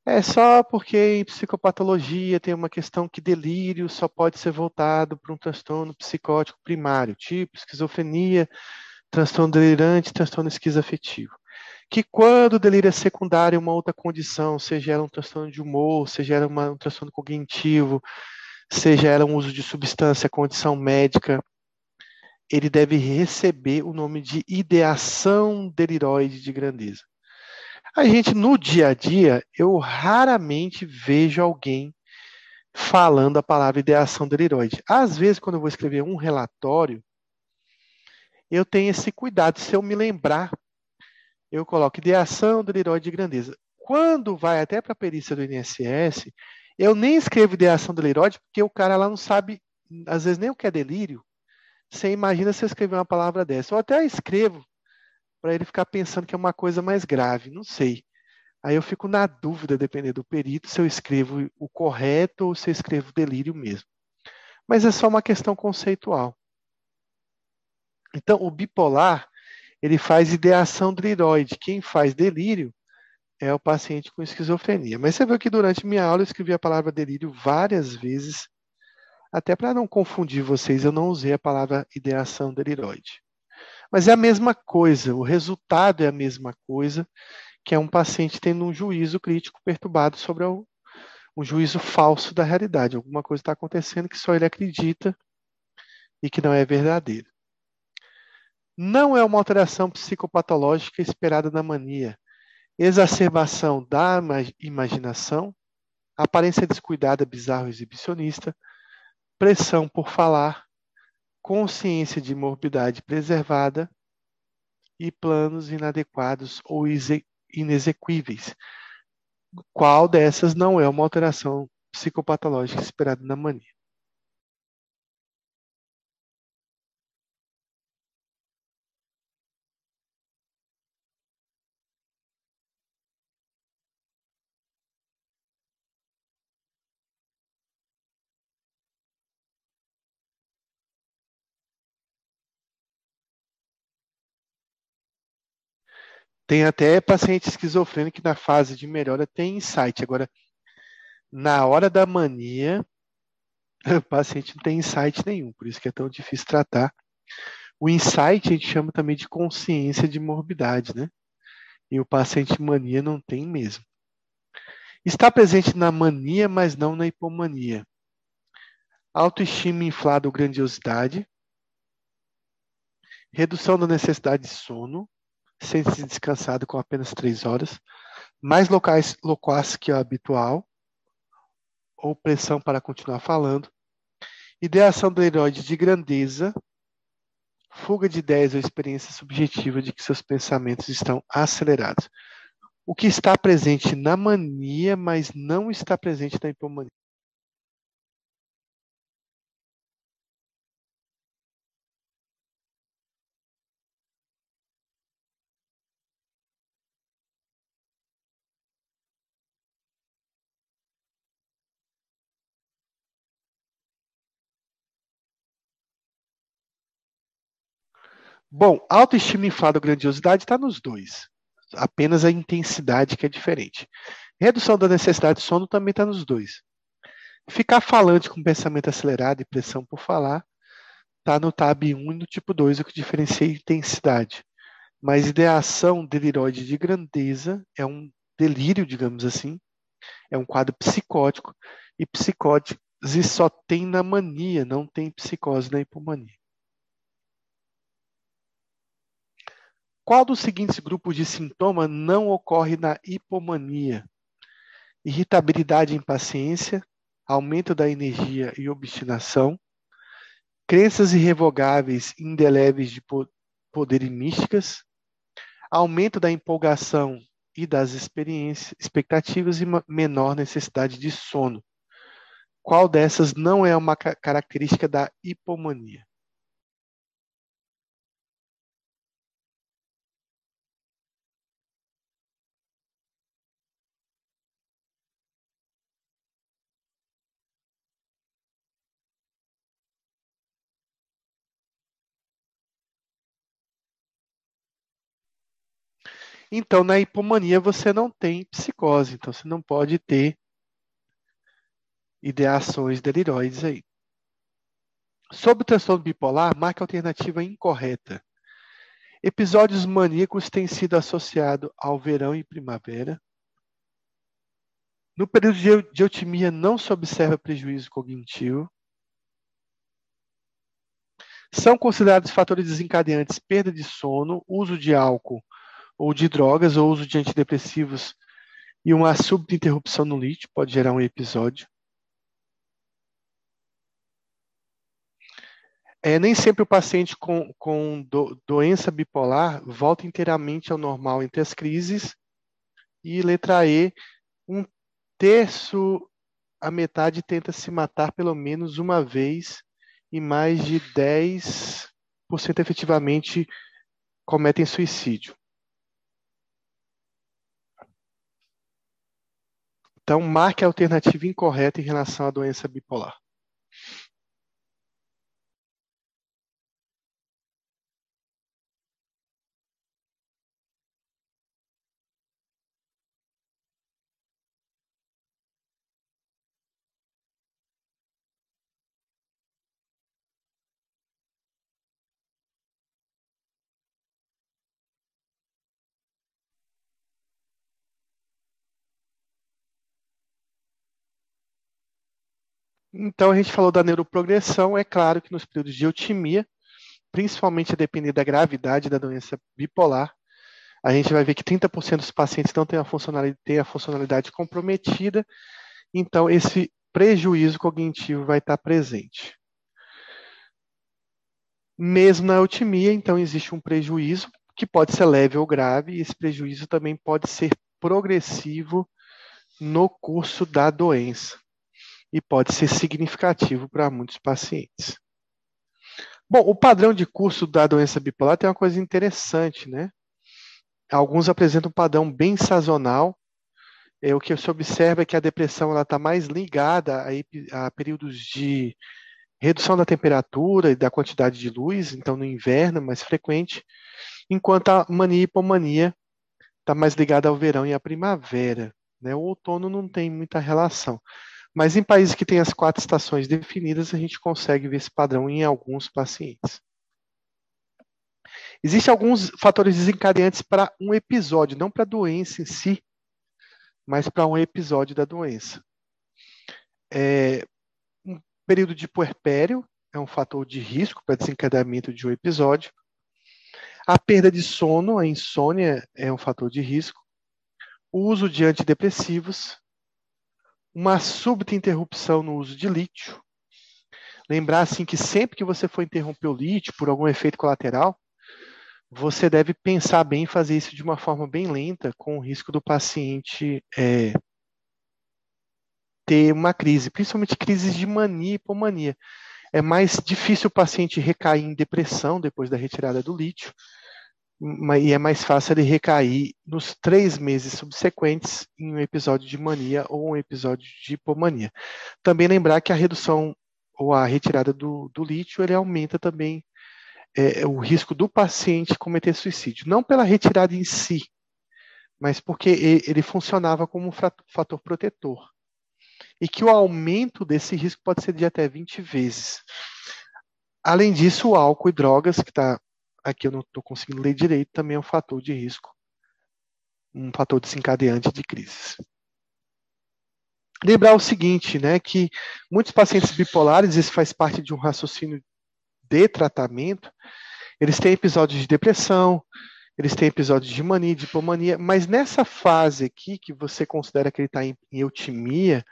É só porque em psicopatologia tem uma questão que delírio só pode ser voltado para um transtorno psicótico primário, tipo esquizofrenia, transtorno delirante, transtorno esquizoafetivo. Que quando o delírio é secundário em uma outra condição, seja ela um transtorno de humor, seja ela uma, um transtorno cognitivo, seja ela um uso de substância, condição médica, ele deve receber o nome de ideação deliroide de grandeza. A gente, no dia a dia, eu raramente vejo alguém falando a palavra ideação deliroide. Às vezes, quando eu vou escrever um relatório, eu tenho esse cuidado. Se eu me lembrar, eu coloco ideação deliroide de grandeza. Quando vai até para a perícia do INSS, eu nem escrevo ideação deliroide, porque o cara lá não sabe, às vezes, nem o que é delírio. Você imagina se eu escrever uma palavra dessa. Eu até escrevo para ele ficar pensando que é uma coisa mais grave, não sei. Aí eu fico na dúvida, dependendo do perito, se eu escrevo o correto ou se eu escrevo delírio mesmo. Mas é só uma questão conceitual. Então, o bipolar, ele faz ideação deliroide. Quem faz delírio é o paciente com esquizofrenia. Mas você viu que durante minha aula eu escrevi a palavra delírio várias vezes até para não confundir vocês, eu não usei a palavra ideação deliroide. Mas é a mesma coisa, o resultado é a mesma coisa, que é um paciente tendo um juízo crítico perturbado sobre o, um juízo falso da realidade. Alguma coisa está acontecendo que só ele acredita e que não é verdadeira. Não é uma alteração psicopatológica esperada na mania. Exacerbação da imaginação, aparência descuidada, bizarro, exibicionista, pressão por falar, consciência de morbidade preservada e planos inadequados ou inexequíveis. Qual dessas não é uma alteração psicopatológica esperada na mania? Tem até paciente esquizofrênico que na fase de melhora tem insight. Agora, na hora da mania, o paciente não tem insight nenhum, por isso que é tão difícil tratar. O insight a gente chama também de consciência de morbidade, né? E o paciente mania não tem mesmo. Está presente na mania, mas não na hipomania. Autoestima inflada ou grandiosidade. Redução da necessidade de sono, sente-se descansado com apenas três horas. Mais locais, loquaz que o habitual. Ou pressão para continuar falando. Ideação do herói de grandeza, fuga de ideias ou experiência subjetiva de que seus pensamentos estão acelerados. O que está presente na mania, mas não está presente na hipomania. Bom, autoestima inflada ou grandiosidade está nos dois. Apenas a intensidade que é diferente. Redução da necessidade de sono também está nos dois. Ficar falante com pensamento acelerado e pressão por falar está no tab 1 e no tipo 2, o que diferencia a intensidade. Mas ideação deliroide de grandeza é um delírio, digamos assim, é um quadro psicótico, e psicose só tem na mania, não tem psicose na hipomania. Qual dos seguintes grupos de sintoma não ocorre na hipomania? Irritabilidade e impaciência, aumento da energia e obstinação, crenças irrevogáveis e indeléveis de poder e místicas, aumento da empolgação e das experiências, expectativas e menor necessidade de sono. Qual dessas não é uma característica da hipomania? Então, na hipomania, você não tem psicose, então você não pode ter ideações deliroides aí. Sobre o transtorno bipolar, marca a alternativa incorreta. Episódios maníacos têm sido associados ao verão e primavera. No período de eutimia não se observa prejuízo cognitivo. São considerados fatores desencadeantes perda de sono, uso de álcool ou de drogas, ou uso de antidepressivos e uma súbita interrupção no lítio pode gerar um episódio. É, nem sempre o paciente com, com do, doença bipolar volta inteiramente ao normal entre as crises. E letra E, um terço a metade tenta se matar pelo menos uma vez e mais de 10% efetivamente cometem suicídio. Então, marque a alternativa incorreta em relação à doença bipolar. Então, a gente falou da neuroprogressão. É claro que nos períodos de eutimia, principalmente a depender da gravidade da doença bipolar, a gente vai ver que 30% dos pacientes não têm a funcionalidade, têm a funcionalidade comprometida, então esse prejuízo cognitivo vai estar presente. Mesmo na eutimia, então existe um prejuízo que pode ser leve ou grave, e esse prejuízo também pode ser progressivo no curso da doença e pode ser significativo para muitos pacientes. Bom, o padrão de curso da doença bipolar tem uma coisa interessante, né? Alguns apresentam um padrão bem sazonal. É, o que se observa é que a depressão está mais ligada a, a períodos de redução da temperatura e da quantidade de luz, então no inverno mais frequente, enquanto a mania e hipomania está mais ligada ao verão e à primavera. Né? O outono não tem muita relação. Mas em países que têm as quatro estações definidas, a gente consegue ver esse padrão em alguns pacientes. Existem alguns fatores desencadeantes para um episódio, não para a doença em si, mas para um episódio da doença. É, um período de puerpério é um fator de risco para desencadeamento de um episódio. A perda de sono, a insônia, é um fator de risco. O uso de antidepressivos, uma súbita interrupção no uso de lítio. Lembrar assim que sempre que você for interromper o lítio por algum efeito colateral, você deve pensar bem em fazer isso de uma forma bem lenta, com o risco do paciente é, ter uma crise, principalmente crises de mania e hipomania. É mais difícil o paciente recair em depressão depois da retirada do lítio, e é mais fácil ele recair nos três meses subsequentes em um episódio de mania ou um episódio de hipomania. Também lembrar que a redução ou a retirada do, do lítio ele aumenta também é, o risco do paciente cometer suicídio, não pela retirada em si, mas porque ele funcionava como um fator protetor. E que o aumento desse risco pode ser de até 20 vezes. Além disso, o álcool e drogas, que está aqui eu não estou conseguindo ler direito, também é um fator de risco, um fator desencadeante de crises. Lembrar o seguinte, né, que muitos pacientes bipolares, isso faz parte de um raciocínio de tratamento, eles têm episódios de depressão, eles têm episódios de mania, de hipomania, mas nessa fase aqui, que você considera que ele está em, em eutimia,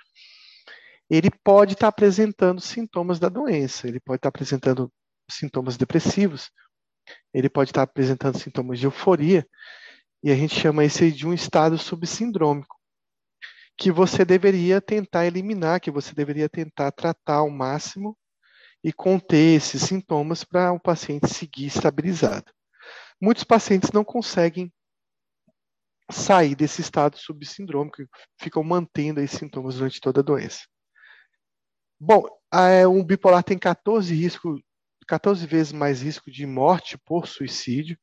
ele pode estar tá apresentando sintomas da doença, ele pode estar tá apresentando sintomas depressivos, ele pode estar apresentando sintomas de euforia, e a gente chama isso de um estado subsindrômico, que você deveria tentar eliminar, que você deveria tentar tratar ao máximo e conter esses sintomas para o paciente seguir estabilizado. Muitos pacientes não conseguem sair desse estado subsindrômico, ficam mantendo esses sintomas durante toda a doença. Bom, um bipolar tem 14, risco, 14 vezes mais risco de morte por suicídio.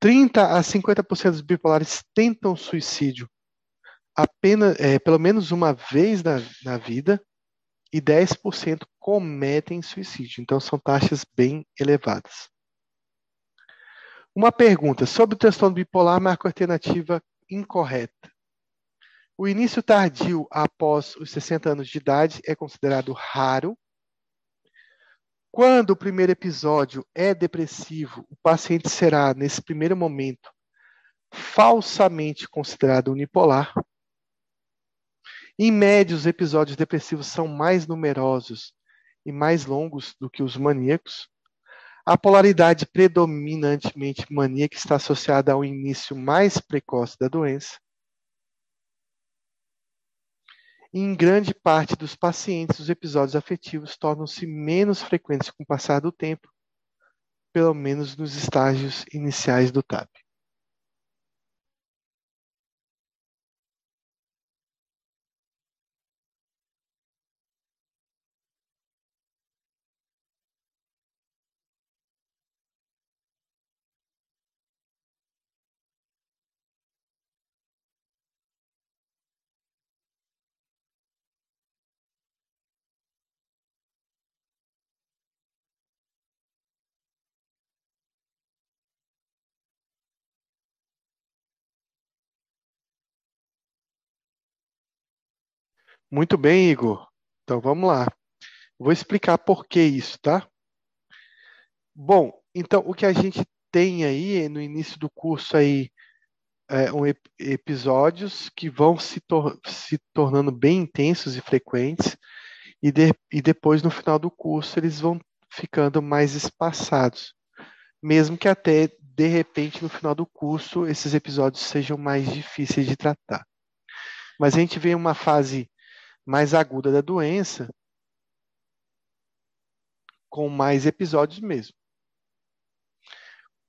30 a 50% dos bipolares tentam suicídio apenas, é, pelo menos uma vez na, na vida e 10% cometem suicídio. Então, são taxas bem elevadas. Uma pergunta sobre o transtorno bipolar, marca alternativa incorreta. O início tardio após os 60 anos de idade é considerado raro. Quando o primeiro episódio é depressivo, o paciente será, nesse primeiro momento, falsamente considerado unipolar. Em média, os episódios depressivos são mais numerosos e mais longos do que os maníacos. A polaridade predominantemente maníaca está associada ao início mais precoce da doença. Em grande parte dos pacientes, os episódios afetivos tornam-se menos frequentes com o passar do tempo, pelo menos nos estágios iniciais do TAP. Muito bem, Igor. Então vamos lá. Vou explicar por que isso, tá? Bom, então o que a gente tem aí no início do curso aí é, um, episódios que vão se, tor se tornando bem intensos e frequentes e, de e depois no final do curso eles vão ficando mais espaçados, mesmo que até de repente no final do curso esses episódios sejam mais difíceis de tratar. Mas a gente vê uma fase mais aguda da doença, com mais episódios mesmo.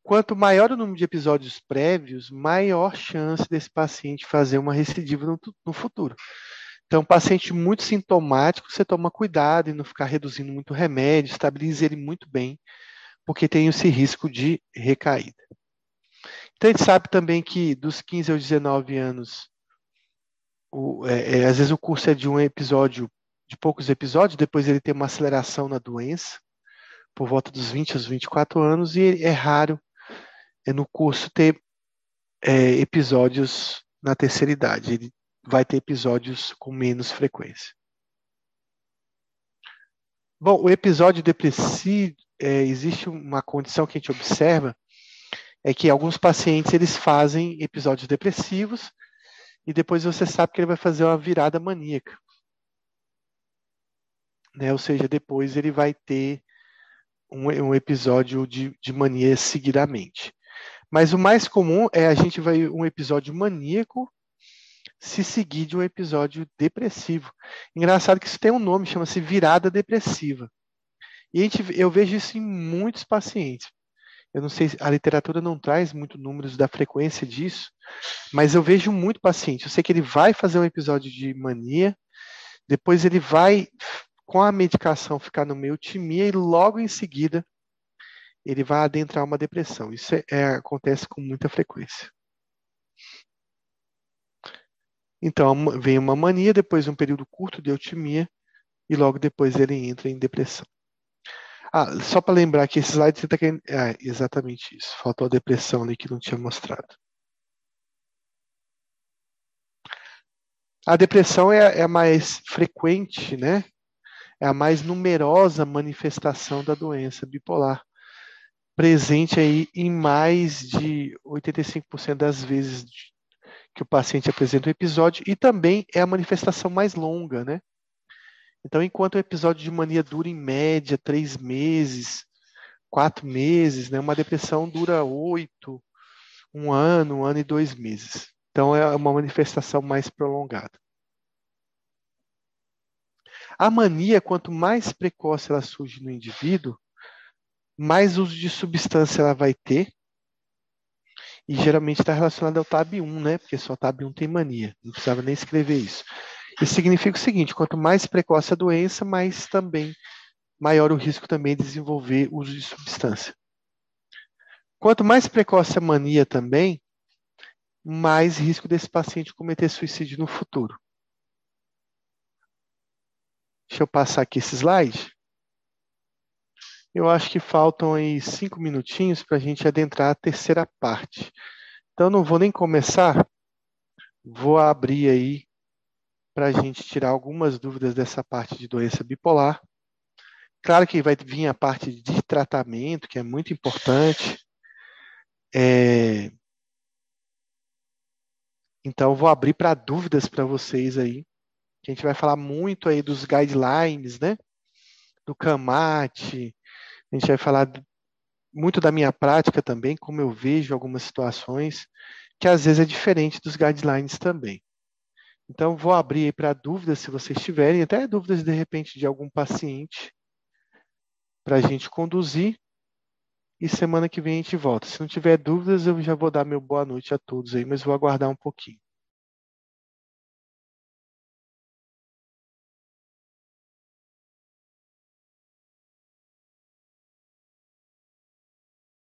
Quanto maior o número de episódios prévios, maior chance desse paciente fazer uma recidiva no, no futuro. Então, paciente muito sintomático, você toma cuidado e não ficar reduzindo muito remédio, estabilize ele muito bem, porque tem esse risco de recaída. Então, a gente sabe também que dos 15 aos 19 anos, o, é, é, às vezes o curso é de um episódio, de poucos episódios, depois ele tem uma aceleração na doença, por volta dos 20 aos 24 anos, e é raro é no curso ter é, episódios na terceira idade. Ele vai ter episódios com menos frequência. Bom, o episódio depressivo, é, existe uma condição que a gente observa, é que alguns pacientes eles fazem episódios depressivos e depois você sabe que ele vai fazer uma virada maníaca. Né? Ou seja, depois ele vai ter um, um episódio de, de mania seguidamente. Mas o mais comum é a gente vai um episódio maníaco se seguir de um episódio depressivo. Engraçado que isso tem um nome, chama-se virada depressiva. E gente, eu vejo isso em muitos pacientes. Eu não sei, a literatura não traz muito números da frequência disso, mas eu vejo muito paciente. Eu sei que ele vai fazer um episódio de mania, depois ele vai, com a medicação, ficar no meio timia e logo em seguida ele vai adentrar uma depressão. Isso é, é, acontece com muita frequência. Então, vem uma mania, depois um período curto de eutimia, e logo depois ele entra em depressão. Ah, só para lembrar que esse slide você está querendo. Ah, exatamente isso. Faltou a depressão ali que não tinha mostrado. A depressão é, é a mais frequente, né? É a mais numerosa manifestação da doença bipolar presente aí em mais de 85% das vezes que o paciente apresenta o episódio e também é a manifestação mais longa, né? Então, enquanto o episódio de mania dura em média três meses, quatro meses, né? Uma depressão dura oito, um ano, um ano e dois meses. Então, é uma manifestação mais prolongada. A mania, quanto mais precoce ela surge no indivíduo, mais uso de substância ela vai ter. E geralmente está relacionado ao TAB1, né? Porque só TAB1 tem mania. Não precisava nem escrever isso. Isso significa o seguinte: quanto mais precoce a doença, mais também maior o risco também de desenvolver uso de substância. Quanto mais precoce a mania também, mais risco desse paciente cometer suicídio no futuro. Deixa eu passar aqui esse slide. Eu acho que faltam aí cinco minutinhos para a gente adentrar a terceira parte. Então, não vou nem começar, vou abrir aí para a gente tirar algumas dúvidas dessa parte de doença bipolar. Claro que vai vir a parte de tratamento, que é muito importante. É... Então, vou abrir para dúvidas para vocês aí. A gente vai falar muito aí dos guidelines, né? Do CAMAT, a gente vai falar muito da minha prática também, como eu vejo algumas situações, que às vezes é diferente dos guidelines também. Então, vou abrir para dúvidas, se vocês tiverem, até dúvidas de repente de algum paciente, para a gente conduzir. E semana que vem a gente volta. Se não tiver dúvidas, eu já vou dar meu boa noite a todos aí, mas vou aguardar um pouquinho.